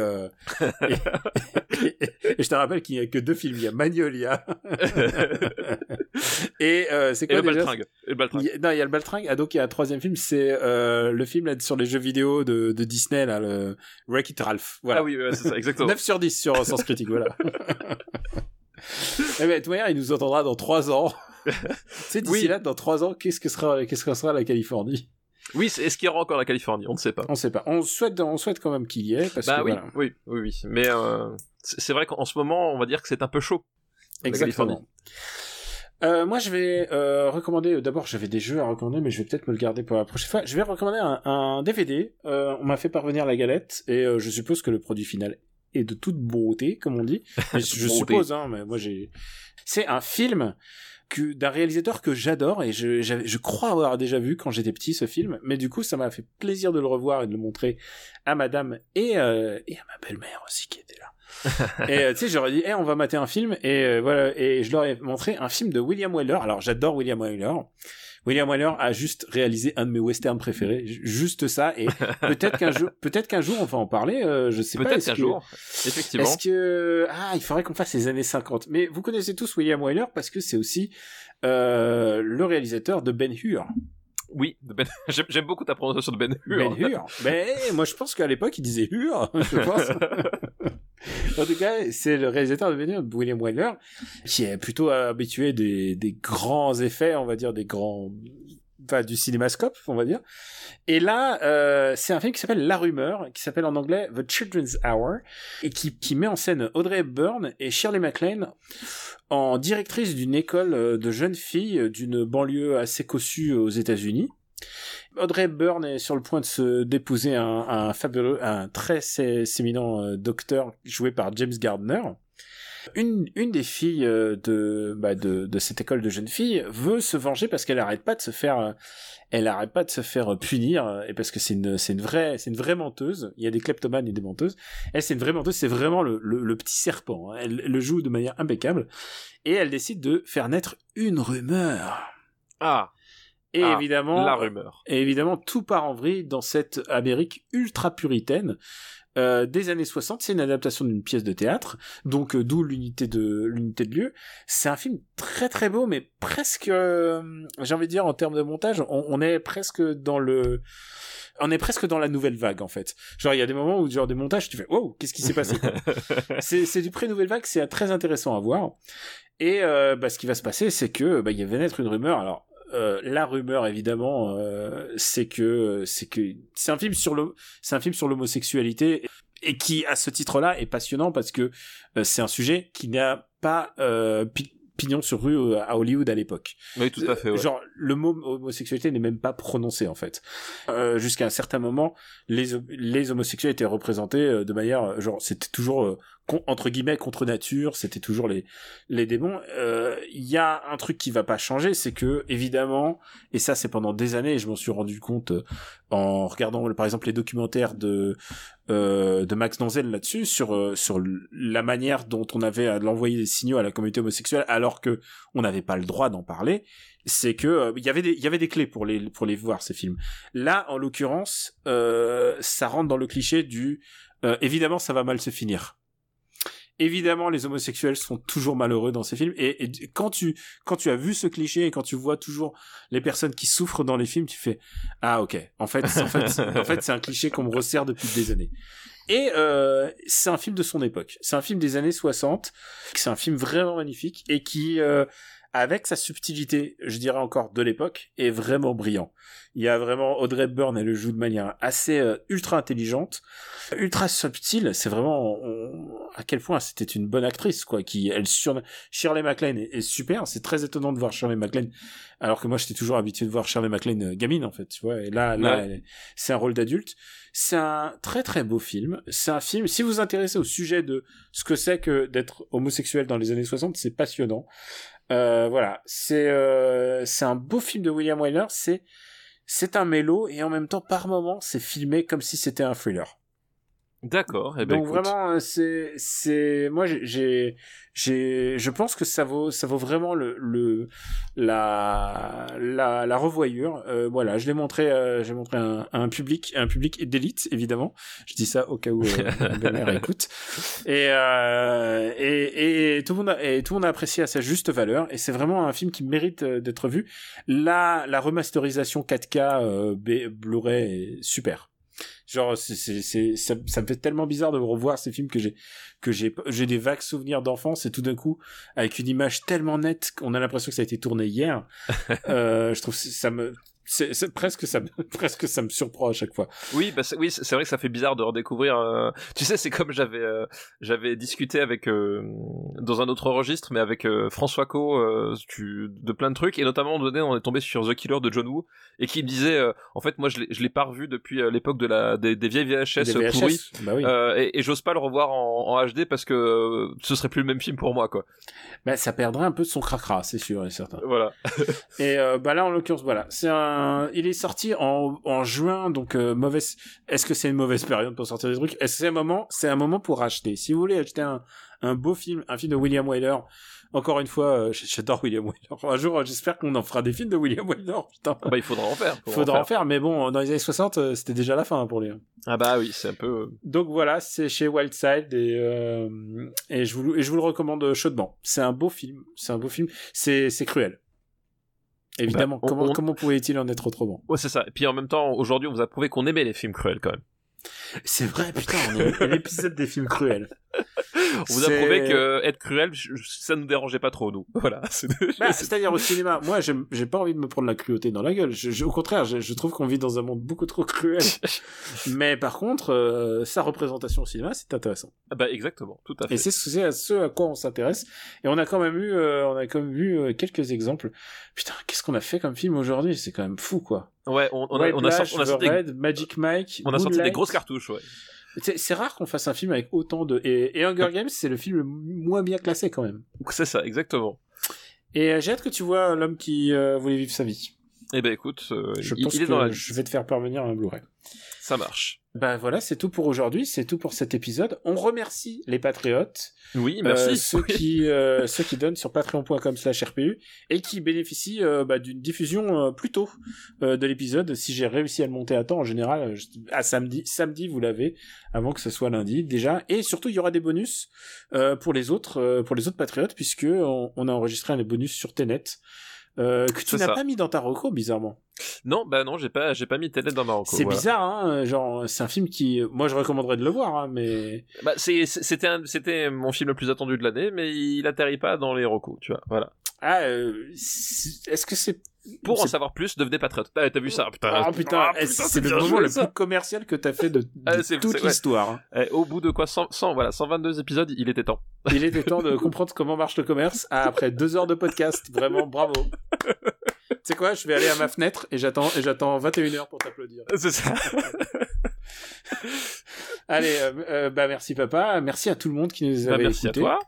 et, je te rappelle qu'il y a que deux films. Il y a Magnolia et euh, c'est quoi et le déjà Baltringue. Et le Baltringue. non, il y a le Baltringue. Ah donc il y a un troisième film, c'est euh, le film là, sur les jeux vidéo de, de Disney là, le Wreck-It Ralph. Voilà. Ah oui, ouais, c'est ça, exactement. 9 sur 10 sur Sens Critique, voilà. Eh ben, de toute manière, il nous entendra dans 3 ans. sais, d'ici oui. là, dans 3 ans, qu'est-ce que sera, qu'est-ce que sera la Californie? Oui, est-ce qu'il y aura encore la Californie? On ne sait pas. On ne sait pas. On souhaite, on souhaite quand même qu'il y ait. Parce bah que, oui, voilà. oui, oui, oui. Mais euh, c'est vrai qu'en ce moment, on va dire que c'est un peu chaud. Exactement. Euh, moi, je vais euh, recommander. D'abord, j'avais des jeux à recommander, mais je vais peut-être me le garder pour la prochaine fois. Je vais recommander un, un DVD. Euh, on m'a fait parvenir la galette, et euh, je suppose que le produit final est de toute beauté, comme on dit. Mais je suppose, hein, mais moi j'ai. C'est un film d'un réalisateur que j'adore et je, je crois avoir déjà vu quand j'étais petit ce film, mais du coup ça m'a fait plaisir de le revoir et de le montrer à Madame et euh, et à ma belle-mère aussi qui était là et euh, tu sais, j'aurais dit, hey, on va mater un film, et euh, voilà, et je leur ai montré un film de William Wyler. Alors, j'adore William Wyler. William Wyler a juste réalisé un de mes westerns préférés, juste ça. Et peut-être qu'un jour, peut-être qu'un jour on va en parler. Euh, je sais pas. Peut-être qu'un jour, effectivement. Est-ce que ah, il faudrait qu'on fasse les années 50. Mais vous connaissez tous William Wyler parce que c'est aussi euh, le réalisateur de Ben Hur. Oui, ben... j'aime beaucoup ta prononciation de Ben Hur. Ben Hur. ben, moi je pense qu'à l'époque il disait Hur, je pense. en tout cas, c'est le réalisateur de William Wyler, qui est plutôt habitué des, des grands effets, on va dire, des grands enfin du cinémascope, on va dire. Et là, euh, c'est un film qui s'appelle La Rumeur, qui s'appelle en anglais The Children's Hour, et qui, qui met en scène Audrey Hepburn et Shirley MacLaine en directrice d'une école de jeunes filles d'une banlieue assez cossue aux États-Unis. Audrey Hepburn est sur le point de se d'épouser un, un fabuleux, un très séminant euh, docteur joué par James Gardner. Une, une des filles euh, de, bah, de, de cette école de jeunes filles veut se venger parce qu'elle arrête pas de se faire, euh, elle arrête pas de se faire punir et parce que c'est une, c'est une vraie, c'est une vraie menteuse. Il y a des kleptomanes et des menteuses. Elle, c'est une vraie menteuse. C'est vraiment le, le, le petit serpent. hein. Elle le joue de manière impeccable et elle décide de faire naître une rumeur. Ah, Et Ah, évidemment, la rumeur. et évidemment, tout part en vrille dans cette Amérique ultra puritaine euh, des années 60. C'est une adaptation d'une pièce de théâtre, donc euh, d'où l'unité de l'unité de lieu. C'est un film très très beau, mais presque, euh, j'ai envie de dire en termes de montage, on, on est presque dans le on est presque dans la nouvelle vague en fait. Genre il y a des moments où genre des montages tu fais wow qu'est-ce qui s'est passé c'est du pré nouvelle vague c'est très intéressant à voir et euh, bah, ce qui va se passer c'est que bah, il va naître une rumeur alors euh, la rumeur évidemment euh, c'est que c'est que c'est un film sur le c'est un film sur l'homosexualité et qui à ce titre-là est passionnant parce que euh, c'est un sujet qui n'a pas euh, pi- pignon sur rue à Hollywood à l'époque. Oui, tout à fait. ouais. Genre le mot homosexualité n'est même pas prononcé en fait. Euh, Jusqu'à un certain moment, les les homosexuels étaient représentés de manière genre c'était toujours euh, entre guillemets contre nature, c'était toujours les les démons. Euh, Il y a un truc qui va pas changer, c'est que évidemment, et ça c'est pendant des années, je m'en suis rendu compte euh, en regardant par exemple les documentaires de euh, de Max Donzel là-dessus sur euh, sur la manière dont on avait à l'envoyer des signaux à la communauté homosexuelle alors que on n'avait pas le droit d'en parler c'est que euh, il y avait des il y avait des clés pour les pour les voir ces films là en l'occurrence euh, ça rentre dans le cliché du euh, évidemment ça va mal se finir évidemment les homosexuels sont toujours malheureux dans ces films. Et, quand tu quand tu as vu ce cliché et quand tu vois toujours les personnes qui souffrent dans les films tu fais ah ok. En fait en fait en fait c'est un cliché qu'on me resserre depuis des années et euh, c'est un film de son époque. C'est un film des années 60 c'est un film vraiment magnifique et qui euh, avec sa subtilité, je dirais encore de l'époque, est vraiment brillant. Il y a vraiment Audrey Hepburn, elle le joue de manière assez euh, ultra intelligente, ultra subtile. C'est vraiment on- à quel point c'était une bonne actrice, quoi. Qui elle sur Shirley MacLaine est, est super. C'est très étonnant de voir Shirley MacLaine, alors que moi j'étais toujours habitué de voir Shirley MacLaine euh, gamine en fait, tu vois. Et là, là, Ouais. c'est un rôle d'adulte. C'est un très très beau film. C'est un film. Si vous vous intéressez au sujet de ce que c'est que d'être homosexuel dans les années 60, c'est passionnant. Euh, voilà, c'est euh, c'est un beau film de William Wyler. C'est c'est un mélo et en même temps par moment c'est filmé comme si c'était un thriller. D'accord. Eh ben, Donc écoute. vraiment c'est c'est moi j'ai- j'ai je pense que ça vaut ça vaut vraiment le le la la, la revoyure. Euh, voilà, je l'ai montré euh, j'ai montré un, un public un public d'élite évidemment. Je dis ça au cas où euh, écoute. Et, euh, et et tout le monde a, et tout le monde a apprécié à sa juste valeur et c'est vraiment un film qui mérite euh, d'être vu. La la remasterisation 4K euh, Blu-ray est super. Genre, c'est, c'est, c'est, ça, ça me fait tellement bizarre de revoir ces films que j'ai, que j'ai, j'ai des vagues souvenirs d'enfance et tout d'un coup, avec une image tellement nette qu'on a l'impression que ça a été tourné hier. euh, je trouve ça me, c'est, c'est presque ça, me, presque ça me surprend à chaque fois. Oui, bah c'est- oui, c'est vrai que ça fait bizarre de redécouvrir. euh, Tu sais, c'est comme j'avais euh, j'avais discuté avec euh, dans un autre registre, mais avec euh, François Co euh, tu- de plein de trucs, et notamment à un moment donné, on est tombé sur The Killer de John Woo, et qui me disait, euh, en fait, moi, je l'ai je l'ai pas revu depuis euh, l'époque de la des, des vieilles VHS, Des VHS, pourries. bah oui. Euh, et, et j'ose pas le revoir en, en HD parce que euh, ce serait plus le même film pour moi, quoi. Bah, ça perdrait un peu de son cracra, c'est sûr et certain. Voilà. Et euh, bah là en l'occurrence voilà, c'est un il est sorti en, en juin donc euh, mauvaise est-ce que c'est une mauvaise période pour sortir des trucs? Est-ce que c'est un moment c'est un moment pour acheter? Si vous voulez acheter un un beau film, un film de William Wyler encore une fois, euh, j'adore William Wyler. Un jour, euh, j'espère qu'on en fera des films de William Wyler. Putain, Bah, il faudra en faire. faudra faudra en faire. Mais bon, dans les années 60, euh, c'était déjà la fin hein, pour lui. Ah bah oui, c'est un peu. euh, Donc voilà, c'est chez Wildside et euh, et je vous et je vous le recommande chaudement. C'est un beau film, c'est un beau film. C'est c'est cruel. Évidemment, Bah, on- comment on- comment pouvait-il en être autrement? Ouais, c'est ça. Et puis en même temps, aujourd'hui, on vous a prouvé qu'on aimait les films cruels quand même. C'est vrai, putain, on est l'épisode des films cruels. On vous a prouvé que être cruel, ça nous dérangeait pas trop, nous. Voilà. Bah, C'est-à-dire au cinéma, moi, j'ai pas envie de me prendre la cruauté dans la gueule. Je, je- au contraire, je, je trouve qu'on vit dans un monde beaucoup trop cruel. Mais par contre, euh, sa représentation au cinéma, c'est intéressant. Ah bah exactement, tout à fait. Et c'est ce, à ce à quoi on s'intéresse. Et on a quand même eu, euh, on a quand même vu euh, quelques exemples. Putain, qu'est-ce qu'on a fait comme film aujourd'hui? C'est quand même fou, quoi. Ouais, on, on a, on a sorti, on a sorti des, Magic Mike, on a sorti des grosses cartouches, ouais. C'est rare qu'on fasse un film avec autant de. Et, et Hunger Games, c'est le film le moins bien classé quand même. C'est ça, exactement. Et euh, j'ai hâte que tu vois l'homme qui euh, voulait vivre sa vie. Eh ben écoute, euh, Je il, pense il est que dans la je vais te faire parvenir un Blu-ray. Ça marche. Bah voilà, c'est tout pour aujourd'hui, c'est tout pour cet épisode. On remercie les patriotes, Oui, euh, merci. ceux qui euh, ceux qui donnent sur patreon.com/rpu et qui bénéficient euh, bah, d'une diffusion euh, plus tôt euh, de l'épisode. Si j'ai réussi à le monter à temps, en général, euh, je- à samedi, samedi vous l'avez avant que ce soit lundi déjà. Et surtout, il y aura des bonus euh, pour les autres euh, pour les autres patriotes puisque on, on a enregistré un bonus sur Tenet. Euh, que tu C'est n'as pas mis dans ta reco bizarrement. Non, bah non, j'ai pas, j'ai pas mis Tenet dans Marocco. C'est voilà. bizarre, hein. Genre, c'est un film qui, moi, je recommanderais de le voir, hein, mais Bah, c'est, c'est- c'était, un- c'était mon film le plus attendu de l'année, mais il atterrit pas dans les recos, tu vois. Voilà. Ah, euh, est-ce que c'est Pour en savoir plus, devenez patriote. Ah, t'as vu ça Putain, Ah putain, Ah, eh, putain, c'est le moment le plus commercial que t'as fait de, de Ah, toute ouais. l'histoire. Eh, au bout de quoi 100, 100, voilà, 122 épisodes, il était temps. Il était temps de comprendre comment marche le commerce ah, après deux heures de podcast. Vraiment, bravo. tu sais quoi, je vais aller à ma fenêtre et j'attends et j'attends 21 heures pour t'applaudir. C'est ça. Allez, euh, euh, bah merci papa, merci à tout le monde qui nous Bah, avait merci écoutés. à toi.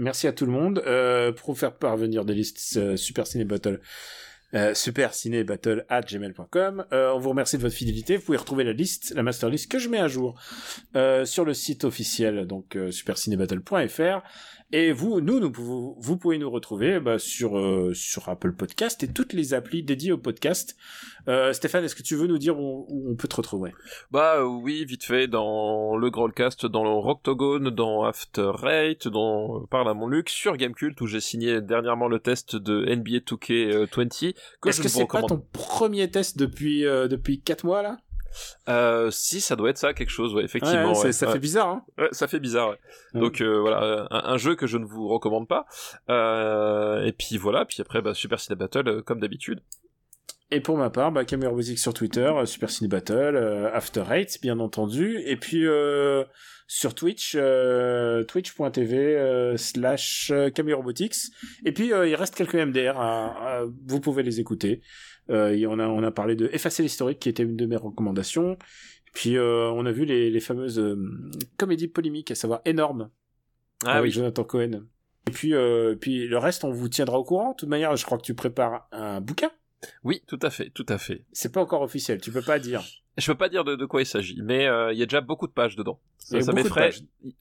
Merci à tout le monde. Euh, pour faire parvenir des listes euh, Super Ciné Battle. Euh, battle at gmail.com euh, on vous remercie de votre fidélité. Vous pouvez retrouver la liste la master list que je mets à jour euh, sur le site officiel donc euh, supercinébattle.fr et vous nous, nous pouvons- vous pouvez nous retrouver bah, sur euh, sur Apple Podcast et toutes les applis dédiées au podcast. Euh, Stéphane est-ce que tu veux nous dire où, où on peut te retrouver? Bah euh, oui, vite fait, dans le Growlcast, dans le Rocktogone, dans After Eight, dans euh, Parle à mon Luc, sur Gamecult, où j'ai signé dernièrement le test de NBA 2K20, que est-ce que vous c'est pas ton premier test depuis euh, depuis quatre mois là? Euh, si, ça doit être ça, quelque chose, ouais, effectivement. ouais, ouais. ça fait bizarre hein Ouais, ça fait bizarre. ouais. Ouais. Donc euh, voilà, euh, un, un jeu que je ne vous recommande pas. Euh, et puis voilà, puis après bah, Super Ciné Battle euh, comme d'habitude. Et pour ma part, bah, sur Twitter, euh, Super Ciné Battle, euh, After Eight, bien entendu, et puis euh, sur Twitch, euh, twitch.tv euh, slash Camille Robotics. Et puis euh, il reste quelques MDR, vous pouvez les écouter. Euh, on a on a parlé de Effacer l'historique, qui était une de mes recommandations. Puis euh, on a vu les, les fameuses euh, comédies polémiques, à savoir énorme, Ah avec oui. Jonathan Cohen. Et puis, puis le reste, on vous tiendra au courant. De toute manière, je crois que tu prépares un bouquin. Oui, tout à fait, tout à fait. C'est pas encore officiel, tu peux pas dire. Je peux pas dire de, de quoi il s'agit, mais euh, il y a déjà beaucoup de pages dedans. Ça, ça m'effraie.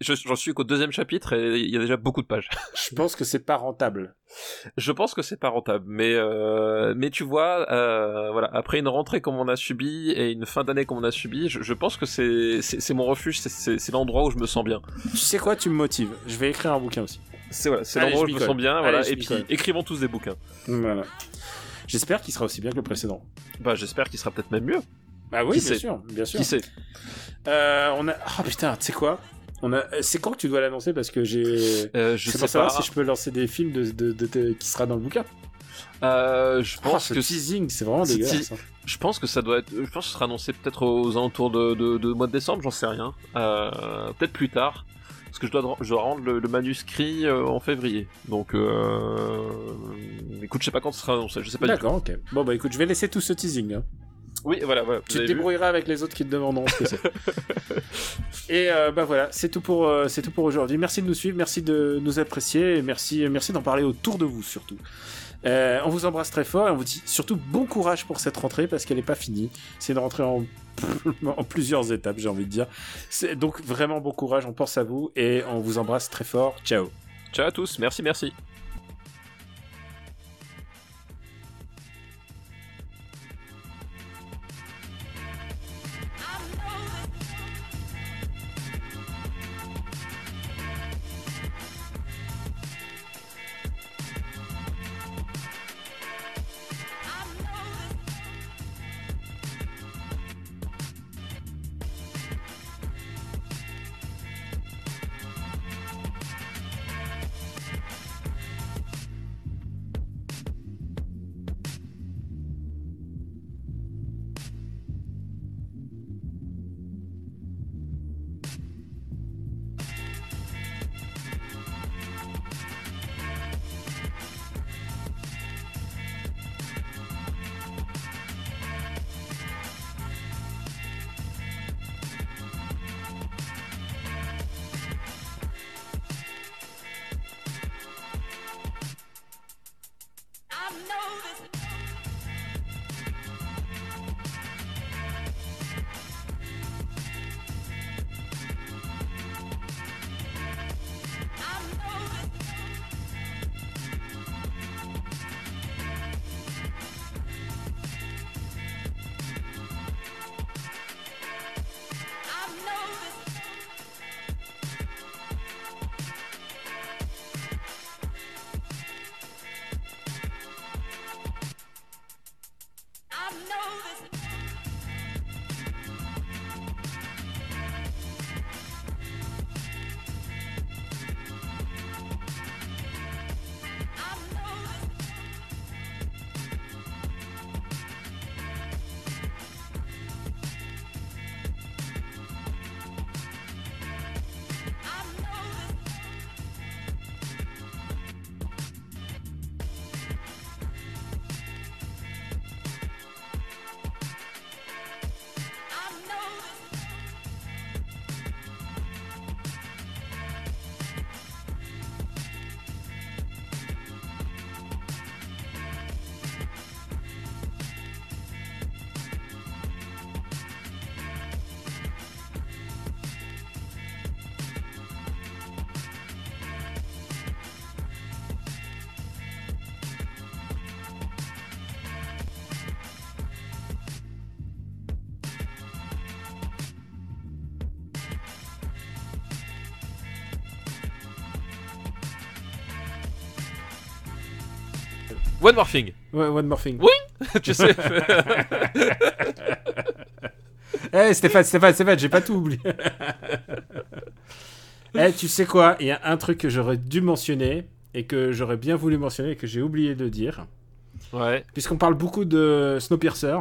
Je- J'en suis qu'au deuxième chapitre et il y a déjà beaucoup de pages. Je pense que c'est pas rentable. Je pense que c'est pas rentable, mais euh, mais tu vois, euh, voilà, après une rentrée comme on a subi et une fin d'année comme on a subi, je, je pense que c'est c'est mon refuge, c'est- l'endroit où je me sens bien. Tu sais quoi, tu me motives. Je vais écrire un bouquin aussi. C'est voilà, c'est l'endroit où je me sens bien, Allez, voilà. je Et puis écrivons tous des bouquins. Voilà. J'espère qu'il sera aussi bien que le précédent. Bah j'espère qu'il sera peut-être même mieux. Bah oui, Qui bien sait sûr, bien sûr. Qui sait Euh, on a. Oh putain, tu sais quoi? On a... euh, C'est quand que tu dois l'annoncer? Parce que j'ai. euh, Je C'est sais pour savoir pas. si je peux lancer des films de, de, de- de- qui sera dans le bouquin. Euh, je Oh, pense ce que teasing, c'est vraiment dégueulasse. hein. je pense que ça doit être, je pense que ce sera annoncé peut-être aux alentours de, de, de mois de décembre, j'en sais rien. Euh, peut-être plus tard. Parce que je dois, je dois rendre le, le manuscrit euh, en février. Donc, écoute, je sais pas quand ce sera annoncé, je sais pas. D'accord, ok. Bon bah écoute, je vais laisser tout ce teasing. hein. Oui, voilà, voilà. Tu te débrouilleras avec les autres qui te demanderont ce que c'est. et euh, bah voilà, c'est tout pour euh, c'est tout pour aujourd'hui. Merci de nous suivre, merci de nous apprécier, et merci merci d'en parler autour de vous surtout. Euh, on vous embrasse très fort et on vous dit surtout bon courage pour cette rentrée parce qu'elle n'est pas finie. C'est une rentrée en, en plusieurs étapes, j'ai envie de dire. C'est donc vraiment bon courage, on pense à vous et on vous embrasse très fort. Ciao. Ciao à tous, merci, merci. One More Thing. Ouais, One More Thing. Oui. tu sais. Eh, Stéphane, Stéphane, Stéphane, j'ai pas tout oublié. Eh, tu sais quoi? Il y a un truc que j'aurais dû mentionner et que j'aurais bien voulu mentionner et que j'ai oublié de dire. ouais. Puisqu'on parle beaucoup de Snowpiercer,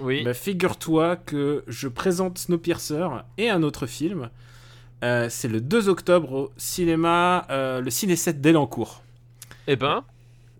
Oui. bah, figure-toi que je présente Snowpiercer et un autre film. Euh, c'est le 2 octobre au cinéma, euh, le Ciné 7 d'Elancourt. Eh ben.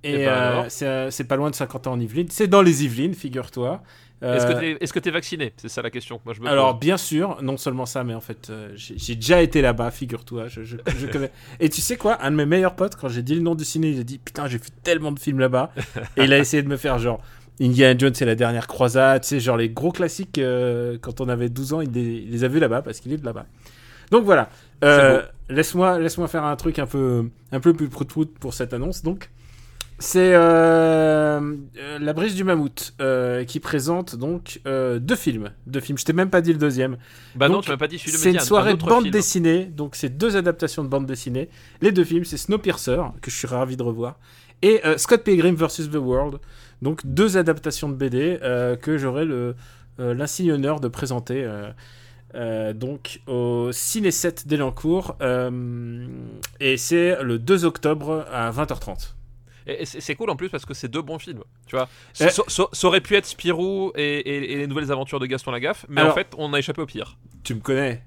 Et Eh ben euh, c'est euh, c'est pas loin de 50 ans en Yvelines. C'est dans les Yvelines, figure-toi. Est-ce que Euh, t'es est-ce que t'es vacciné? C'est ça la question. que Moi je me Alors pose. bien sûr, non seulement ça, mais en fait, euh, j'ai déjà été là-bas, figure-toi. Je, je- je connais. Et tu sais quoi? Un de mes meilleurs potes, quand j'ai dit le nom du ciné, il a dit putain, j'ai vu tellement de films là-bas. et il a essayé de me faire genre Indiana Jones et la dernière croisade, tu sais, genre les gros classiques. euh, quand on avait 12 ans, il les, il les a vus là-bas parce qu'il est de là-bas. Donc voilà. Euh, laisse-moi laisse-moi faire un truc un peu un peu plus prout-prout pour cette annonce. Donc c'est euh, La Brise du Mammouth euh, qui présente donc euh, deux films. Deux films. Je t'ai même pas dit le deuxième. Bah non, tu m'as pas dit celui C'est une soirée un de bande film. dessinée. Donc c'est deux adaptations de bande dessinée. Les deux films, c'est Snowpiercer que je suis ravi de revoir et Scott Pilgrim vs The World. Donc deux adaptations de BD que j'aurai le l'insigne honneur de présenter. euh, donc au Ciné 7 d'Elancourt euh, et c'est le 2 octobre à 20h30. Et et c'est cool en plus parce que c'est deux bons films. Tu vois, Eh. ça, ça- ça aurait pu être Spirou et, et- et les nouvelles aventures de Gaston Lagaffe, mais Alors- en fait, on a échappé au pire. Tu me connais.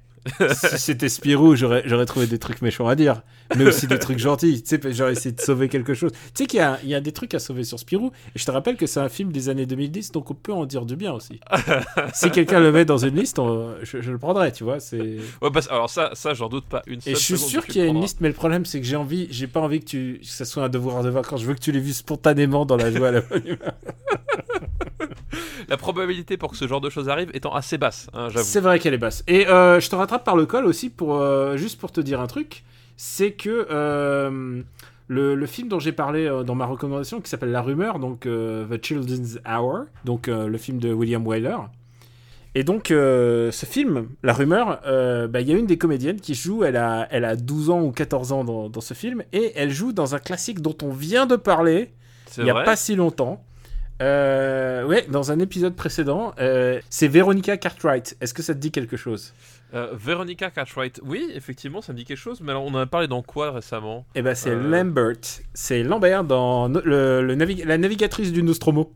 Si c'était Spirou, j'aurais, trouvé des trucs méchants à dire. Mais aussi des trucs gentils. Tu sais, j'aurais essayé de sauver quelque chose. Tu sais qu'il y a, il y a des trucs à sauver sur Spirou. Et je te rappelle que c'est un film des années 2010, donc on peut en dire du bien aussi. si quelqu'un le met dans une liste, on- je, je le prendrais, tu vois. C'est... Ouais, bah, alors ça, ça j'en doute pas une Et seule je suis sûr qu'il y a une liste, mais le problème, c'est que j'ai envie, j'ai pas envie que, tu, que ça soit un devoir de vacances. Je veux que tu l'aies vu spontanément dans la joie à la bonne humeur. La probabilité pour que ce genre de choses arrive étant assez basse, hein, j'avoue. C'est vrai qu'elle est basse. Et euh, je te rattrape par le col aussi pour euh, juste pour te dire un truc, c'est que euh, le, le film dont j'ai parlé dans ma recommandation qui s'appelle La Rumeur, donc The Children's Hour, donc le film de William Wyler. Et donc euh, ce film, La Rumeur, euh, bah, il y a une des comédiennes qui joue, elle a, elle a 12 ans ou 14 ans dans, dans ce film, et elle joue dans un classique dont on vient de parler il n'y a pas si longtemps. Euh, ouais, dans un épisode précédent, euh, c'est Veronica Cartwright. Est-ce que ça te dit quelque chose? Euh, Veronica Cartwright, oui, effectivement, ça me dit quelque chose, mais alors on en a parlé dans quoi récemment? Eh ben, c'est Euh. Lambert. C'est Lambert dans no- le, le navi- la navigatrice du Nostromo.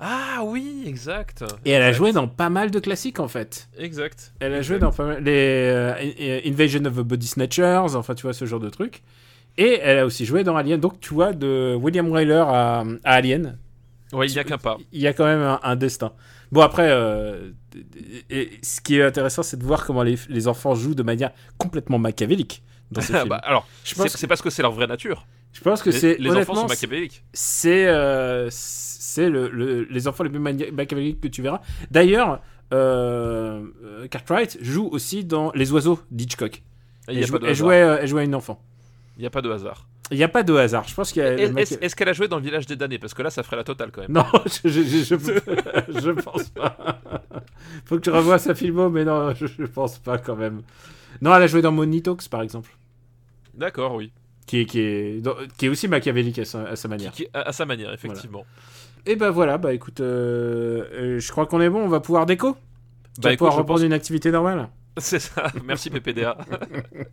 Ah oui, exact. Et elle a Exact. joué dans pas mal de classiques en fait. Exact. Elle a joué dans pas mal les euh, In- Invasion of the Body Snatchers, enfin tu vois ce genre de trucs. Et elle a aussi joué dans Alien. Donc tu vois de William Wyler à, à Alien, Ouais, il y a qu'un pas. il y a quand même un, un destin. Bon après, euh, et- et ce qui est intéressant, c'est de voir comment les, les enfants jouent de manière complètement machiavélique dans ces films. bah, alors, je c'est pense, c'est parce que c'est leur vraie nature. je pense que Les, c'est les enfants honnêtement, sont machiavéliques. c'est euh, c'est le, le- les enfants les plus mani- machiavéliques que tu verras. D'ailleurs, euh, euh, Cartwright joue aussi dans Les Oiseaux d'Hitchcock. N'y Elle, elle jouait, euh, elle jouait à une enfant. Il y a pas de hasard. Il n'y a pas de hasard. Je pense qu'il Est- Est-ce qu'elle a joué dans le village des damnés? Parce que là, ça ferait la totale quand même. Non, je, je, je, je, je pense pas. Faut que tu revoies sa filmo, mais non, je, je pense pas quand même. Non, elle a joué dans Money Talks, par exemple. D'accord, oui. Qui est, qui est, dans- qui est aussi machiavélique à sa, à sa manière. Qui- qui- à, à sa manière, effectivement. Et bah voilà, bah écoute, euh, euh, je crois qu'on est bon, on va pouvoir déco. Tu Bah vas écoute, pouvoir je reprendre pense... une activité normale. C'est ça. Merci PPDA.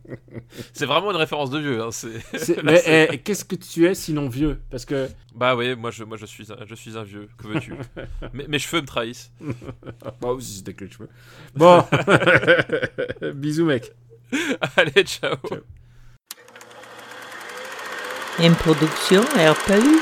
c'est vraiment une référence de vieux. hein, c'est- C'est- Là, mais c'est- eh, qu'est-ce que tu es sinon vieux? Parce que. Bah oui, moi je, moi je suis un, je suis un vieux. Que veux-tu? Mes, mes cheveux me trahissent. Bah aussi, c'était que les cheveux. Bon, bisous mec. Allez, ciao. Ciao. Une production Airpaloo.